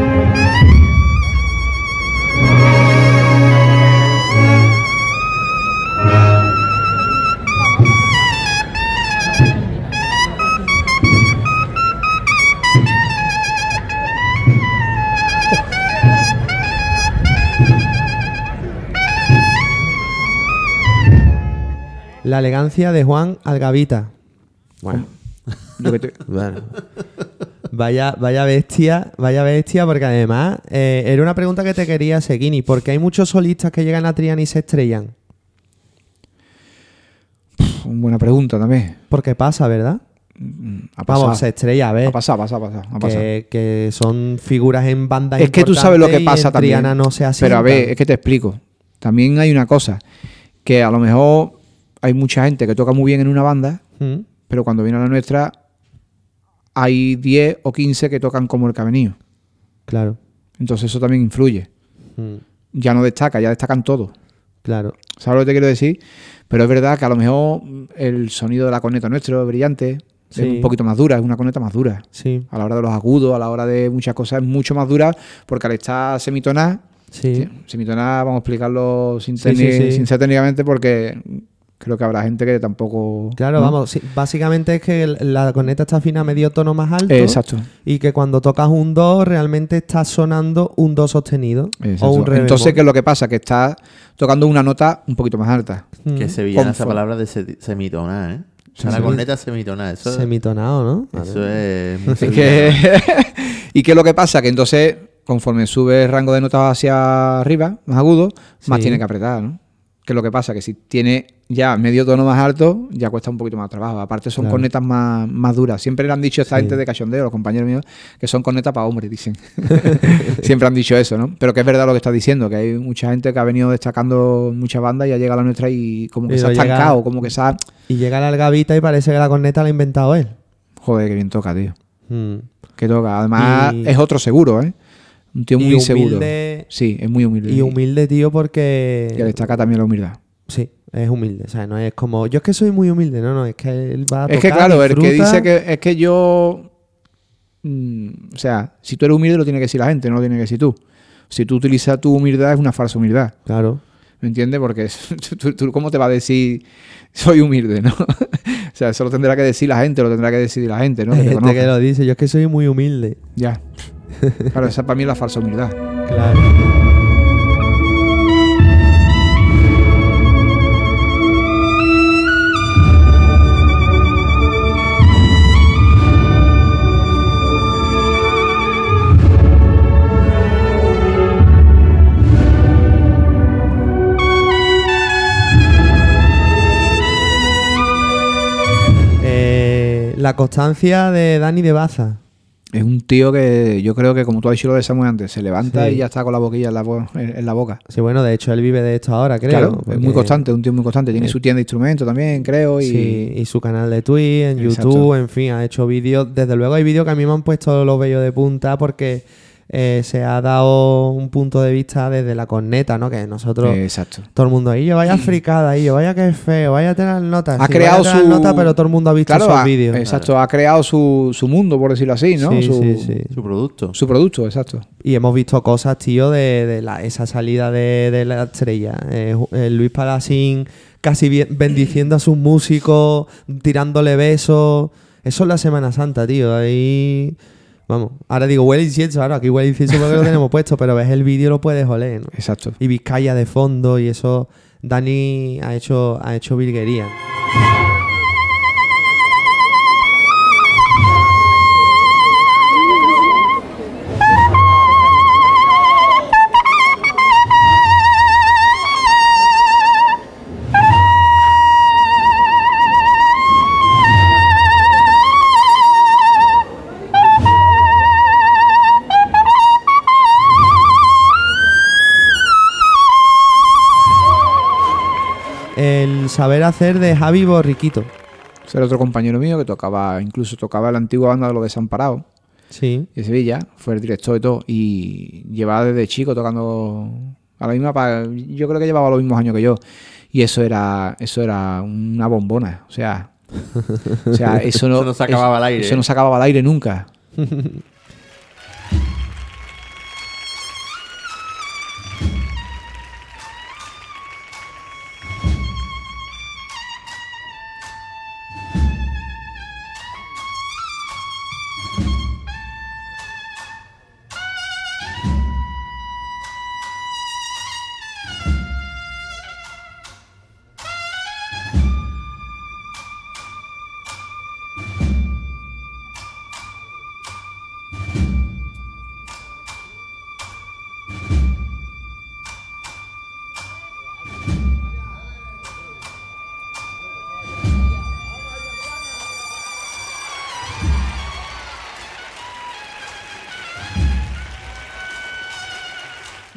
La elegancia de Juan Algavita. Bueno. Lo que te- Bueno. Vaya, vaya bestia, vaya bestia, porque además eh, era una pregunta que te quería hacer, Guini, porque hay muchos solistas que llegan a Triana y se estrellan. Buena pregunta también. Porque pasa, ¿verdad? Pasado. Vamos, se estrella, a ver. Ha pasado, ha pasado. Que, que son figuras en bandas Es que tú sabes lo que pasa también. Triana no se Pero a ver, es que te explico. También hay una cosa, que a lo mejor hay mucha gente que toca muy bien en una banda, Mm, pero cuando viene a la nuestra hay 10 o 15 que tocan como el que ha venido. Claro. Entonces eso también influye. Mm, Ya no destaca, ya destacan todos. Claro. ¿Sabes lo que te quiero decir? Pero es verdad que a lo mejor el sonido de la corneta nuestro es brillante, Sí. es un poquito más dura, es una corneta más dura. Sí. A la hora de los agudos, a la hora de muchas cosas es mucho más dura porque al estar semitonada, Sí. semitonada vamos a explicarlo sin, sí. sin ser técnicamente porque creo que habrá gente que tampoco... Claro, ¿no? vamos, sí, básicamente es que la corneta está afina a medio tono más alto. Exacto. Y que cuando tocas un do realmente está sonando un do sostenido. Exacto. O un re Entonces, bemol. ¿qué es lo que pasa? Que está tocando una nota un poquito más alta. Que Mm. sevillana esa palabra de se- semitona, ¿eh? Sí, la corneta semitona. Eso, Semitonado, ¿no? eso es muy Es que- ¿Y qué es lo que pasa? Que entonces, conforme sube el rango de notas hacia arriba, más agudo, más Sí. tiene que apretar, ¿no? ¿Qué es lo que pasa? Que si tiene ya medio tono más alto, ya cuesta un poquito más trabajo. Aparte son Claro. cornetas más, más duras. Siempre le han dicho esta Sí. gente de cachondeo, los compañeros míos, que son cornetas para hombres, dicen. Siempre han dicho eso, ¿no? Pero que es verdad lo que estás diciendo, que hay mucha gente que ha venido destacando muchas bandas y ha llegado a la nuestra y como que se ha llega- estancado, como que se ha... Y llega la algavita y parece que la corneta la ha inventado él. Joder, que bien toca, tío. Mm. Que toca. Además, Y- es otro seguro, ¿eh? Un tío muy seguro. humilde- Sí, es muy humilde. Y humilde, tío, porque. Que destaca también la humildad. Sí, es humilde. O sea, no es como. Yo es que soy muy humilde, no, no, es que él va a Es que tocar, claro, el que disfruta. dice que es que yo. mm, o sea, si tú eres humilde lo tiene que decir la gente, no lo tiene que decir tú. Si tú utilizas tu humildad es una falsa humildad. Claro. ¿Me entiendes? Porque tú, tú- ¿cómo te va a decir soy humilde, no? o sea, eso lo tendrá que decir la gente, lo tendrá que decir la gente, ¿no? Hay Que te gente que lo dice. Yo es que soy muy humilde. Ya. Claro, esa para mí es la falsa humildad. Claro. Eh, la constancia de Dani de Baza. Es un tío que yo creo que, como tú has dicho lo de Samuel antes, se levanta Sí. y ya está con la boquilla en la, bo- en- en la boca. Sí, bueno, de hecho él vive de esto ahora, creo. Claro, es muy constante, un tío muy constante. Tiene su tienda de instrumentos también, creo. Y, Sí, y su canal de Twitch, en Exacto. YouTube, en fin, ha hecho vídeos. Desde luego hay vídeos que a mí me han puesto los vellos de punta porque eh, se ha dado un punto de vista desde la corneta, ¿no? Que nosotros, exacto. todo el mundo ahí, yo vaya fricada, ahí, yo vaya que feo, vaya a tener notas. Ha sí, creado vaya a tener su- notas, pero todo el mundo ha visto Claro, ha- vídeos. Exacto, ha creado su, su mundo, por decirlo así, ¿no? Sí, su, sí, sí. Su producto. su producto, exacto. Y hemos visto cosas, tío, de, de la- esa salida de, de la estrella. Eh, eh, Luis Palacín casi bien- bendiciendo a sus músicos, tirándole besos. Eso es la Semana Santa, tío. Ahí. Vamos, ahora digo, huele incienso, ahora aquí huele incienso porque lo tenemos puesto, pero ves el vídeo lo puedes oler, ¿no? Exacto. Y Vizcaya de fondo y eso. Dani ha hecho, ha hecho virguería. El saber hacer de Javi Borriquito. Ser otro compañero mío que tocaba, incluso tocaba la antigua banda de los Desamparados Sí. de Sevilla, fue el director y todo, y llevaba desde chico tocando a la misma, yo creo que llevaba los mismos años que yo, y eso era, eso era una bombona, o sea, o sea, eso no, Eso no se acababa al aire, Eso ¿eh? no se acababa al aire nunca.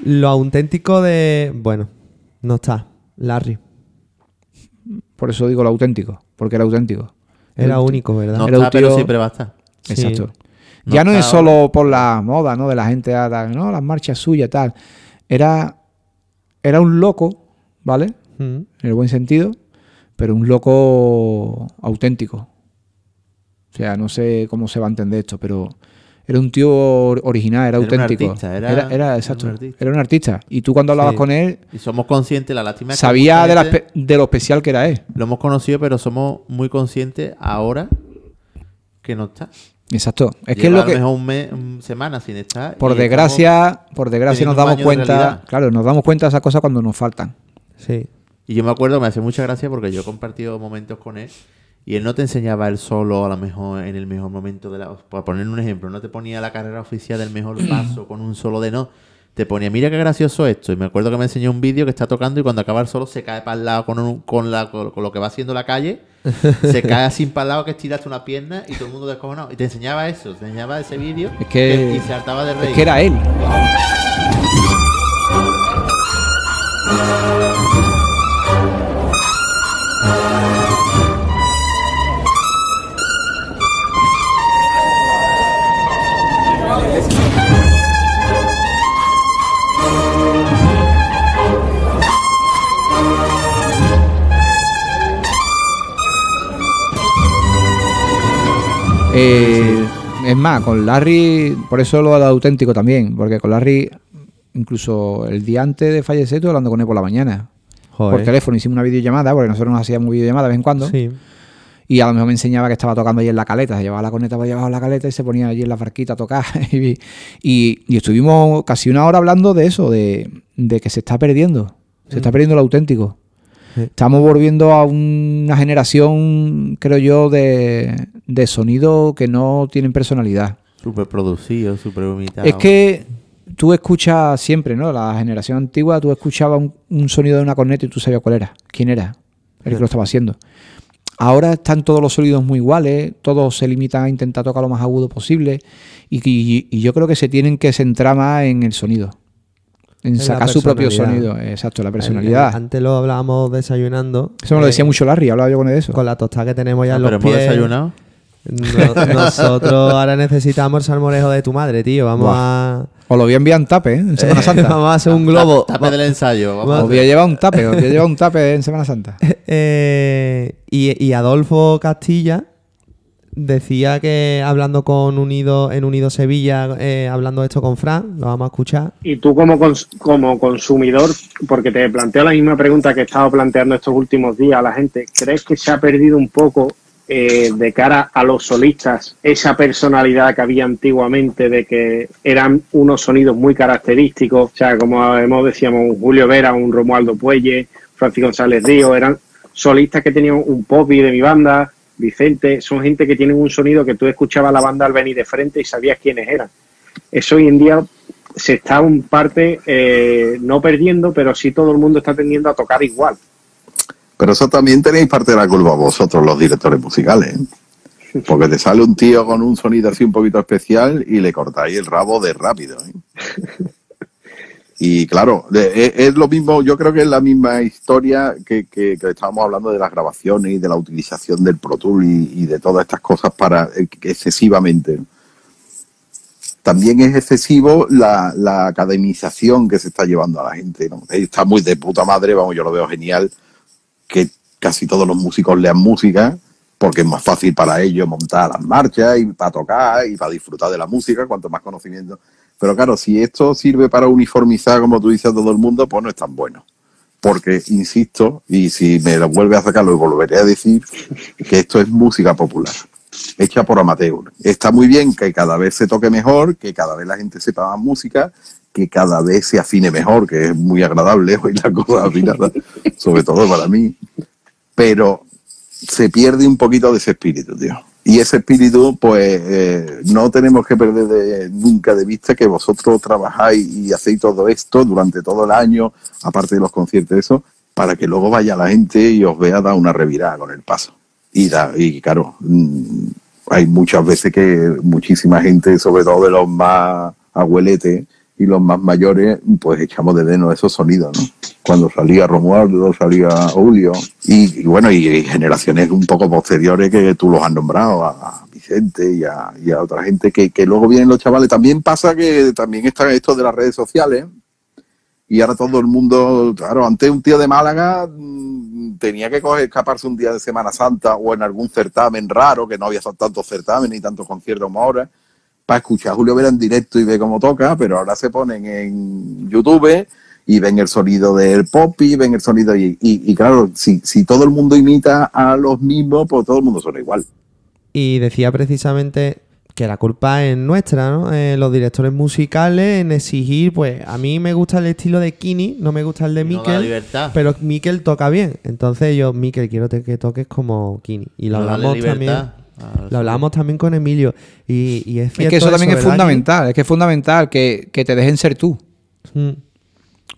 Lo auténtico de. Bueno, no está. Larry. Por eso digo lo auténtico, porque era auténtico. Era único, ¿verdad? No Era está, un pero siempre va a estar. Exacto. No ya no es está solo por la moda, ¿no? De la gente, ah, tal, no, las marchas suyas, tal. Era, era un loco, ¿vale? Mm. En el buen sentido, pero un loco auténtico. O sea, no sé cómo se va a entender esto, pero era un tío or- original, era, Era un auténtico. artista, era- era, era un exacto. artista. Era un artista. Y tú cuando hablabas Sí. con él, Y somos conscientes, la lástima es que sabía de, la de lo especial que era él. Lo hemos conocido, pero somos muy conscientes ahora que no está. Exacto. Es que es lo a que. mejor un mes, un semana sin estar. Por desgracia, por desgracia nos un damos cuenta, claro, nos damos cuenta de esas cosas cuando nos faltan. Sí. Y yo me acuerdo, me hace mucha gracia porque yo he compartido momentos con él y él no te enseñaba él solo a lo mejor en el mejor momento de la... Por poner un ejemplo, no te ponía la carrera oficial del mejor paso con un solo de no. Te ponía, mira qué gracioso esto. Y me acuerdo que me enseñó un vídeo que está tocando y cuando acaba el solo se cae para el lado con, un- con, la, con, con lo que va haciendo la calle. se cae así para el lado que estiraste una pierna y todo el mundo descojonado. Y te enseñaba eso, te enseñaba ese vídeo Es que- y se hartaba de reír. Es que era él. Eh, es más, con Larry, por eso lo de auténtico también, porque con Larry, incluso el día antes de fallecer, estuve hablando con él por la mañana. Joder. Por teléfono hicimos una videollamada, porque nosotros nos hacíamos videollamada de vez en cuando. Sí. Y a lo mejor me enseñaba que estaba tocando allí en la caleta, se llevaba la corneta debajo de la caleta y se ponía allí en la barquita a tocar. y, y- y estuvimos casi una hora hablando de eso, de, de que se está perdiendo, se está perdiendo lo auténtico. Estamos volviendo a una generación, creo yo, de, de sonido que no tienen personalidad. Súper producido, súper vomitado. Es que tú escuchas siempre, ¿no? La generación antigua, tú escuchabas un, un sonido de una corneta y tú sabías cuál era, quién era, el que lo estaba haciendo. Ahora están todos los sonidos muy iguales, todos se limitan a intentar tocar lo más agudo posible y, y- y yo creo que se tienen que centrar más en el sonido, en sacar su propio sonido, exacto, la personalidad. el- antes lo hablábamos desayunando. Eso me lo eh, decía mucho Larry, hablaba yo con él de eso. Con la tostada que tenemos ya Ah, en pero los hemos pies. desayunado. No- nosotros ahora necesitamos el salmorejo de tu madre, tío. Vamos a. Os lo voy a enviar en tape, ¿eh? En Semana Santa. Vamos a hacer un globo. Tape del ensayo. vamos Os voy a llevar un tape, os voy a llevar un tape en Semana Santa. Eh, y, y Adolfo Castilla decía que hablando con Unido en Unido Sevilla, eh, hablando esto con Fran, lo vamos a escuchar. Y tú como, como consumidor, porque te planteo la misma pregunta que he estado planteando estos últimos días a la gente, ¿crees que se ha perdido un poco eh, de cara a los solistas esa personalidad que había antiguamente de que eran unos sonidos muy característicos? O sea, como hemos decíamos, un Julio Vera, un Romualdo Puelle, Francisco González Río, eran solistas que tenían un popi de mi banda, Vicente, son gente que tienen un sonido que tú escuchabas la banda al venir de frente y sabías quiénes eran. Eso hoy en día se está un parte eh, no perdiendo, pero sí todo el mundo está tendiendo a tocar igual. Pero eso también tenéis parte de la culpa vosotros, los directores musicales. ¿eh? Porque te sale un tío con un sonido así un poquito especial y le cortáis el rabo de rápido. ¿eh? Y claro, es, es lo mismo, yo creo que es la misma historia que, que- que estábamos hablando de las grabaciones y de la utilización del Pro Tool y, y de todas estas cosas para eh, excesivamente. También es excesivo la, la academización que se está llevando a la gente. ¿no? Está muy de puta madre, vamos, yo lo veo genial que casi todos los músicos lean música, porque es más fácil para ellos montar las marchas y para tocar y para disfrutar de la música, cuanto más conocimiento. Pero claro, si esto sirve para uniformizar, como tú dices, a todo el mundo, pues no es tan bueno. Porque, insisto, y si me lo vuelve a sacar, lo volveré a decir, que esto es música popular, hecha por amateur. Está muy bien que cada vez se toque mejor, que cada vez la gente sepa más música, que cada vez se afine mejor, que es muy agradable oír la cosa afinada, sobre todo para mí. Pero se pierde un poquito de ese espíritu, tío. Y ese espíritu, pues, eh, no tenemos que perder de- nunca de vista que vosotros trabajáis y hacéis todo esto durante todo el año, aparte de los conciertos, eso, para que luego vaya la gente y os vea dar una revirada con el paso. Y, da, y claro, mm, hay muchas veces que muchísima gente, sobre todo de los más abueletes, y los más mayores pues echamos de menos esos sonidos, ¿no? Cuando salía Romualdo, salía Julio y, bueno, y, generaciones un poco posteriores que tú los has nombrado, a Vicente y a, y a otra gente que, que luego vienen los chavales. También pasa que también está esto de las redes sociales y ahora todo el mundo, claro, antes un tío de Málaga mm, tenía que coger, escaparse un día de Semana Santa o en algún certamen raro, que no había tantos certámenes ni tantos conciertos como ahora, para escuchar a Julio Vera en directo y ver cómo toca, pero ahora se ponen en YouTube y ven el sonido del pop y ven el sonido y, y, y claro, si, si todo el mundo imita a los mismos, pues todo el mundo suena igual. Y decía precisamente que la culpa es nuestra, ¿no? Eh, los directores musicales en exigir, pues a mí me gusta el estilo de Kini, no me gusta el de No Mikel, libertad. pero Mikel toca bien. Entonces yo, Mikel, quiero que toques como Kini. Y lo No hablamos también. Lo hablamos también con Emilio. Y, y es Es que eso también es ¿verdad, fundamental, es que es fundamental que, que te dejen ser tú. Mm.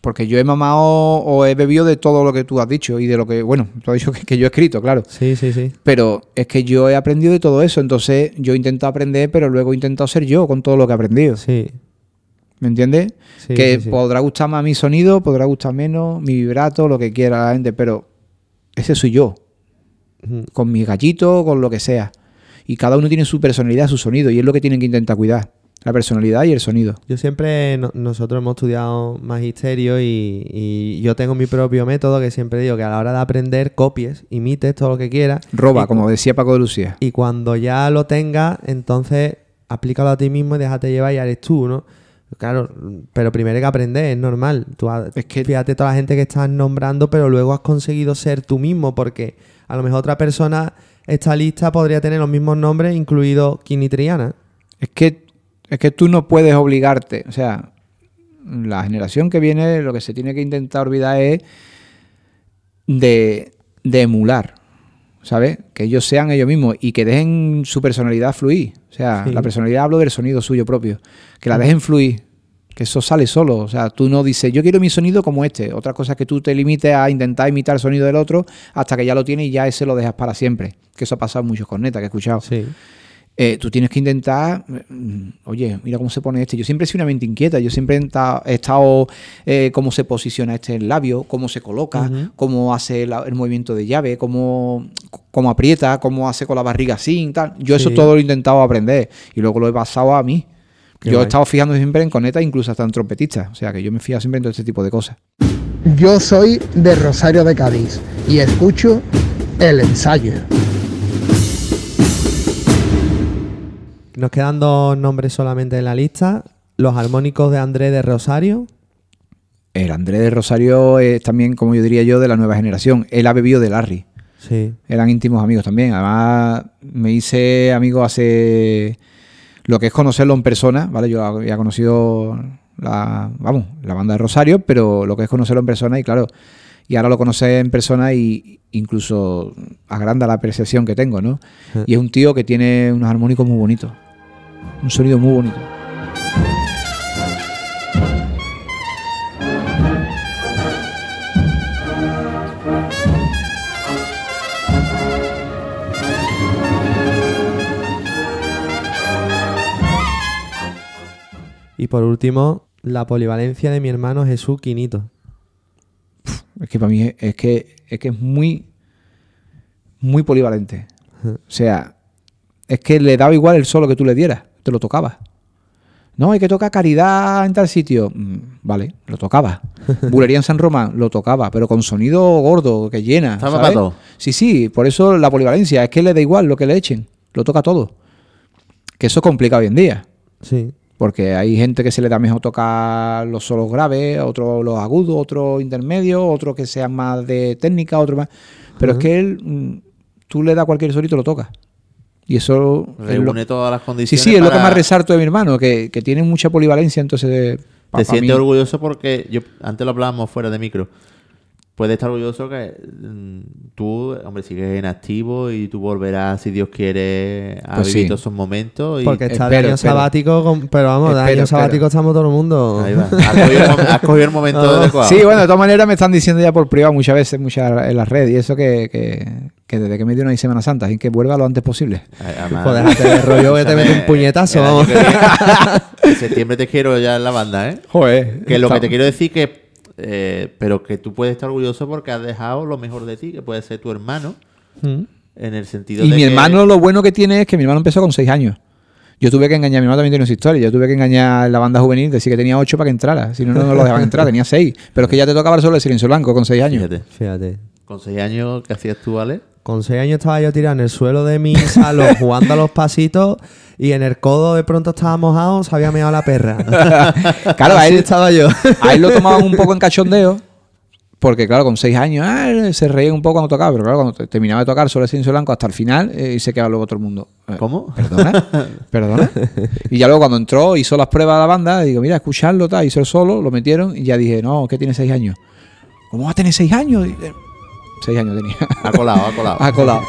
Porque yo he mamado o he bebido de todo lo que tú has dicho y de lo que, bueno, tú has dicho que, que yo he escrito, claro. Sí, sí, sí. Pero es que yo he aprendido de todo eso, entonces yo he intentado aprender, pero luego he intentado ser yo con todo lo que he aprendido. Sí. ¿Me entiendes? Sí, que sí, sí. podrá gustar más mi sonido, podrá gustar menos, mi vibrato, lo que quiera la gente, pero ese soy yo. Con mis gallitos, con lo que sea. Y cada uno tiene su personalidad, su sonido, y es lo que tienen que intentar cuidar. La personalidad y el sonido. Yo siempre, no- nosotros hemos estudiado magisterio y, y yo tengo mi propio método que siempre digo que a la hora de aprender copies, imites todo lo que quieras. Roba, Y- como decía Paco de Lucía. Y cuando ya lo tengas, entonces aplícalo a ti mismo y déjate llevar y eres tú, ¿no? Claro, pero primero hay que aprender, es normal. Tú, ha- fíjate toda la gente que estás nombrando, pero luego has conseguido ser tú mismo, porque a lo mejor otra persona, esta lista podría tener los mismos nombres, incluido Kini Triana. Es que, es que tú no puedes obligarte. O sea, la generación que viene lo que se tiene que intentar olvidar es de, de emular. ¿Sabes? Que ellos sean ellos mismos y que dejen su personalidad fluir. O sea, Sí. la personalidad hablo del sonido suyo propio. Que la dejen fluir. Que eso sale solo. O sea, tú no dices, yo quiero mi sonido como este. Otra cosa es que tú te limites a intentar imitar el sonido del otro hasta que ya lo tienes y ya ese lo dejas para siempre. Que eso ha pasado en muchos cornetas que he escuchado. Eh, tú tienes que intentar, mm, oye, mira cómo se pone este. Yo siempre he sido una mente inquieta, yo siempre he estado eh, cómo se posiciona este en el labio, cómo se coloca, cómo hace el movimiento de llave, cómo, cómo aprieta, cómo hace con la barriga así, tal. Yo eso todo lo he intentado aprender y luego lo he pasado a mí. Qué yo he estado fijando siempre en cornetas, incluso hasta en trompetistas. O sea que yo me fío siempre en todo este tipo de cosas. Yo soy de Rosario de Cádiz y escucho el ensayo. Nos quedan dos nombres solamente en la lista. Los armónicos de Andrés de Rosario. El Andrés de Rosario es también, como yo diría yo, de la nueva generación. Él ha bebido de Larry. Sí. Eran íntimos amigos también. Además, me hice amigo hace lo que es conocerlo en persona, ¿vale? Yo había conocido la, vamos, la banda de Rosario, pero lo que es conocerlo en persona y claro, y ahora lo conoces en persona y incluso agranda la apreciación que tengo, ¿no? Y es un tío que tiene unos armónicos muy bonitos. Un sonido muy bonito. Y por último, la polivalencia de mi hermano Jesús Quinito. Es que para mí es, es que es que es muy muy polivalente. O sea, es que le daba igual el solo que tú le dieras, te lo tocaba. No, hay que tocar caridad en tal sitio. Mm, Vale, lo tocaba. Bulería en San Román, lo tocaba, pero con sonido gordo, que llena. Estaba ¿sabes? para todo. Sí, sí, por eso la polivalencia, es que le da igual lo que le echen, lo toca todo. Que eso es complicado hoy en día. Sí. Porque hay gente que se le da mejor tocar los solos graves, otros los agudos, otros intermedios, otros que sean más de técnica, otros más. Pero es que él, mm, tú le das cualquier solito y lo toca. Y eso. es lo- Reúne todas las Sí, condiciones. sí, es lo que más resalto de mi hermano, que, que tiene mucha polivalencia, entonces. Te sientes mí- orgulloso porque yo antes lo hablábamos fuera de micro. Puedes estar orgulloso que mm, tú, hombre, sigues en activo y tú volverás, si Dios quiere, a Pues vivir sí. todos esos momentos. Y... Porque está de año sabático, con- pero vamos, de año sabático estamos todo el mundo. Ahí va. Has cogido el mom- has cogido el momento adecuado. Sí, bueno, de todas maneras me están diciendo ya por privado muchas veces, muchas en las redes, y eso que, que, que desde que me dieron ahí Semana Santa, así que vuelva lo antes posible. Además- Pues déjate de rollo que te mete un puñetazo, El vamos. en septiembre te quiero ya en la banda, ¿eh? Joder. Que lo que te quiero decir que... eh, pero que tú puedes estar orgulloso porque has dejado lo mejor de ti, que puede ser tu hermano, Mm. en el sentido Y de mi que- hermano lo bueno que tiene es que mi hermano empezó con 6 años. Yo tuve que engañar, mi hermano también tiene su historia, yo tuve que engañar en la banda juvenil, decir que tenía 8 para que entrara, si no, no lo dejaban entrar, tenía 6. Pero es que ya te tocaba solo el silencio blanco con 6 años. Fíjate. Fíjate. Con seis años, ¿qué hacías tú, Ale? Con seis años estaba yo tirado en el suelo de mi salón jugando a los pasitos y en el codo de pronto estaba mojado, se había meado la perra. Claro, a Así él, estaba yo. a él lo tomaban un poco en cachondeo, porque claro, con 6 años ah, se reían un poco cuando tocaba, pero claro, cuando te- terminaba de tocar solo el silencio blanco hasta el final eh, y se quedaba luego todo el mundo. eh, ¿Cómo? ¿Perdona? ¿Perdona? Y ya luego cuando entró, hizo las pruebas de la banda, digo, mira, escucharlo, tal, hizo el solo, lo metieron y ya dije, no, que tiene 6 años. ¿Cómo va a tener 6 años? 6 años tenía. Ha colado, ha colado. Ha colado.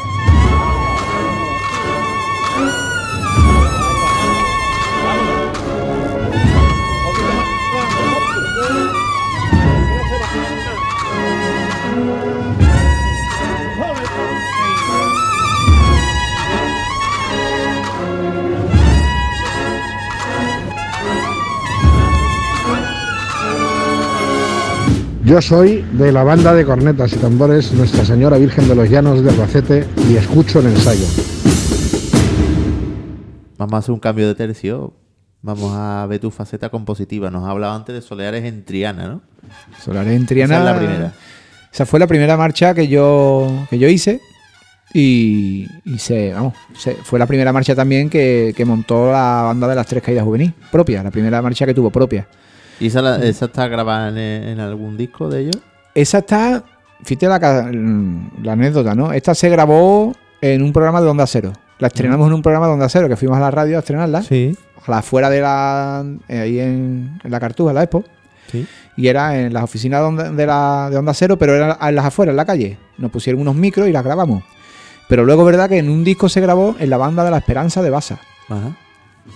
Yo soy de la banda de cornetas y tambores Nuestra Señora Virgen de los Llanos de Albacete y escucho el ensayo. Vamos a hacer un cambio de tercio. Vamos a ver tu faceta compositiva. Nos has hablado antes de Soleares en Triana, ¿no? Solares en Triana. Esa es la primera. Esa fue la primera marcha que yo, que yo hice. Y, y se, vamos, se- fue la primera marcha también que, que montó la banda de las tres caídas juvenil, propia, la primera marcha que tuvo propia. ¿Y esa, la- esa está grabada en, en algún disco de ellos? Esa está, fíjate la, ca- la anécdota, ¿no? Esta se grabó en un programa de Onda Cero. La estrenamos en un programa de Onda Cero, que fuimos a la radio a estrenarla. Sí. Ojalá fuera de la. eh, ahí en, en la Cartuja, en la Expo. Sí. Y era en las oficinas de Onda, de la, de Onda Cero, pero era en las afueras, en la calle. Nos pusieron unos micros y las grabamos. Pero luego, verdad que en un disco se grabó en la banda de la Esperanza de Basa. Ajá.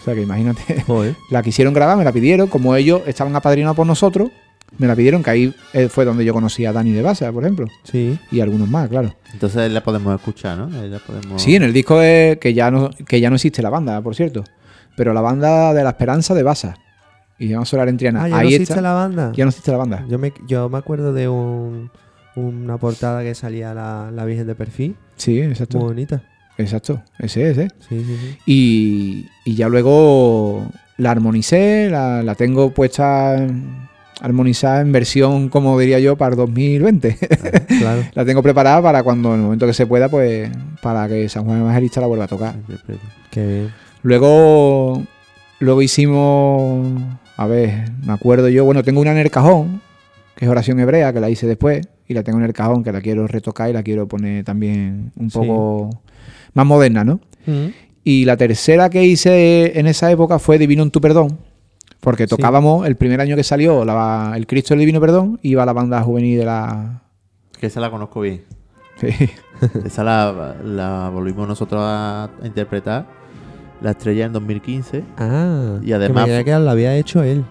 O sea que imagínate. Joder. La quisieron grabar, me la pidieron. Como ellos estaban apadrinados por nosotros, me la pidieron, que ahí eh, fue donde yo conocí a Dani de Basa, por ejemplo. Sí. Y algunos más, claro. Entonces la podemos escuchar, ¿no? Ahí la podemos... Sí, en el disco es que ya no, que ya no existe la banda, por cierto. Pero la banda de la Esperanza de Basa. Y se llama Solar en Triana. Ah, ya Ahí no está- existe la banda. Ya no existe la banda. Yo me, yo me acuerdo de un, una portada que salía la, la Virgen de perfil. Sí, exacto. Muy bonita. Exacto, ese es, ¿eh? Sí, sí, sí. Y, y ya luego la armonicé, la, la tengo puesta armonizada en versión, como diría yo, para el 2020. Claro. la tengo preparada para cuando, en el momento que se pueda, pues para que San Juan Evangelista la vuelva a tocar. Qué bien. Luego, luego hicimos, a ver, me acuerdo yo, bueno, tengo una en el cajón, que es oración hebrea, que la hice después, y la tengo en el cajón, que la quiero retocar y la quiero poner también un Sí. Más moderna, ¿no? Y la tercera que hice en esa época fue Divino en tu perdón, porque Sí. tocábamos el primer año que salió la- el Cristo del Divino Perdón, iba la banda juvenil de la... Que esa la conozco bien. Sí. Esa la, la volvimos nosotros a, interpretar. La estrella en 2015. Ah, Y además que que la había hecho él.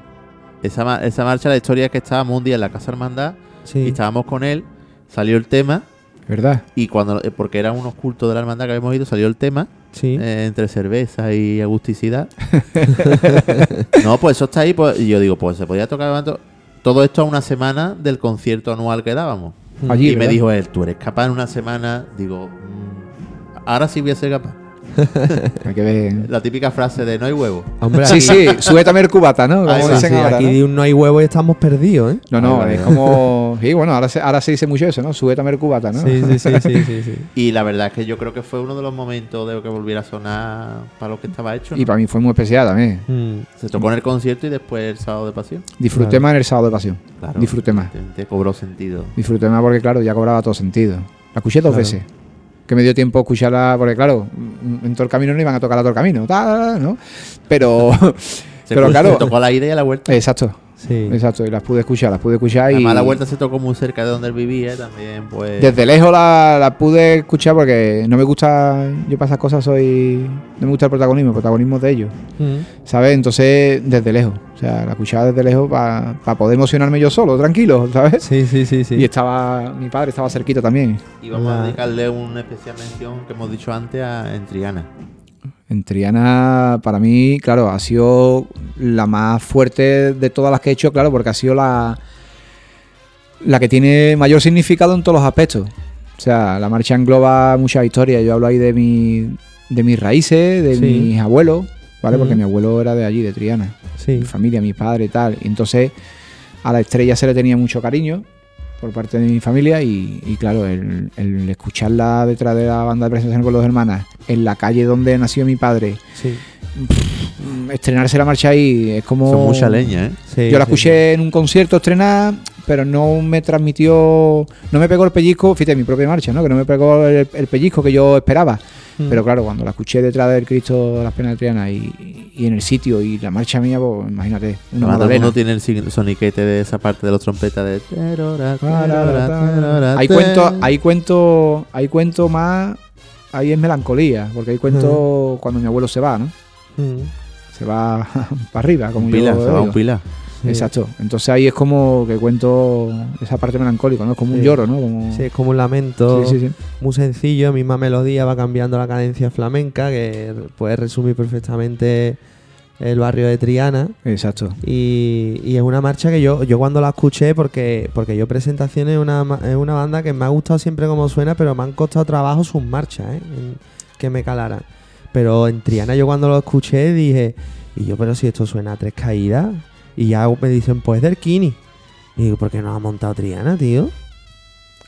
Esa, esa marcha, la historia es que estábamos un día en la Casa Hermandad Sí. y estábamos con él, salió el tema ¿Verdad? y cuando, eh, porque eran unos cultos de la hermandad que habíamos ido, salió el tema Sí. eh, entre cerveza y agusticidad. no, pues eso está ahí, pues, y yo digo, pues se podía tocar tanto- todo esto a una semana del concierto anual que dábamos. Allí, y me dijo él, tú eres capaz en una semana, digo, "Mm, ahora sí voy a ser capaz. Hay que ver. La típica frase de no hay huevo. Hombre, Sí, sí, súbetame el cubata, ¿no? Como Ahí va, dicen Sí, ahora, aquí ¿no? di un no hay huevo y estamos perdidos, ¿eh? No, no, es como. Sí, bueno, ahora se, ahora se dice mucho eso, ¿no? Súbete a ver cubata, ¿no? Sí, sí, sí, sí, sí, sí. Y la verdad es que yo creo que fue uno de los momentos de que volviera a sonar para lo que estaba hecho. ¿no? Y para mí fue muy especial también. Mm. Se tocó en el concierto y después el sábado de pasión. Disfruté Claro. más en el sábado de pasión. Claro. Disfruté más. Te, te cobró sentido. Disfruté más porque, claro, ya cobraba todo sentido. La escuché dos Claro. veces. Que me dio tiempo a escucharla, porque, claro, mm, en todo el camino no iban a tocar a todo el camino, ¿no? Pero, Se, pero claro. tocó la ida y a la vuelta. Exacto. Sí. Exacto, y las pude escuchar, las pude escuchar y... Además, la vuelta se tocó muy cerca de donde él vivía también, pues. Desde lejos la, la pude escuchar porque no me gusta, yo para esas cosas soy, no me gusta el protagonismo, el protagonismo de ellos, Mm. ¿sabes? Entonces, desde lejos, o sea, la escuchaba desde lejos para poder emocionarme yo solo, tranquilo, ¿sabes? Sí, sí, sí, sí. Y estaba, mi padre estaba cerquita también. Y vamos a La- dedicarle una especial mención que hemos dicho antes a en Triana. En Triana, para mí, claro, ha sido la más fuerte de todas las que he hecho, claro, porque ha sido la, la que tiene mayor significado en todos los aspectos. O sea, la marcha engloba muchas historias. Yo hablo ahí de, mi, de mis raíces, de Sí. mis abuelos, ¿vale? Porque mi abuelo era de allí, de Triana. Sí. Mi familia, mi padre y tal. Y entonces a la estrella se le tenía mucho cariño por parte de mi familia y, y claro, el, el escucharla detrás de la banda de presentación con los hermanas, en la calle donde nació mi padre, Sí. Mm, estrenarse la marcha ahí es como... Son mucha leña, ¿eh? Sí, Yo la sí, escuché en un concierto estrenada, pero no me transmitió, no me pegó el pellizco, fíjate, mi propia marcha, ¿no? Que no me pegó el, el pellizco que yo esperaba. Mm. Pero claro, cuando la escuché detrás del Cristo de las Penas de Triana y, y en el sitio y la marcha mía, pues imagínate, una Además, todo el mundo tiene el soniquete de esa parte de los trompetas de. terora, terora, terora, Ahí te- cuento, ahí cuento, ahí cuento más, ahí es melancolía, porque ahí cuento cuando mi abuelo se va, ¿no? Mm. Se va para arriba, como Un yo pilar, se va digo. un pilar. Sí. Exacto. Entonces ahí es como que cuento esa parte melancólica, ¿no? Es como un lloro, ¿no? Como... Sí, es como un lamento Sí, sí, sí. muy sencillo, misma melodía, va cambiando la cadencia flamenca, que puede resumir perfectamente el barrio de Triana. Exacto. Y, y es una marcha que yo, yo cuando la escuché, porque, porque yo presentaciones es una, es una banda que me ha gustado siempre como suena, pero me han costado trabajo sus marchas, ¿eh? Que me calaran. Pero en Triana yo cuando lo escuché dije, y yo, pero si esto suena a tres caídas, y ya me dicen, pues del Kini. Y digo, ¿por qué no ha montado Triana, tío?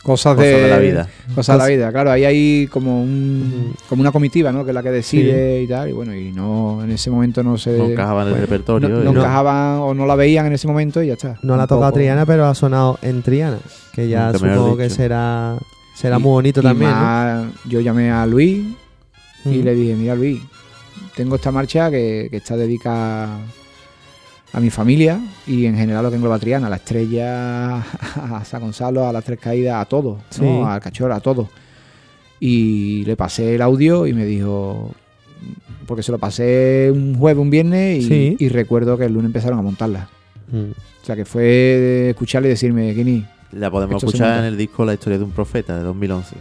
Cosas, Cosas de, de la vida. Cosas de la vida, claro. Ahí hay como un, como una comitiva, ¿no? Que es la que decide y tal. Y bueno, y no en ese momento no se. No encajaba en el repertorio. No, y- no encajaban o no la veían en ese momento y ya está. No la ha tocado Triana, pero ha sonado en Triana. Que ya supongo que será, será Y- muy bonito y también. ¿no? Yo llamé a Luis y le dije, mira Luis, tengo esta marcha que, que está dedicada a mi familia y en general lo que engloba Triana, a la estrella, a San Gonzalo, a las tres caídas, a todo, ¿no? Sí. al cachorro, a todo. Y le pasé el audio y me dijo, porque se lo pasé un jueves, un viernes y, Sí. y recuerdo que el lunes empezaron a montarla. Mm. O sea que fue de escucharle y decirme, Kini, La podemos escuchar en el disco La historia de un profeta de 2011.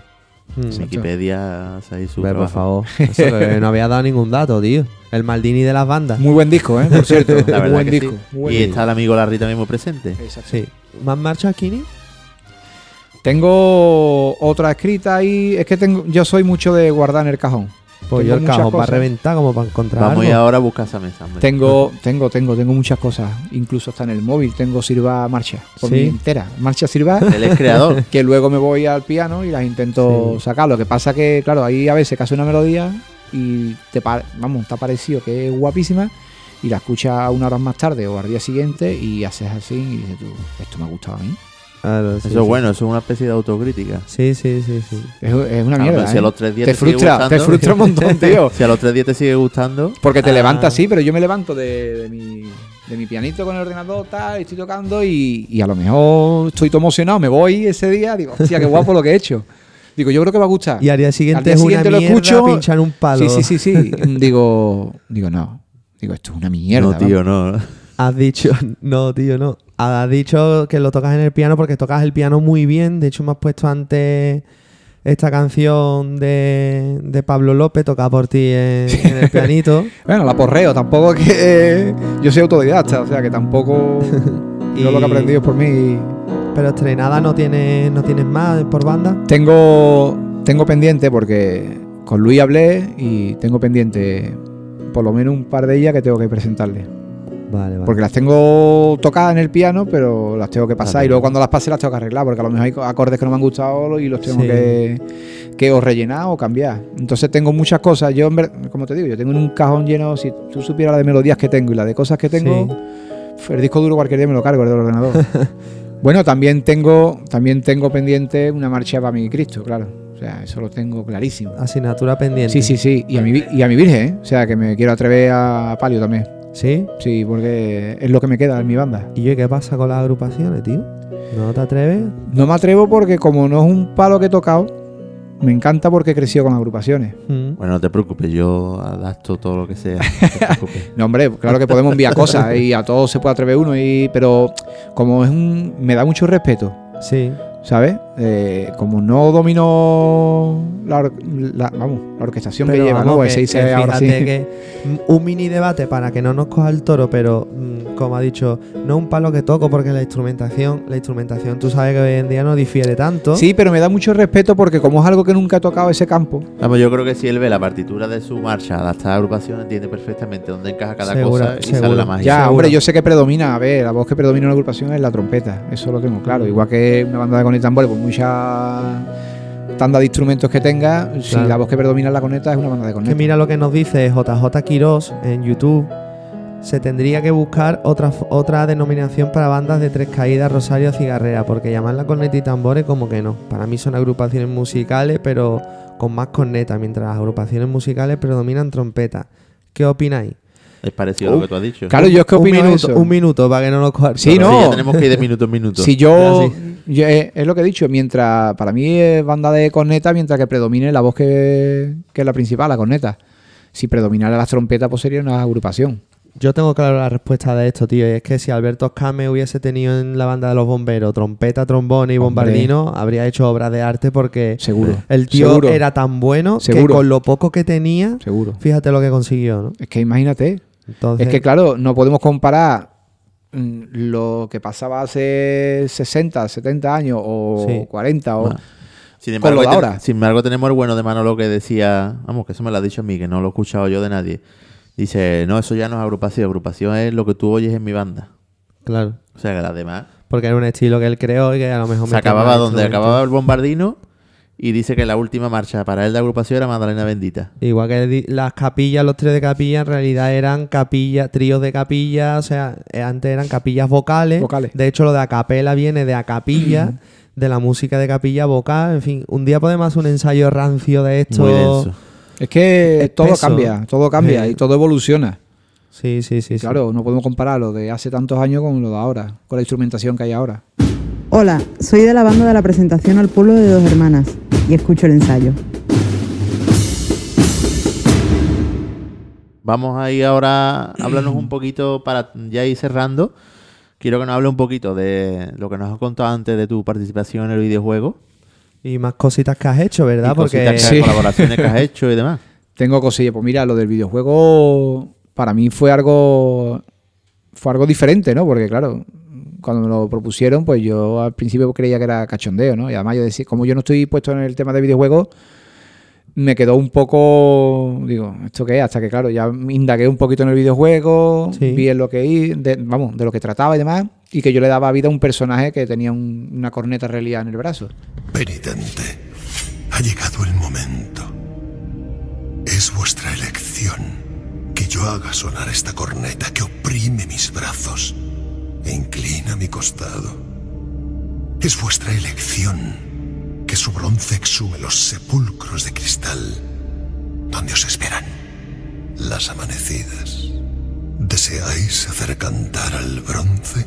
Mm. Wikipedia ahí su por favor. Eso que no había dado ningún dato, tío. El Maldini de las bandas. muy buen disco, ¿eh? Por cierto, La verdad buen que disco. sí. muy buen Y disco. está el amigo Larry también muy presente. Sí. ¿Más marchas, Kini? Tengo otra escrita ahí. Es que tengo, yo soy mucho de guardar en el cajón. Pues Tengo yo el muchas cajón para cosas. reventar como para encontrar Vamos a ir algo. ahora a buscar esa mesa. hombre. Tengo, tengo, tengo, tengo muchas cosas. Incluso hasta en el móvil tengo Sirva Marcha. Por Sí. mí entera. Marcha Sirva. Él es creador. que luego me voy al piano y las intento Sí. sacar. Lo que pasa que, claro, ahí a veces hace una melodía y te vamos, te ha parecido que es guapísima y la escuchas una hora más tarde o al día siguiente y haces así y dices tú, esto me ha gustado a mí. Claro, sí, Eso es sí. bueno, eso es una especie de autocrítica. Sí, sí, sí, sí. Es, es una mierda. pero si a ¿eh? los tres días te te sigue frustra, te gustando. frustra un montón, tío. Si a los tres días te sigue gustando, Porque te Ah. levantas así, pero yo me levanto de, de mi, de mi pianito con el ordenador, tal, y estoy tocando y, y a lo mejor estoy todo emocionado, me voy ese día, digo, hostia, qué guapo lo que he hecho. Digo, yo creo que va a gustar. Y al día siguiente Al día es siguiente una lo mierda escucho. pinchar un palo. Sí, sí, sí, sí. digo, digo, no. Digo, esto es una mierda. no, tío, no. Has dicho, no, tío, no. Has dicho que lo tocas en el piano porque tocas el piano muy bien. De hecho, me has puesto antes esta canción de, de Pablo López, tocada por ti en, en el pianito. Bueno, la porreo, tampoco es que yo soy autodidacta, o sea que tampoco Y- lo que he aprendido es por mí. Pero estrenada no tienes, no tienes más por banda. Tengo, tengo pendiente porque con Luis hablé y tengo pendiente por lo menos un par de ellas que tengo que presentarle. Vale, vale. Porque las tengo tocadas en el piano, pero las tengo que pasar Vale. y luego cuando las pase las tengo que arreglar, porque a lo mejor hay acordes que no me han gustado y los tengo Sí. que, que o rellenar o cambiar. Entonces tengo muchas cosas. Yo, en ver- como te digo, yo tengo un cajón lleno, si tú supieras la de melodías que tengo y la de cosas que tengo, Sí. el disco duro cualquier día me lo cargo el del ordenador. bueno, también tengo, también tengo pendiente una marcha para mi Cristo, claro. O sea, eso lo tengo clarísimo. Asignatura pendiente. Sí, sí, sí. Y a mi, y a mi Virgen, ¿eh? O sea, que me quiero atrever a Palio también. ¿Sí? Sí, porque es lo que me queda en mi banda. ¿Y yo qué pasa con las agrupaciones, tío? ¿No te atreves? No me atrevo porque como no es un palo que he tocado, me encanta porque he crecido con agrupaciones. Mm. Bueno, no te preocupes, yo adapto todo lo que sea. no te. No, hombre, claro que podemos enviar cosas y a todos se puede atrever uno, y, pero como es un... me da mucho respeto, Sí. ¿sabes? Eh, como no domino la, or- la- vamos, la orquestación que lleva, ¿no? Pues que- se dice que ahora sí. que un mini debate para que no nos coja el toro, pero mm, como ha dicho, no un palo que toco porque la instrumentación, la instrumentación tú sabes que hoy en día no difiere tanto. Sí, pero me da mucho respeto porque como es algo que nunca he tocado ese campo, Vamos, yo creo que si él ve la partitura de su marcha adaptada a agrupación, entiende perfectamente dónde encaja cada Segura- cosa y sale la magia. Ya, seguro. hombre, yo sé que predomina, a ver, la voz que predomina en la agrupación es la trompeta, eso lo tengo claro. Igual que una banda de tambores, por mucha tanda de instrumentos que tenga, si la voz que predomina es la corneta, es una banda de Que corneta. mira lo que nos dice JJ Quirós en YouTube. Se tendría que buscar otra, otra denominación para bandas de tres caídas, Rosario Cigarrera, porque llamarla corneta y tambores como que no. Para mí son agrupaciones musicales, pero con más corneta, mientras las agrupaciones musicales predominan trompeta. ¿Qué opináis? Es parecido a lo que tú has dicho. Claro, yo es que un opino minuto, eso. un minuto para que no nos coja el Sí, no. ya tenemos que ir de minuto en minuto. Si yo, eh, es lo que he dicho, mientras para mí es banda de corneta, mientras que predomine la voz que, que es la principal, la corneta. Si predominara la trompeta, pues sería una agrupación. Yo tengo claro la respuesta de esto, tío. Y es que si Alberto Escame hubiese tenido en la banda de los bomberos trompeta, trombón y Hombre. bombardino, habría hecho obras de arte porque Seguro. el tío Seguro. era tan bueno Seguro. que con lo poco que tenía, Seguro. fíjate lo que consiguió, ¿no? Es que imagínate. Entonces, Es que claro, no podemos comparar mm, lo que pasaba hace 60, 70 años o Sí. 40 o... Sin con embargo, lo de ten- ahora. sin embargo, tenemos el bueno de Manolo que decía, vamos, que eso me lo ha dicho a mí, que no lo he escuchado yo de nadie. Dice, no, eso ya no es agrupación, agrupación es lo que tú oyes en mi banda. claro. O sea, que las demás. Porque era un estilo que él creó y que a lo mejor Se acababa donde acababa el bombardino y dice que la última marcha para él de agrupación era Magdalena Bendita. Igual que las capillas, los tres de capilla, en realidad eran capillas, tríos de capilla, o sea, eh, antes eran capillas vocales. Vocales. De hecho, lo de acapela viene de acapilla, de la música de capilla vocal. En fin, un día podemos hacer un ensayo rancio de esto. Muy denso. Es que todo cambia, todo cambia Sí. y todo evoluciona. Sí, sí, sí. sí. Claro, no podemos comparar lo de hace tantos años con lo de ahora, con la instrumentación que hay ahora. Hola, soy de la banda de la presentación al pueblo de dos hermanas y escucho el ensayo. Vamos a ir ahora a hablarnos un poquito para ya ir cerrando. Quiero que nos hable un poquito de lo que nos has contado antes de tu participación en el videojuego. Y más cositas que has hecho, ¿verdad? y Porque que- Sí. colaboraciones que has hecho y demás. Tengo cosillas, pues mira, lo del videojuego para mí fue algo fue algo diferente, ¿no? Porque claro, cuando me lo propusieron, pues yo al principio creía que era cachondeo, ¿no? Y además yo decía, como yo no estoy puesto en el tema de videojuegos, me quedó un poco, digo, ¿esto qué es? Hasta que claro, ya indagué un poquito en el videojuego, Sí. vi en lo que de, vamos, de lo que trataba y demás, y que yo le daba vida a un personaje que tenía un- una corneta realidad en el brazo. Penitente, ha llegado el momento. Es vuestra elección que yo haga sonar esta corneta que oprime mis brazos inclina mi costado. Es vuestra elección que su bronce exhume los sepulcros de cristal donde os esperan las amanecidas. ¿Deseáis hacer cantar al bronce?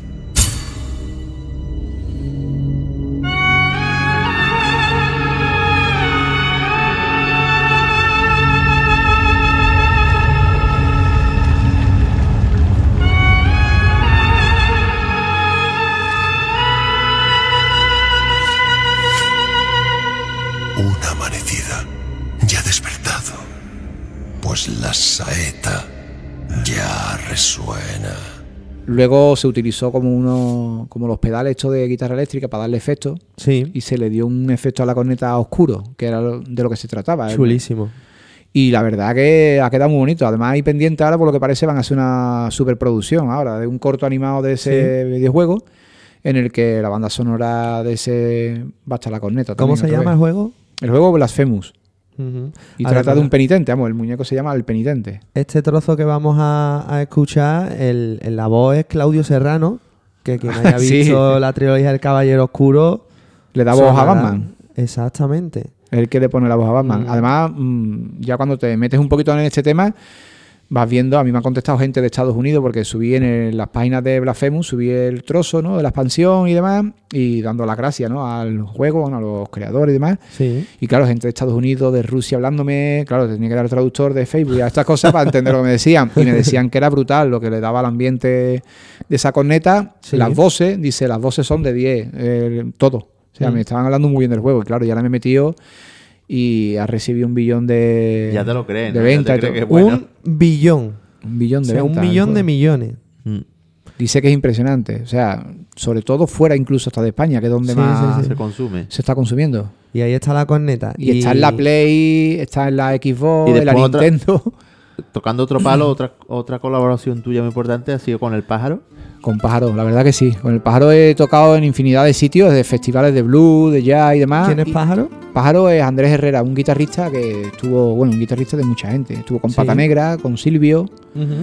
Amanecida ya ha despertado, pues la saeta ya resuena. Luego se utilizó como uno, como los pedales estos de guitarra eléctrica para darle efecto. Sí. Y se le dio un efecto a la corneta oscuro, que era de lo que se trataba. ¿eh? Chulísimo. Y la verdad que ha quedado muy bonito. Además, hay pendiente ahora, por lo que parece, van a hacer una superproducción ahora, de un corto animado de ese videojuego, en el que la banda sonora de ese va a estar la corneta. ¿Cómo también se llama vez. el juego? El juego Blasphemous. Y trata de un penitente, vamos, el muñeco se llama el penitente. Este trozo que vamos a, a escuchar, el, el- la voz es Claudio Serrano, que quien haya Sí. visto la trilogía del Caballero Oscuro... Le da voz a Batman. Exactamente. El que le pone la voz a Batman. Mm. Además, mm, ya cuando te metes un poquito en este tema, vas viendo, a mí me ha contestado gente de Estados Unidos porque subí en el- las páginas de Blasphemous, subí el trozo, ¿no? De la expansión y demás, y dando las gracias, ¿no? Al juego, bueno, a los creadores y demás. Sí. Y claro, gente de Estados Unidos, de Rusia hablándome, claro, tenía que dar traductor de Facebook y a estas cosas para entender lo que me decían. Y me decían que era brutal lo que le daba al ambiente de esa corneta. Sí. Las voces, dice, las voces son de 10, eh, todo. O sea, Mm. me estaban hablando muy bien del juego. Y claro, ya ahora me he metido y ha recibido un billón de, Ya te lo crees, de bueno. Un billón. Un billón O de sea, un millón de millones. Mm. Dice que es impresionante. O sea, sobre todo fuera incluso hasta de España, que es donde Sí, más sí, sí. Se consume. se está consumiendo. Y ahí está la corneta. Y, está en la Play, está en la Xbox, Y en la otra- Nintendo. Tocando otro palo, otra, otra colaboración tuya muy importante ha sido con el pájaro. Con Pájaro, la verdad que sí. Con el Pájaro he tocado en infinidad de sitios, de festivales de blues, de jazz y demás. ¿Quién es Pájaro? Pájaro es Andrés Herrera, un guitarrista que estuvo, bueno, un guitarrista de mucha gente. Estuvo con Sí. Pata Negra, con Silvio, Ujú.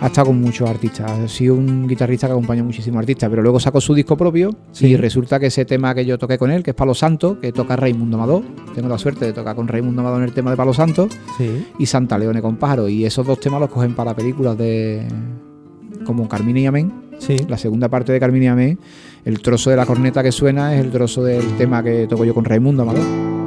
ha estado con muchos artistas. Ha sido un guitarrista que acompaña a muchísimos artistas, pero luego sacó su disco propio Sí. y resulta que ese tema que yo toqué con él, que es Palo Santo, que toca Raimundo Amador, tengo la suerte de tocar con Raimundo Amador en el tema de Palo Santo, Sí. y Santa Leone con Pájaro. Y esos dos temas los cogen para películas de como Carmina y Amén. Sí. La segunda parte de Carmina y Amén, el trozo de la corneta que suena es el trozo del tema que toco yo con Raimundo Amador.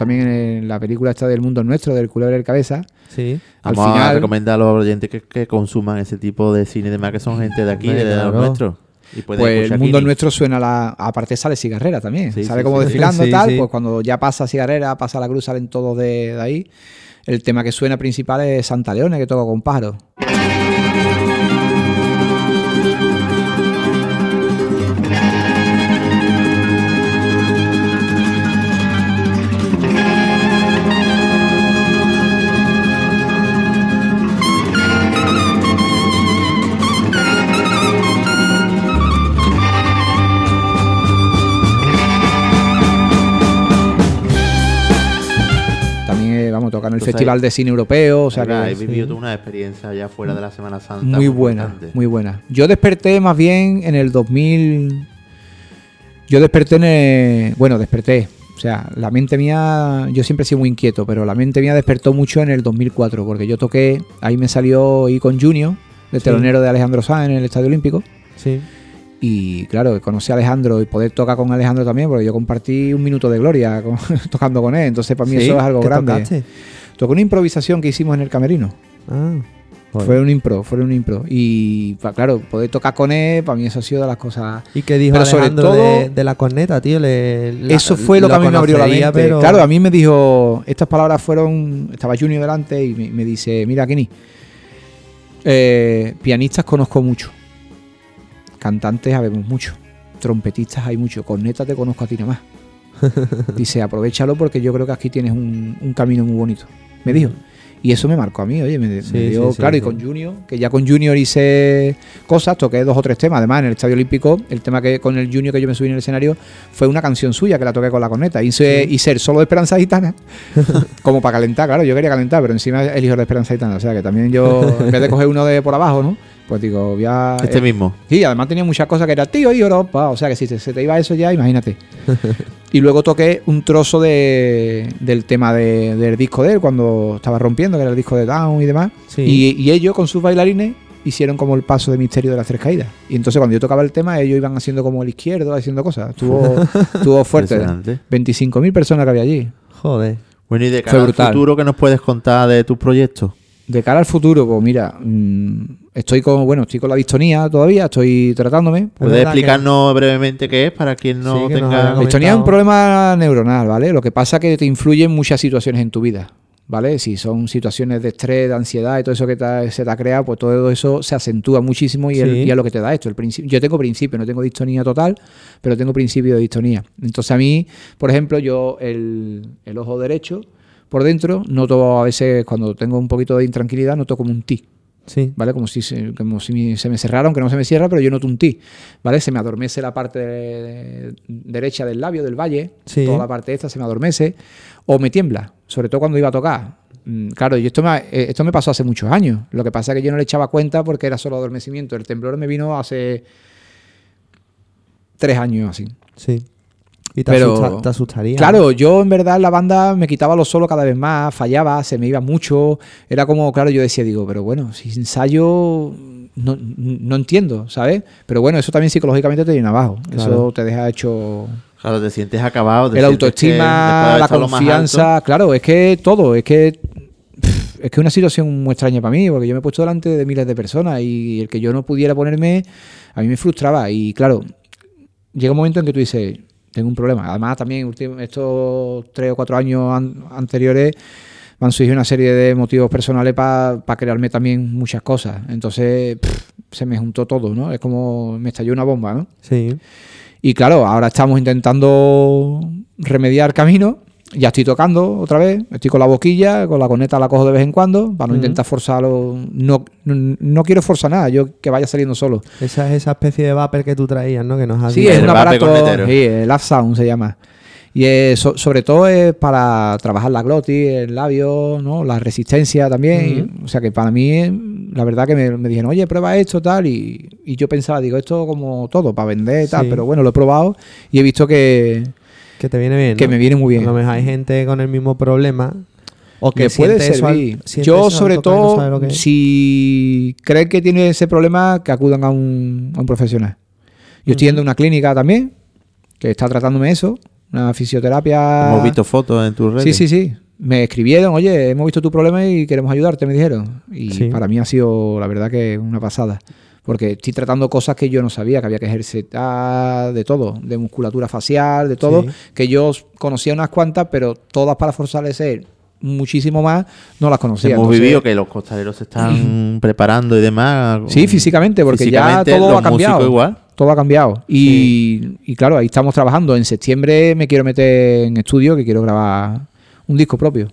También en la película esta del mundo nuestro, del culebra del cabeza. Sí. Al Vamos a final, recomendar a los oyentes que, que consuman ese tipo de cine y demás, que son gente de aquí, Hombre, de los nuestros. Y pues el mundo Kini. nuestro suena la. Aparte sale cigarrera también. Sí, sale sí, como sí. desfilando tal. sí. Pues cuando ya pasa cigarrera, pasa la cruz, salen todos de, de ahí. El tema que suena principal es Santa Leone, que toca con pájaro. En el Festival de Cine Europeo. O sea que He vivido toda una experiencia allá fuera de la Semana Santa. muy buena, importante. muy buena. Yo desperté más bien en el 2000. Yo desperté en el- Bueno, desperté. O sea, la mente mía. Yo siempre he sido muy inquieto, pero la mente mía despertó mucho en el 2004, porque yo toqué. Ahí me salió ir con Junior, de Sí. telonero de Alejandro Sanz en el Estadio Olímpico. Sí. Y claro, conocí a Alejandro y poder tocar con Alejandro también, porque yo compartí un minuto de gloria con- tocando con él. Entonces, para mí Sí, eso es algo ¿qué grande. tocaste? Tocó una improvisación que hicimos en el camerino. Ah. Fue un impro, fue un impro. Y claro, poder tocar con él, para mí eso ha sido de las cosas. ¿Y qué dijo Pero sobre Alejandro todo- de, de la corneta, tío? Le- la- eso fue lo, que a mí me abrió la mente. pero- Claro, a mí me dijo, estas palabras fueron, estaba Junior delante y me, me dice, mira Kenny, eh, pianistas conozco mucho, cantantes habemos mucho, trompetistas hay mucho, cornetas te conozco a ti nada más. dice, aprovechalo porque yo creo que aquí tienes un, un camino muy bonito. Me dijo. Y eso me marcó a mí, oye, me, me Sí, dio, sí, sí, claro, y sí. con Junior, que ya con Junior hice cosas, toqué dos o tres temas, además en el Estadio Olímpico, el tema que con el Junior que yo me subí en el escenario fue una canción suya que la toqué con la corneta, hice, hice el solo de Esperanza Gitana, como para calentar, claro, yo quería calentar, pero encima el hijo de Esperanza Gitana, o sea que también yo, en vez de coger uno de por abajo, ¿no? Pues digo, voy a... Este eh, mismo. Sí, además tenía muchas cosas que era tío y Europa, o sea que si te- se te iba eso ya, imagínate. Y luego toqué un trozo de, del tema de- del disco de él cuando estaba rompiendo, que era el disco de Down y demás. Sí. Y, y ellos con sus bailarines hicieron como el paso de misterio de las tres caídas. Y entonces cuando yo tocaba el tema, ellos iban haciendo como el izquierdo, haciendo cosas. Estuvo, estuvo fuerte. Impresionante. 25.000 personas que había allí. Joder. Bueno, y de Fue cara al futuro, ¿qué nos puedes contar de tus proyectos? De cara al futuro, pues mira, mm, estoy con, bueno, estoy con la distonía todavía, estoy tratándome. ¿Puedes explicarnos brevemente qué es para quien no Sí, tenga... La distonía es un problema neuronal, ¿vale? Lo que pasa es que te influye en muchas situaciones en tu vida, ¿vale? Si son situaciones de estrés, de ansiedad y todo eso que te- se te ha creado, pues todo eso se acentúa muchísimo y, el- Sí. y es lo que te da esto. El yo tengo principio, no tengo distonía total, pero tengo principio de distonía. Entonces a mí, por ejemplo, yo el, el ojo derecho por dentro noto a veces cuando tengo un poquito de intranquilidad, noto como un ti. Sí. ¿Vale? Como si, se, como si me- se me cerrara, aunque no se me cierra, pero yo noto un ti. ¿Vale? Se me adormece la parte de- derecha del labio, del valle. Sí. Toda la parte esta se me adormece. O me tiembla, sobre todo cuando iba a tocar. Mm, Claro, y esto me, eh, esto me pasó hace muchos años. Lo que pasa es que yo no le echaba cuenta porque era solo adormecimiento. El temblor me vino hace tres años así. Sí. Y te, Pero- asusta- te asustaría. Claro, yo en verdad la banda me quitaba lo solo cada vez más, fallaba, se me iba mucho. Era como, claro, yo decía, digo, pero bueno, si ensayo no, no entiendo, ¿sabes? Pero bueno, eso también psicológicamente te viene abajo. Eso te deja hecho Claro, te sientes acabado. te el autoestima, la confianza, claro, es que todo, es que es que es una situación muy extraña para mí, porque yo me he puesto delante de miles de personas y el que yo no pudiera ponerme, a mí me frustraba. Y claro, llega un momento en que tú dices, tengo un problema. Además, también estos tres o cuatro años an- anteriores me han surgido una serie de motivos personales para crearme también muchas cosas. Entonces, pff, se me juntó todo, ¿no? Es como me estalló una bomba, ¿no? Sí. Y claro, ahora estamos intentando remediar camino. Ya estoy tocando otra vez, estoy con la boquilla, con la corneta la cojo de vez en cuando, para no intentar forzarlo. No, no, no quiero forzar nada, yo que vaya saliendo solo. Esa es esa especie de vapor que tú traías, ¿no? Que nos has Sí, dicho. es un aparato, sí, el Lab Sound se llama. Y es so- sobre todo es para trabajar la glotis, el labio, ¿no? la resistencia también. O sea que para mí, la verdad que me, me dijeron, oye, prueba esto, tal. Y, y yo pensaba, digo, esto como todo, para vender, tal. Sí. Pero bueno, lo he probado y he visto que, Que te viene bien. que ¿no? me viene muy bien. A lo mejor hay gente con el mismo problema. O que puede al- servir. siente Yo, eso al sobre no todo, si creen que tiene ese problema, que acudan a un, a un profesional. Yo estoy yendo a una clínica también, que está tratándome eso, una fisioterapia. Hemos visto fotos en tus redes. Sí, sí, sí. Me escribieron, oye, hemos visto tu problema y queremos ayudarte, me dijeron. Y Sí. para mí ha sido, la verdad, que una pasada. Porque estoy tratando cosas que yo no sabía, que había que ejercitar de todo, de musculatura facial, de todo, Sí. que yo conocía unas cuantas, pero todas para fortalecer muchísimo más, no las conocía. Hemos Entonces- vivido que los costaleros se están preparando y demás. Sí, físicamente, porque Físicamente, ya todo ha cambiado. igual. Todo ha cambiado. Y, y claro, ahí estamos trabajando. En septiembre me quiero meter en estudio, que quiero grabar un disco propio.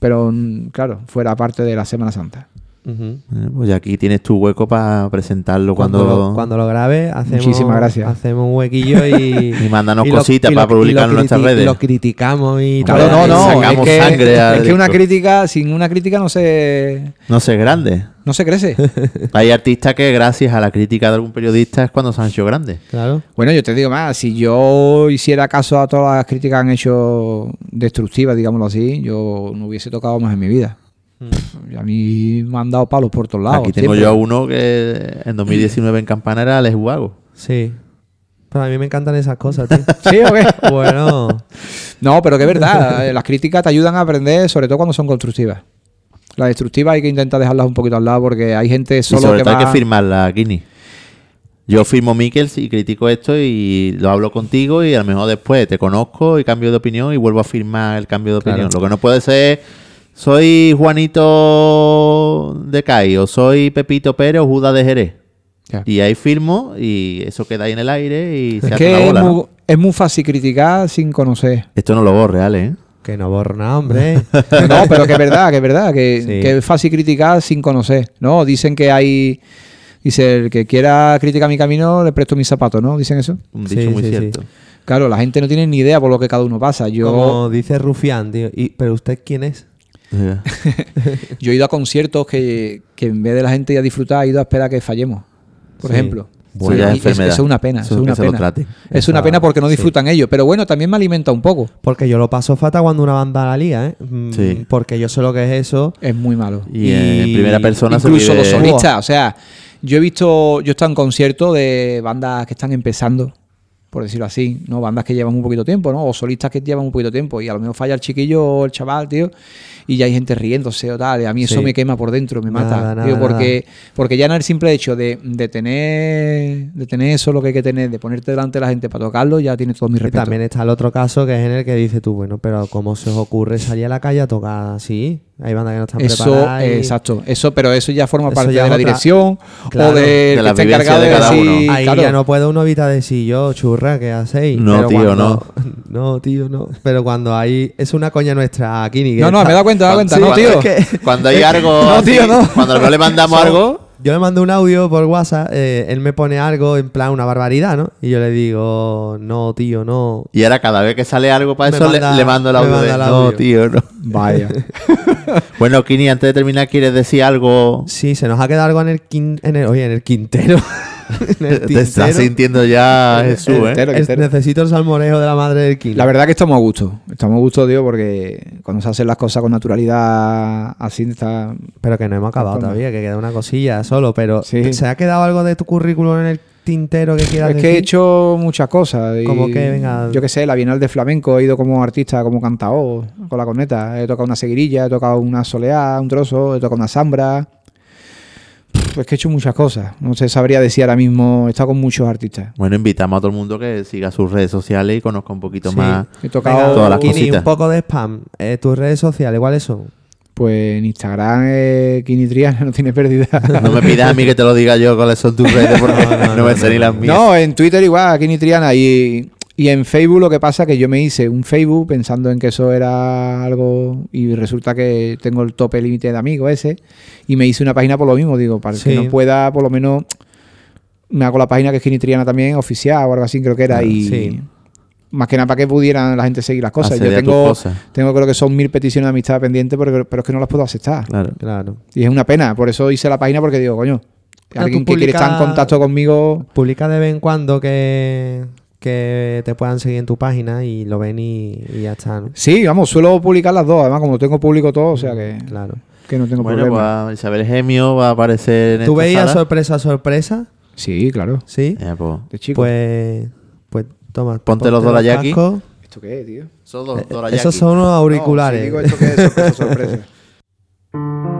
Pero claro, fuera parte de la Semana Santa. Eh, Pues aquí tienes tu hueco para presentarlo Cuando, cuando, lo, cuando lo grabes, hacemos, Muchísimas gracias. hacemos un huequillo y. Y mándanos lo- cositas y para lo- y lo publicarlo en nuestras redes. Y lo criticamos y Claro, tal. no, no. Es sacamos que, sangre es que una crítica, sin una crítica no se, No sé, grande. no se crece. Hay artistas que gracias a la crítica de algún periodista es cuando se han hecho grandes. Claro. Bueno, yo te digo más, si yo hiciera caso a todas las críticas que han hecho destructivas, digámoslo así, yo no hubiese tocado más en mi vida. Pff, A mí me han dado palos por todos lados. Aquí tengo siempre. yo a uno que en 2019 en Campana era Alex Huago. Sí. Pero a mí me encantan esas cosas, tío. ¿Sí o qué? Bueno. No, pero que es verdad, eh, las críticas te ayudan a aprender, sobre todo cuando son constructivas. Las destructivas hay que intentar dejarlas un poquito al lado porque hay gente Y solo sobre que todo va... hay que firmarla, Kini. Yo firmo Mikkels y critico esto y lo hablo contigo y a lo mejor después te conozco y cambio de opinión y vuelvo a firmar el cambio de Claro. opinión. Lo que no puede ser, soy Juanito de Cai o soy Pepito Pérez o Judas de Jerez. Y ahí firmo y eso queda ahí en el aire y se Es que es muy, es muy fácil criticar sin conocer. Esto no lo borre, Ale, ¿eh? Que no borra nada, hombre. No, pero que es verdad, que es verdad, que, Sí. que es fácil criticar sin conocer, ¿no? Dicen que hay... Dice, el que quiera criticar mi camino, le presto mis zapatos, ¿no? Dicen eso. Un dicho Sí, muy sí, sí. cierto. Claro, la gente no tiene ni idea por lo que cada uno pasa. Yo, Como dice Rufián, tío. Y, ¿Pero usted quién es? yo he ido a conciertos que, que en vez de la gente ir a disfrutar, ha ido a esperar a que fallemos, por Sí. ejemplo. Bueno, eso, es una pena, eso, es una pena. trate. Es una Esa- pena porque no sí. disfrutan ellos. Pero bueno, también me alimenta un poco. Porque yo lo paso fatal cuando una banda la liga, ¿eh? Mm, Sí. Porque yo sé lo que es eso. Es muy malo. Y, en primera persona se Incluso vive- los solistas, o sea, yo he visto, yo he estado en conciertos de bandas que están empezando, por decirlo así, ¿no? Bandas que llevan un poquito tiempo, ¿no? O solistas que llevan un poquito tiempo y a lo mejor falla el chiquillo o el chaval, tío, y ya hay gente riéndose o tal, y a mí eso me quema por dentro, me mata, nada, porque, nada. porque ya no es el simple hecho de, de tener de tener eso lo que hay que tener, de ponerte delante de la gente para tocarlo, ya tiene todo mi Y respeto. también está el otro caso que es en el que dice tú, bueno, pero ¿cómo se os ocurre salir a la calle a tocar así? Hay bandas que no están Eso, preparadas. y- exacto. Eso, pero eso ya forma Eso parte ya de la otra- dirección Claro. o del De que la está vivencia encargado de de, cada decir, uno. Ahí claro, ya no puede uno evitar decir yo, churra, ¿qué hacéis? No, Pero tío, cuando- No, tío, no. Pero cuando hay. Es una coña nuestra aquí, ni que No, no, está- me he dado cuenta, me he dado cuenta. Sí, no, tío. es que- Cuando hay algo. No, así, tío, no. Cuando no le mandamos algo. Yo le mando un audio por WhatsApp, eh, él me pone algo en plan una barbaridad, ¿no? Y yo le digo, no, tío, no. Y ahora cada vez que sale algo para Me eso le- manda- le, mando el audio. manda de, el No, audio". tío, no. Vaya. Bueno, Kini, antes de terminar, ¿quieres decir algo? Sí, se nos ha quedado algo en el, quin- en el oye, en el quintero. Te estás sintiendo ya Jesús, ¿eh? Entero, Es- entero. necesito el salmorejo de la madre del kilo. La verdad que estamos a gusto. Estamos a gusto, tío, porque cuando se hacen las cosas con naturalidad así está... Pero que no hemos acabado todavía, que queda una cosilla solo. Pero Sí. ¿se ha quedado algo de tu currículum en el tintero que quieras Es que he hecho muchas cosas. y Como que, venga. Yo qué sé, la Bienal de Flamenco he ido como artista, como cantador, con la corneta. He tocado una seguirilla, he tocado una soleá, un trozo, he tocado una zambra. Pff, Es que he hecho muchas cosas. No sé, sabría decir ahora mismo. He estado con muchos artistas. Bueno, invitamos a todo el mundo que siga sus redes sociales y conozca un poquito Sí. más He tocado Venga, todas las Kini, cositas. un poco de spam. Eh, tus redes sociales, ¿cuáles son? Pues en Instagram, eh, Kini Triana no tiene pérdida. No me pidas a mí que te lo diga yo cuáles son tus redes porque no, me sé ni las mías. No, en Twitter igual, Kini Triana. Y, y en Facebook lo que pasa es que yo me hice un Facebook pensando en que eso era algo y resulta que tengo el tope límite de amigos ese y me hice una página por lo mismo, digo, para Sí. que no pueda por lo menos me hago la página que es Kini Triana también oficial o algo así creo que era Claro, y sí. más que nada para que pudieran la gente seguir las cosas. Yo Acceder tengo, cosas. tengo creo que son mil peticiones de amistad pendientes pero, pero es que no las puedo aceptar. Claro. Claro. Y es una pena, por eso hice la página porque digo, coño, alguien que quiere estar en contacto conmigo Publica de vez en cuando que, que te puedan seguir en tu página y lo ven y, y ya está, ¿no? Sí, vamos, suelo publicar las dos, además como tengo público todo, o sea que, Claro. que no tengo Bueno, problema. pues Isabel Gemio va a aparecer en ¿Tú esta veías sala. sorpresa, sorpresa? Sí, claro. ¿Sí? Eh, pues, De chico. Pues, pues toma. Ponte los dorayaki. cascos. ¿Esto qué es, tío? son dos Eh, dorayaki. Esos son unos auriculares. No, si digo esto que es sorpresa, sorpresa.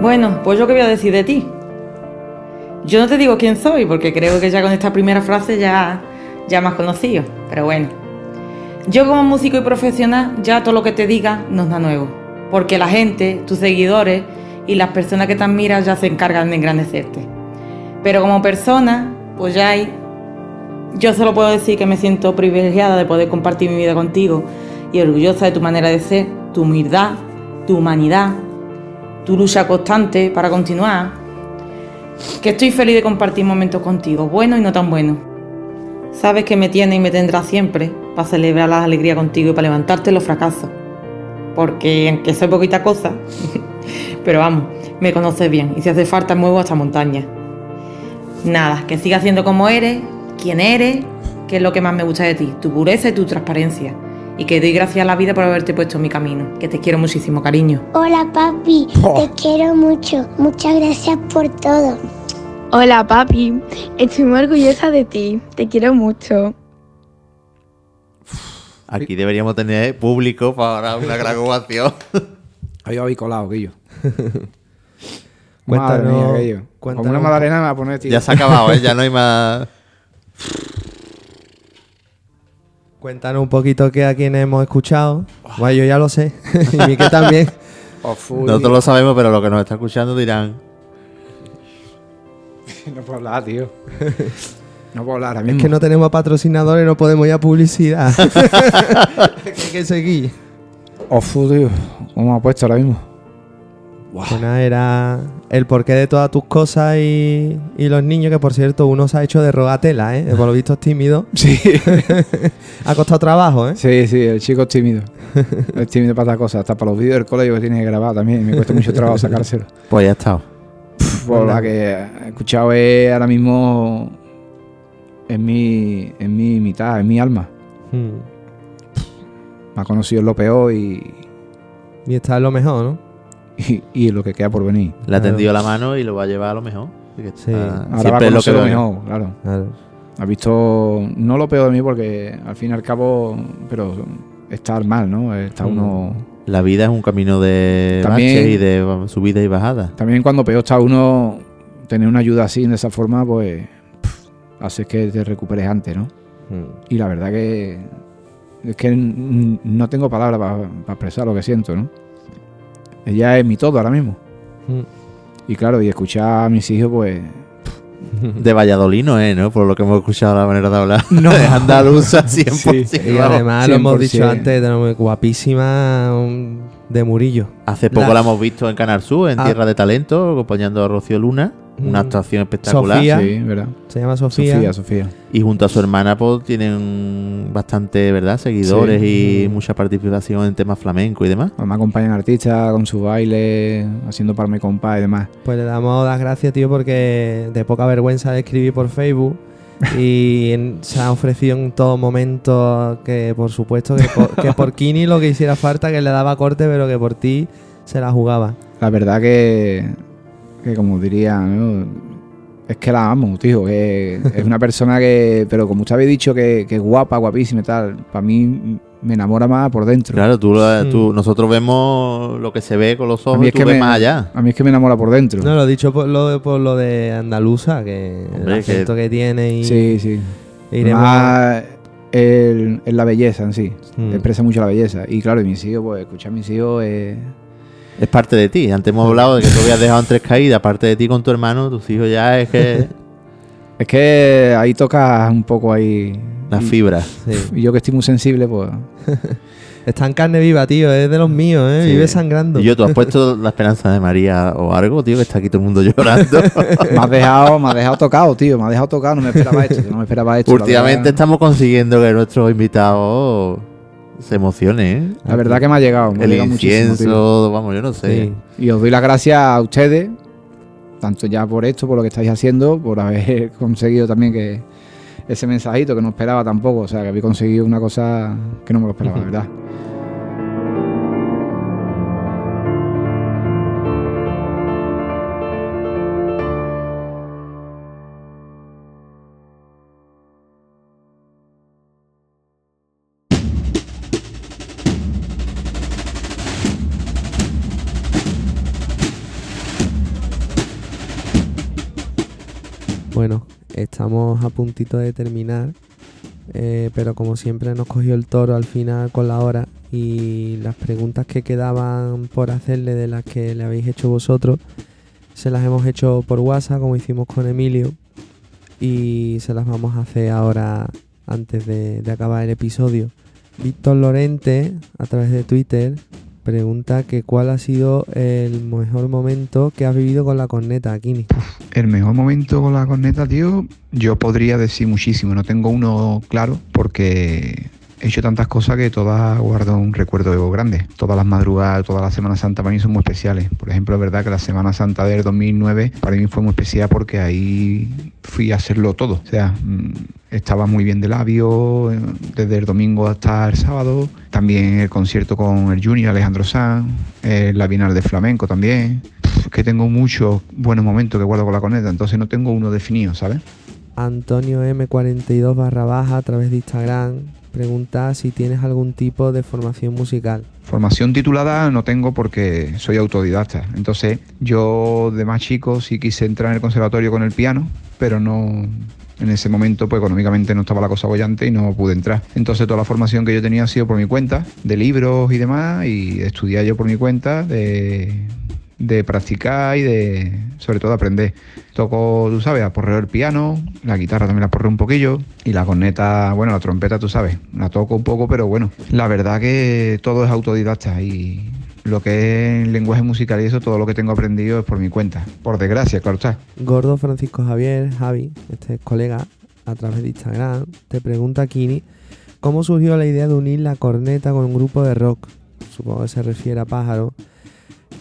Bueno, pues yo qué voy a decir de ti. Yo no te digo quién soy, porque creo que ya con esta primera frase ya, ya has conocido. Pero bueno. Yo como músico y profesional, ya todo lo que te diga no es nada nuevo. Porque la gente, tus seguidores y las personas que te admiran ya se encargan de engrandecerte. Pero como persona, pues ya hay... Yo solo puedo decir que me siento privilegiada de poder compartir mi vida contigo y orgullosa de tu manera de ser, tu humildad, tu humanidad, tu lucha constante para continuar. Que estoy feliz de compartir momentos contigo, buenos y no tan buenos. Sabes que me tienes y me tendrás siempre para celebrar las alegrías contigo y para levantarte los fracasos. Porque aunque soy poquita cosa, pero vamos, me conoces bien y si hace falta muevo hasta montaña. Nada, que sigas siendo como eres, quién eres, que es lo que más me gusta de ti, tu pureza y tu transparencia. Y que doy gracias a la vida por haberte puesto en mi camino. Que te quiero muchísimo, cariño. Hola papi, te quiero mucho. Muchas gracias por todo. Hola papi, estoy muy orgullosa de ti, te quiero mucho. Aquí deberíamos tener público para una gran ovación. Ahí habéis colado, Guillo. Cuéntanos- Madre mía, Guillo. Como una madalena me va a poner, tío. ya se ha acabado, ¿eh? Ya no hay más... Cuéntanos un poquito qué a quién hemos escuchado. Bueno, yo ya lo sé. y Miquel también. Nosotros lo sabemos, pero los que nos están escuchando dirán... No puedo hablar, tío. No puedo hablar ahora. Es que no tenemos patrocinadores, no podemos ir a publicidad. que hay que seguir. Ofu, tío. ¿Cómo ha puesto ahora mismo? Nada, era el porqué de todas tus cosas y, y los niños, que por cierto, uno se ha hecho de rogatela, ¿eh? Por lo visto es tímido. Sí. ha costado trabajo, ¿eh? Sí, sí, el chico es tímido. es tímido para estas cosas. Hasta para los vídeos del colegio que tiene que grabar también. Me cuesta mucho trabajo sacárselo. Pues ya está. Por la que he escuchado es ahora mismo en mi, en mi mitad, en mi alma. Hmm. Me ha conocido en lo peor y, Y está en lo mejor, ¿no? Y, y lo que queda por venir. Le ha tendido la mano y lo va a llevar a lo mejor. Así que Sí. Ahora va a siempre lo que conocer lo mejor, claro. Ha visto, no lo peor de mí porque al fin y al cabo, pero estar mal, ¿no? Está uno... La vida es un camino de También- baches y de subidas y bajadas. También cuando peor está uno, tener una ayuda así, de esa forma, pues pff, hace que te recuperes antes, ¿no? Hmm. Y la verdad que es que no tengo palabras para expresar lo que siento, ¿no? Ella es mi todo ahora mismo. Mm. Y claro, y escuchar a mis hijos, pues. De Valladolid no es, ¿no? Por lo que hemos escuchado la manera de hablar. No. Es andaluza 100%. Y además lo hemos dicho 100%. antes, tenemos guapísima um, de Murillo. Hace poco la, hemos visto en Canal Sur, en Ah. Tierra de Talento, acompañando a Rocío Luna. Una Mm. actuación espectacular. Sofía. Sí, ¿verdad? Se llama Sofía. Sofía, Sofía. Y junto a su hermana, pues tienen bastante, ¿verdad? Seguidores Sí. y mucha participación en temas flamenco y demás. Me acompañan artistas con su baile, haciendo parme compa y demás. Pues le damos las gracias, tío, porque de poca vergüenza de escribir por Facebook. Y en- se ha ofrecido en todo momento que, por supuesto, que por, que por Kini lo que hiciera falta, que le daba corte, pero que por ti se la jugaba. La verdad que, que como diría, ¿no? es que la amo, tío. Que es una persona que, pero como usted había dicho, que, que es guapa, guapísima y tal, para mí me enamora más por dentro. Claro, tú, Mm. tú- nosotros vemos lo que se ve con los A ojos mí y es tú que ves me- más allá. A mí es que me enamora por dentro. No, lo he dicho por lo, de- por lo de andaluza, que Hombre, el acento que, tiene y Sí, sí. iremos- Además, el- es la belleza en sí. Mm. Expresa mucho la belleza. Y claro, y mis hijos, pues escuchar a mis hijos es... Es parte de ti. Antes hemos hablado de que tú habías dejado en tres caídas, aparte de ti con tu hermano, tus hijos ya es que Es que ahí tocas un poco ahí... las fibras. Y yo que estoy muy sensible, pues... Está en carne viva, tío, es de los míos, ¿eh? Sí. Vive sangrando. Y yo, tú has puesto la esperanza de María o algo, tío, que está aquí todo el mundo llorando. me has dejado, me has dejado tocado, tío. Me has dejado tocado, no me esperaba esto. No me esperaba esto. Últimamente estamos consiguiendo que nuestros invitados se emocionen, ¿eh? La verdad que me ha llegado. Me El incienso, tío. vamos, yo no sé. Y os doy las gracias a ustedes, tanto ya por esto, por lo que estáis haciendo, por haber conseguido también que ese mensajito que no esperaba tampoco. O sea, que habéis conseguido una cosa que no me lo esperaba, la verdad. Estamos a puntito de terminar, eh, pero como siempre nos cogió el toro al final con la hora y las preguntas que quedaban por hacerle de las que le habéis hecho vosotros, se las hemos hecho por WhatsApp como hicimos con Emilio y se las vamos a hacer ahora antes de, de acabar el episodio. Víctor Lorente, a través de Twitter, pregunta que cuál ha sido el mejor momento que has vivido con la corneta, Kini. El mejor momento con la corneta, tío, yo podría decir muchísimo. No tengo uno claro porque he hecho tantas cosas que todas guardo un recuerdo grande. Todas las madrugadas, toda la Semana Santa para mí son muy especiales. Por ejemplo, es verdad que la Semana Santa del 2009 para mí fue muy especial porque ahí fui a hacerlo todo. O sea, mm, estaba muy bien de labio eh, desde el domingo hasta el sábado. También el concierto con el Junior Alejandro Sanz, eh, la Bienal de Flamenco también. Pff, que tengo muchos buenos momentos que guardo con la corneta, entonces no tengo uno definido, ¿sabes? Antonio M42 barra baja a través de Instagram pregunta si tienes algún tipo de formación musical. Formación titulada no tengo porque soy autodidacta. Entonces, yo de más chico sí quise entrar en el conservatorio con el piano, pero no. En ese momento, pues económicamente no estaba la cosa bollante y no pude entrar. Entonces, toda la formación que yo tenía ha sido por mi cuenta, de libros y demás, y de estudiar yo por mi cuenta, de, de practicar y de, sobre todo, aprender. Toco, tú sabes, aporreo el piano, la guitarra también la aporreo un poquillo, y la corneta, bueno, la trompeta, tú sabes, la toco un poco, pero bueno, la verdad que todo es autodidacta y lo que es lenguaje musical y eso, todo lo que tengo aprendido es por mi cuenta. Por desgracia, claro está. Gordo Francisco Javier, Javi, este es colega, a través de Instagram, te pregunta Kini, ¿cómo surgió la idea de unir la corneta con un grupo de rock? Supongo que se refiere a Pájaro.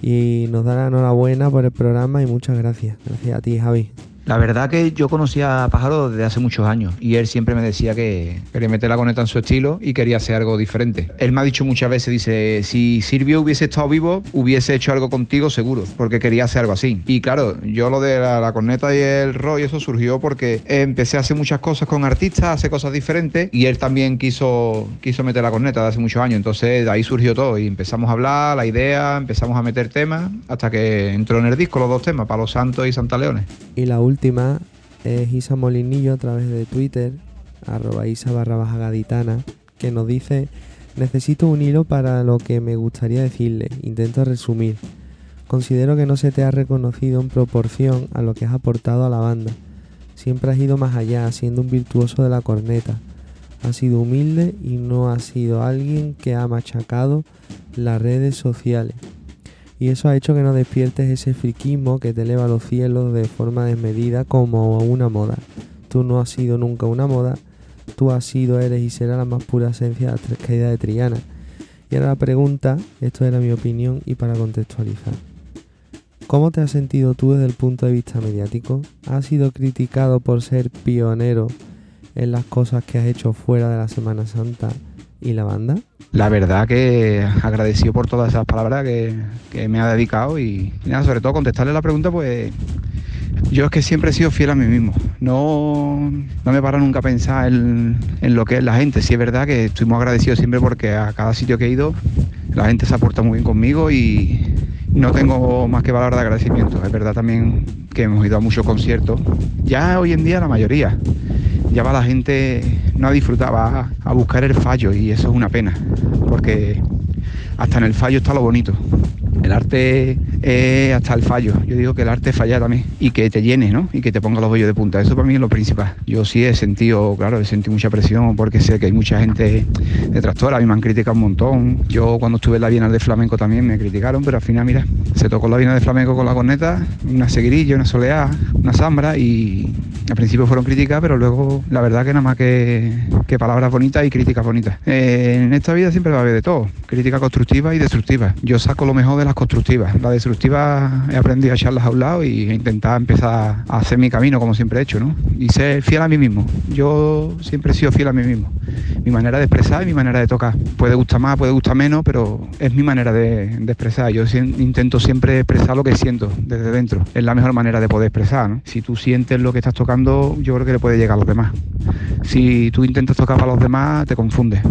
Y nos da la enhorabuena por el programa y muchas gracias. Gracias a ti, Javi. La verdad que yo conocía a Pájaro desde hace muchos años y él siempre me decía que quería meter la corneta en su estilo y quería hacer algo diferente. Él me ha dicho muchas veces, dice, si Silvio hubiese estado vivo, hubiese hecho algo contigo seguro, porque quería hacer algo así. Y claro, yo lo de la, corneta y el rock y eso surgió porque empecé a hacer muchas cosas con artistas, a hacer cosas diferentes y él también quiso, quiso meter la corneta de hace muchos años. Entonces de ahí surgió todo y empezamos a hablar, la idea, empezamos a meter temas hasta que entró en el disco los dos temas, Palo Santo y Santa Leones. Y la es Isa Molinillo a través de Twitter, arroba Isa barra baja gaditana, que nos dice, necesito un hilo para lo que me gustaría decirle, intento resumir. Considero que no se te ha reconocido en proporción a lo que has aportado a la banda. Siempre has ido más allá, siendo un virtuoso de la corneta. Has sido humilde y no has sido alguien que ha machacado las redes sociales. Y eso ha hecho que no despiertes ese friquismo que te eleva a los cielos de forma desmedida como una moda. Tú no has sido nunca una moda, tú has sido, eres y serás la más pura esencia de la tres caídas de Triana. Y ahora la pregunta, esto era mi opinión y para contextualizar. ¿Cómo te has sentido tú desde el punto de vista mediático? ¿Has sido criticado por ser pionero en las cosas que has hecho fuera de la Semana Santa y la banda? La verdad que agradecido por todas esas palabras que, me ha dedicado y, nada, sobre todo contestarle la pregunta, pues yo es que siempre he sido fiel a mí mismo. No, no me paro nunca a pensar en, lo que es la gente. Sí es verdad que estoy muy agradecido siempre porque a cada sitio que he ido la gente se ha portado muy bien conmigo y no tengo más que palabras de agradecimiento. Es verdad también que hemos ido a muchos conciertos. Ya hoy en día la mayoría. Ya va la gente no a disfrutar, va a, a buscar el fallo y eso es una pena. Porque hasta en el fallo está lo bonito. El arte es hasta el fallo. Yo digo que el arte es fallar también. Y que te llene, ¿no? Y que te ponga los vellos de punta. Eso para mí es lo principal. Yo sí he sentido, claro, he sentido mucha presión porque sé que hay mucha gente detractora. A mí me han criticado un montón. Yo cuando estuve en la Bienal de Flamenco también me criticaron, pero al final, mira, se tocó la Bienal de Flamenco con la corneta, una seguirilla, una soleá, una zambra y al principio fueron críticas, pero luego la verdad que nada más que, que palabras bonitas y críticas bonitas. Eh, en esta vida siempre va a haber de todo, crítica constructiva y destructiva. Yo saco lo mejor de las constructivas. Las destructivas he aprendido a echarlas a un lado y he intentado empezar a hacer mi camino como siempre he hecho, ¿no? Y ser fiel a mí mismo. Yo siempre he sido fiel a mí mismo. Mi manera de expresar y mi manera de tocar. Puede gustar más, puede gustar menos, pero es mi manera de, expresar. Yo intento siempre expresar lo que siento desde dentro. Es la mejor manera de poder expresar, ¿no? Si tú sientes lo que estás tocando, yo creo que le puede llegar a los demás. Si tú intentas tocar para los demás, te confundes.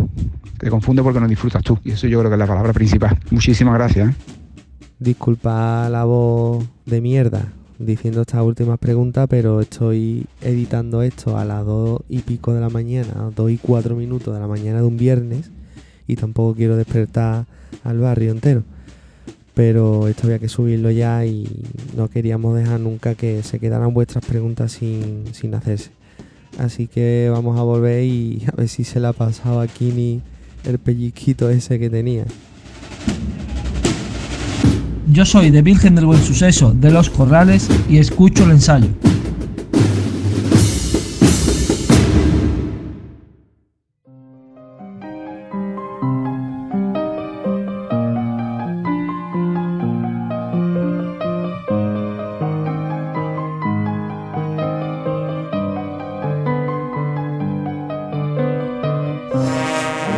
Te confunde porque no disfrutas tú. Y eso yo creo que es la palabra principal. Muchísimas gracias. Disculpa la voz de mierda diciendo estas últimas preguntas, pero estoy editando esto a las dos y pico de la mañana, a dos y cuatro minutos de la mañana de un viernes, y tampoco quiero despertar al barrio entero. Pero esto había que subirlo ya y no queríamos dejar nunca que se quedaran vuestras preguntas sin, sin hacerse. Así que vamos a volver y a ver si se le ha pasado a Kini el pellizquito ese que tenía. Yo soy de Virgen del Buen Suceso de Los Corrales y escucho el ensayo.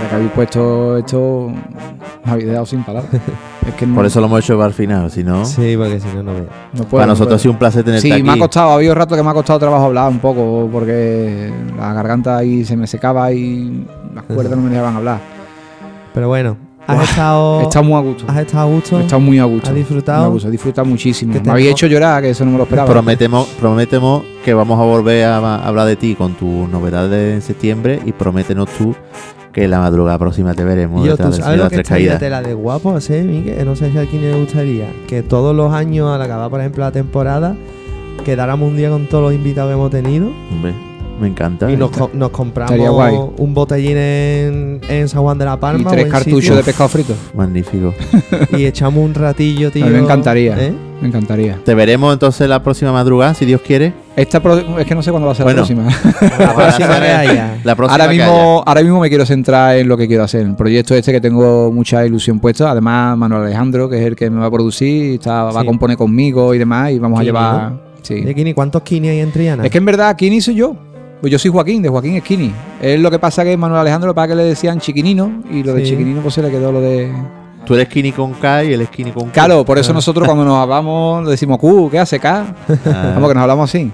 Que habéis puesto esto me habéis dejado sin palabras. Es que no- Por eso lo hemos hecho para el final, si no. Sí, porque si no, no veo. no puedo, para no nosotros puedo. ha sido un placer tenerte Sí, aquí. me ha costado, ha habido rato que me ha costado trabajo hablar un poco porque la garganta ahí se me secaba y las cuerdas no me dejaban hablar. Pero bueno, has estado. he estado muy a gusto. Has estado a gusto. He estado muy a gusto. ¿Has disfrutado? Muy a gusto, he disfrutado muchísimo. ¿Qué Me había hecho llorar, que eso no me lo esperaba. Prometemos, prometemos que vamos a volver a, a hablar de ti con tus novedades en septiembre y prométenos tú que la madrugada próxima te veremos Yo, tú sabes de lo que caídas. tela de guapo, ¿sí, Miguel? No sé si a quién le gustaría. Que todos los años, al acabar, por ejemplo, la temporada, quedáramos un día con todos los invitados que hemos tenido Hombre, me encanta. y nos, co- nos compramos guay. un botellín en, en San Juan de la Palma. y tres cartuchos sitio, de pescado frito. Magnífico. Y echamos un ratillo, tío. A mí me encantaría. ¿eh? Me encantaría. Te veremos entonces la próxima madrugada, si Dios quiere. Esta pro- es que no sé cuándo va a ser Bueno. la próxima. La próxima que haya. La próxima ahora que mismo, ahora mismo me quiero centrar en lo que quiero hacer. El proyecto este que tengo mucha ilusión puesta. Además, Manuel Alejandro, que es el que me va a producir, está, va a componer conmigo y demás. Y vamos Kini, a llevar. Sí. ¿Y Kini, ¿Cuántos Kini hay en Triana? Es que en verdad Kini soy yo. Pues yo soy Joaquín, de Joaquín es Kini. Es lo que pasa que Manuel Alejandro, para que le decían chiquinino, y lo de chiquinino pues se le quedó lo de. Tú eres skinny con K y él es skinny con Q. Claro, por eso nosotros cuando nos hablamos le decimos Q, ¿qué hace K? Ah. Vamos, que nos hablamos así.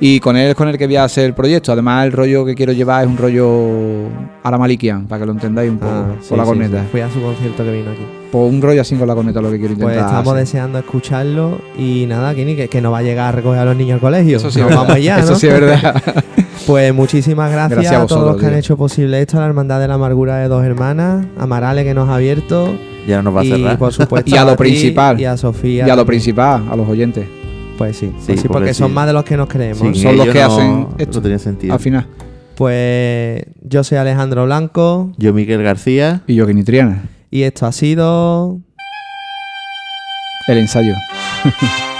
Y con él es con el que voy a hacer el proyecto. Además, el rollo que quiero llevar es un rollo Aramalikian, para que lo entendáis un poco, Ah, con sí, la sí, corneta. sí. Fui a su concierto que vino aquí. Pues un rollo así con la corneta lo que quiero Pues intentar. estamos hacer. deseando escucharlo y nada, Kini, que, que no va a llegar a recoger a los niños al colegio. Eso sí, Nos vamos verdad. ya, Eso ¿no? sí es verdad. Pues muchísimas gracias, Gracias a a, todos los que han hecho posible esto, a la Hermandad de la Amargura de Dos Hermanas, a Marale que nos ha abierto. Y ahora nos va a y, cerrar. por supuesto, Y a lo ti principal. Y a Sofía. Y a lo principal, a los oyentes. Pues sí, Sí, pues sí, porque, son sí. más de los que nos creemos. Sin Son los que no- hacen esto. No tenía sentido. Al final. Pues yo soy Alejandro Blanco Yo, Miguel García. Y yo, Triana. y esto ha sido... El ensayo.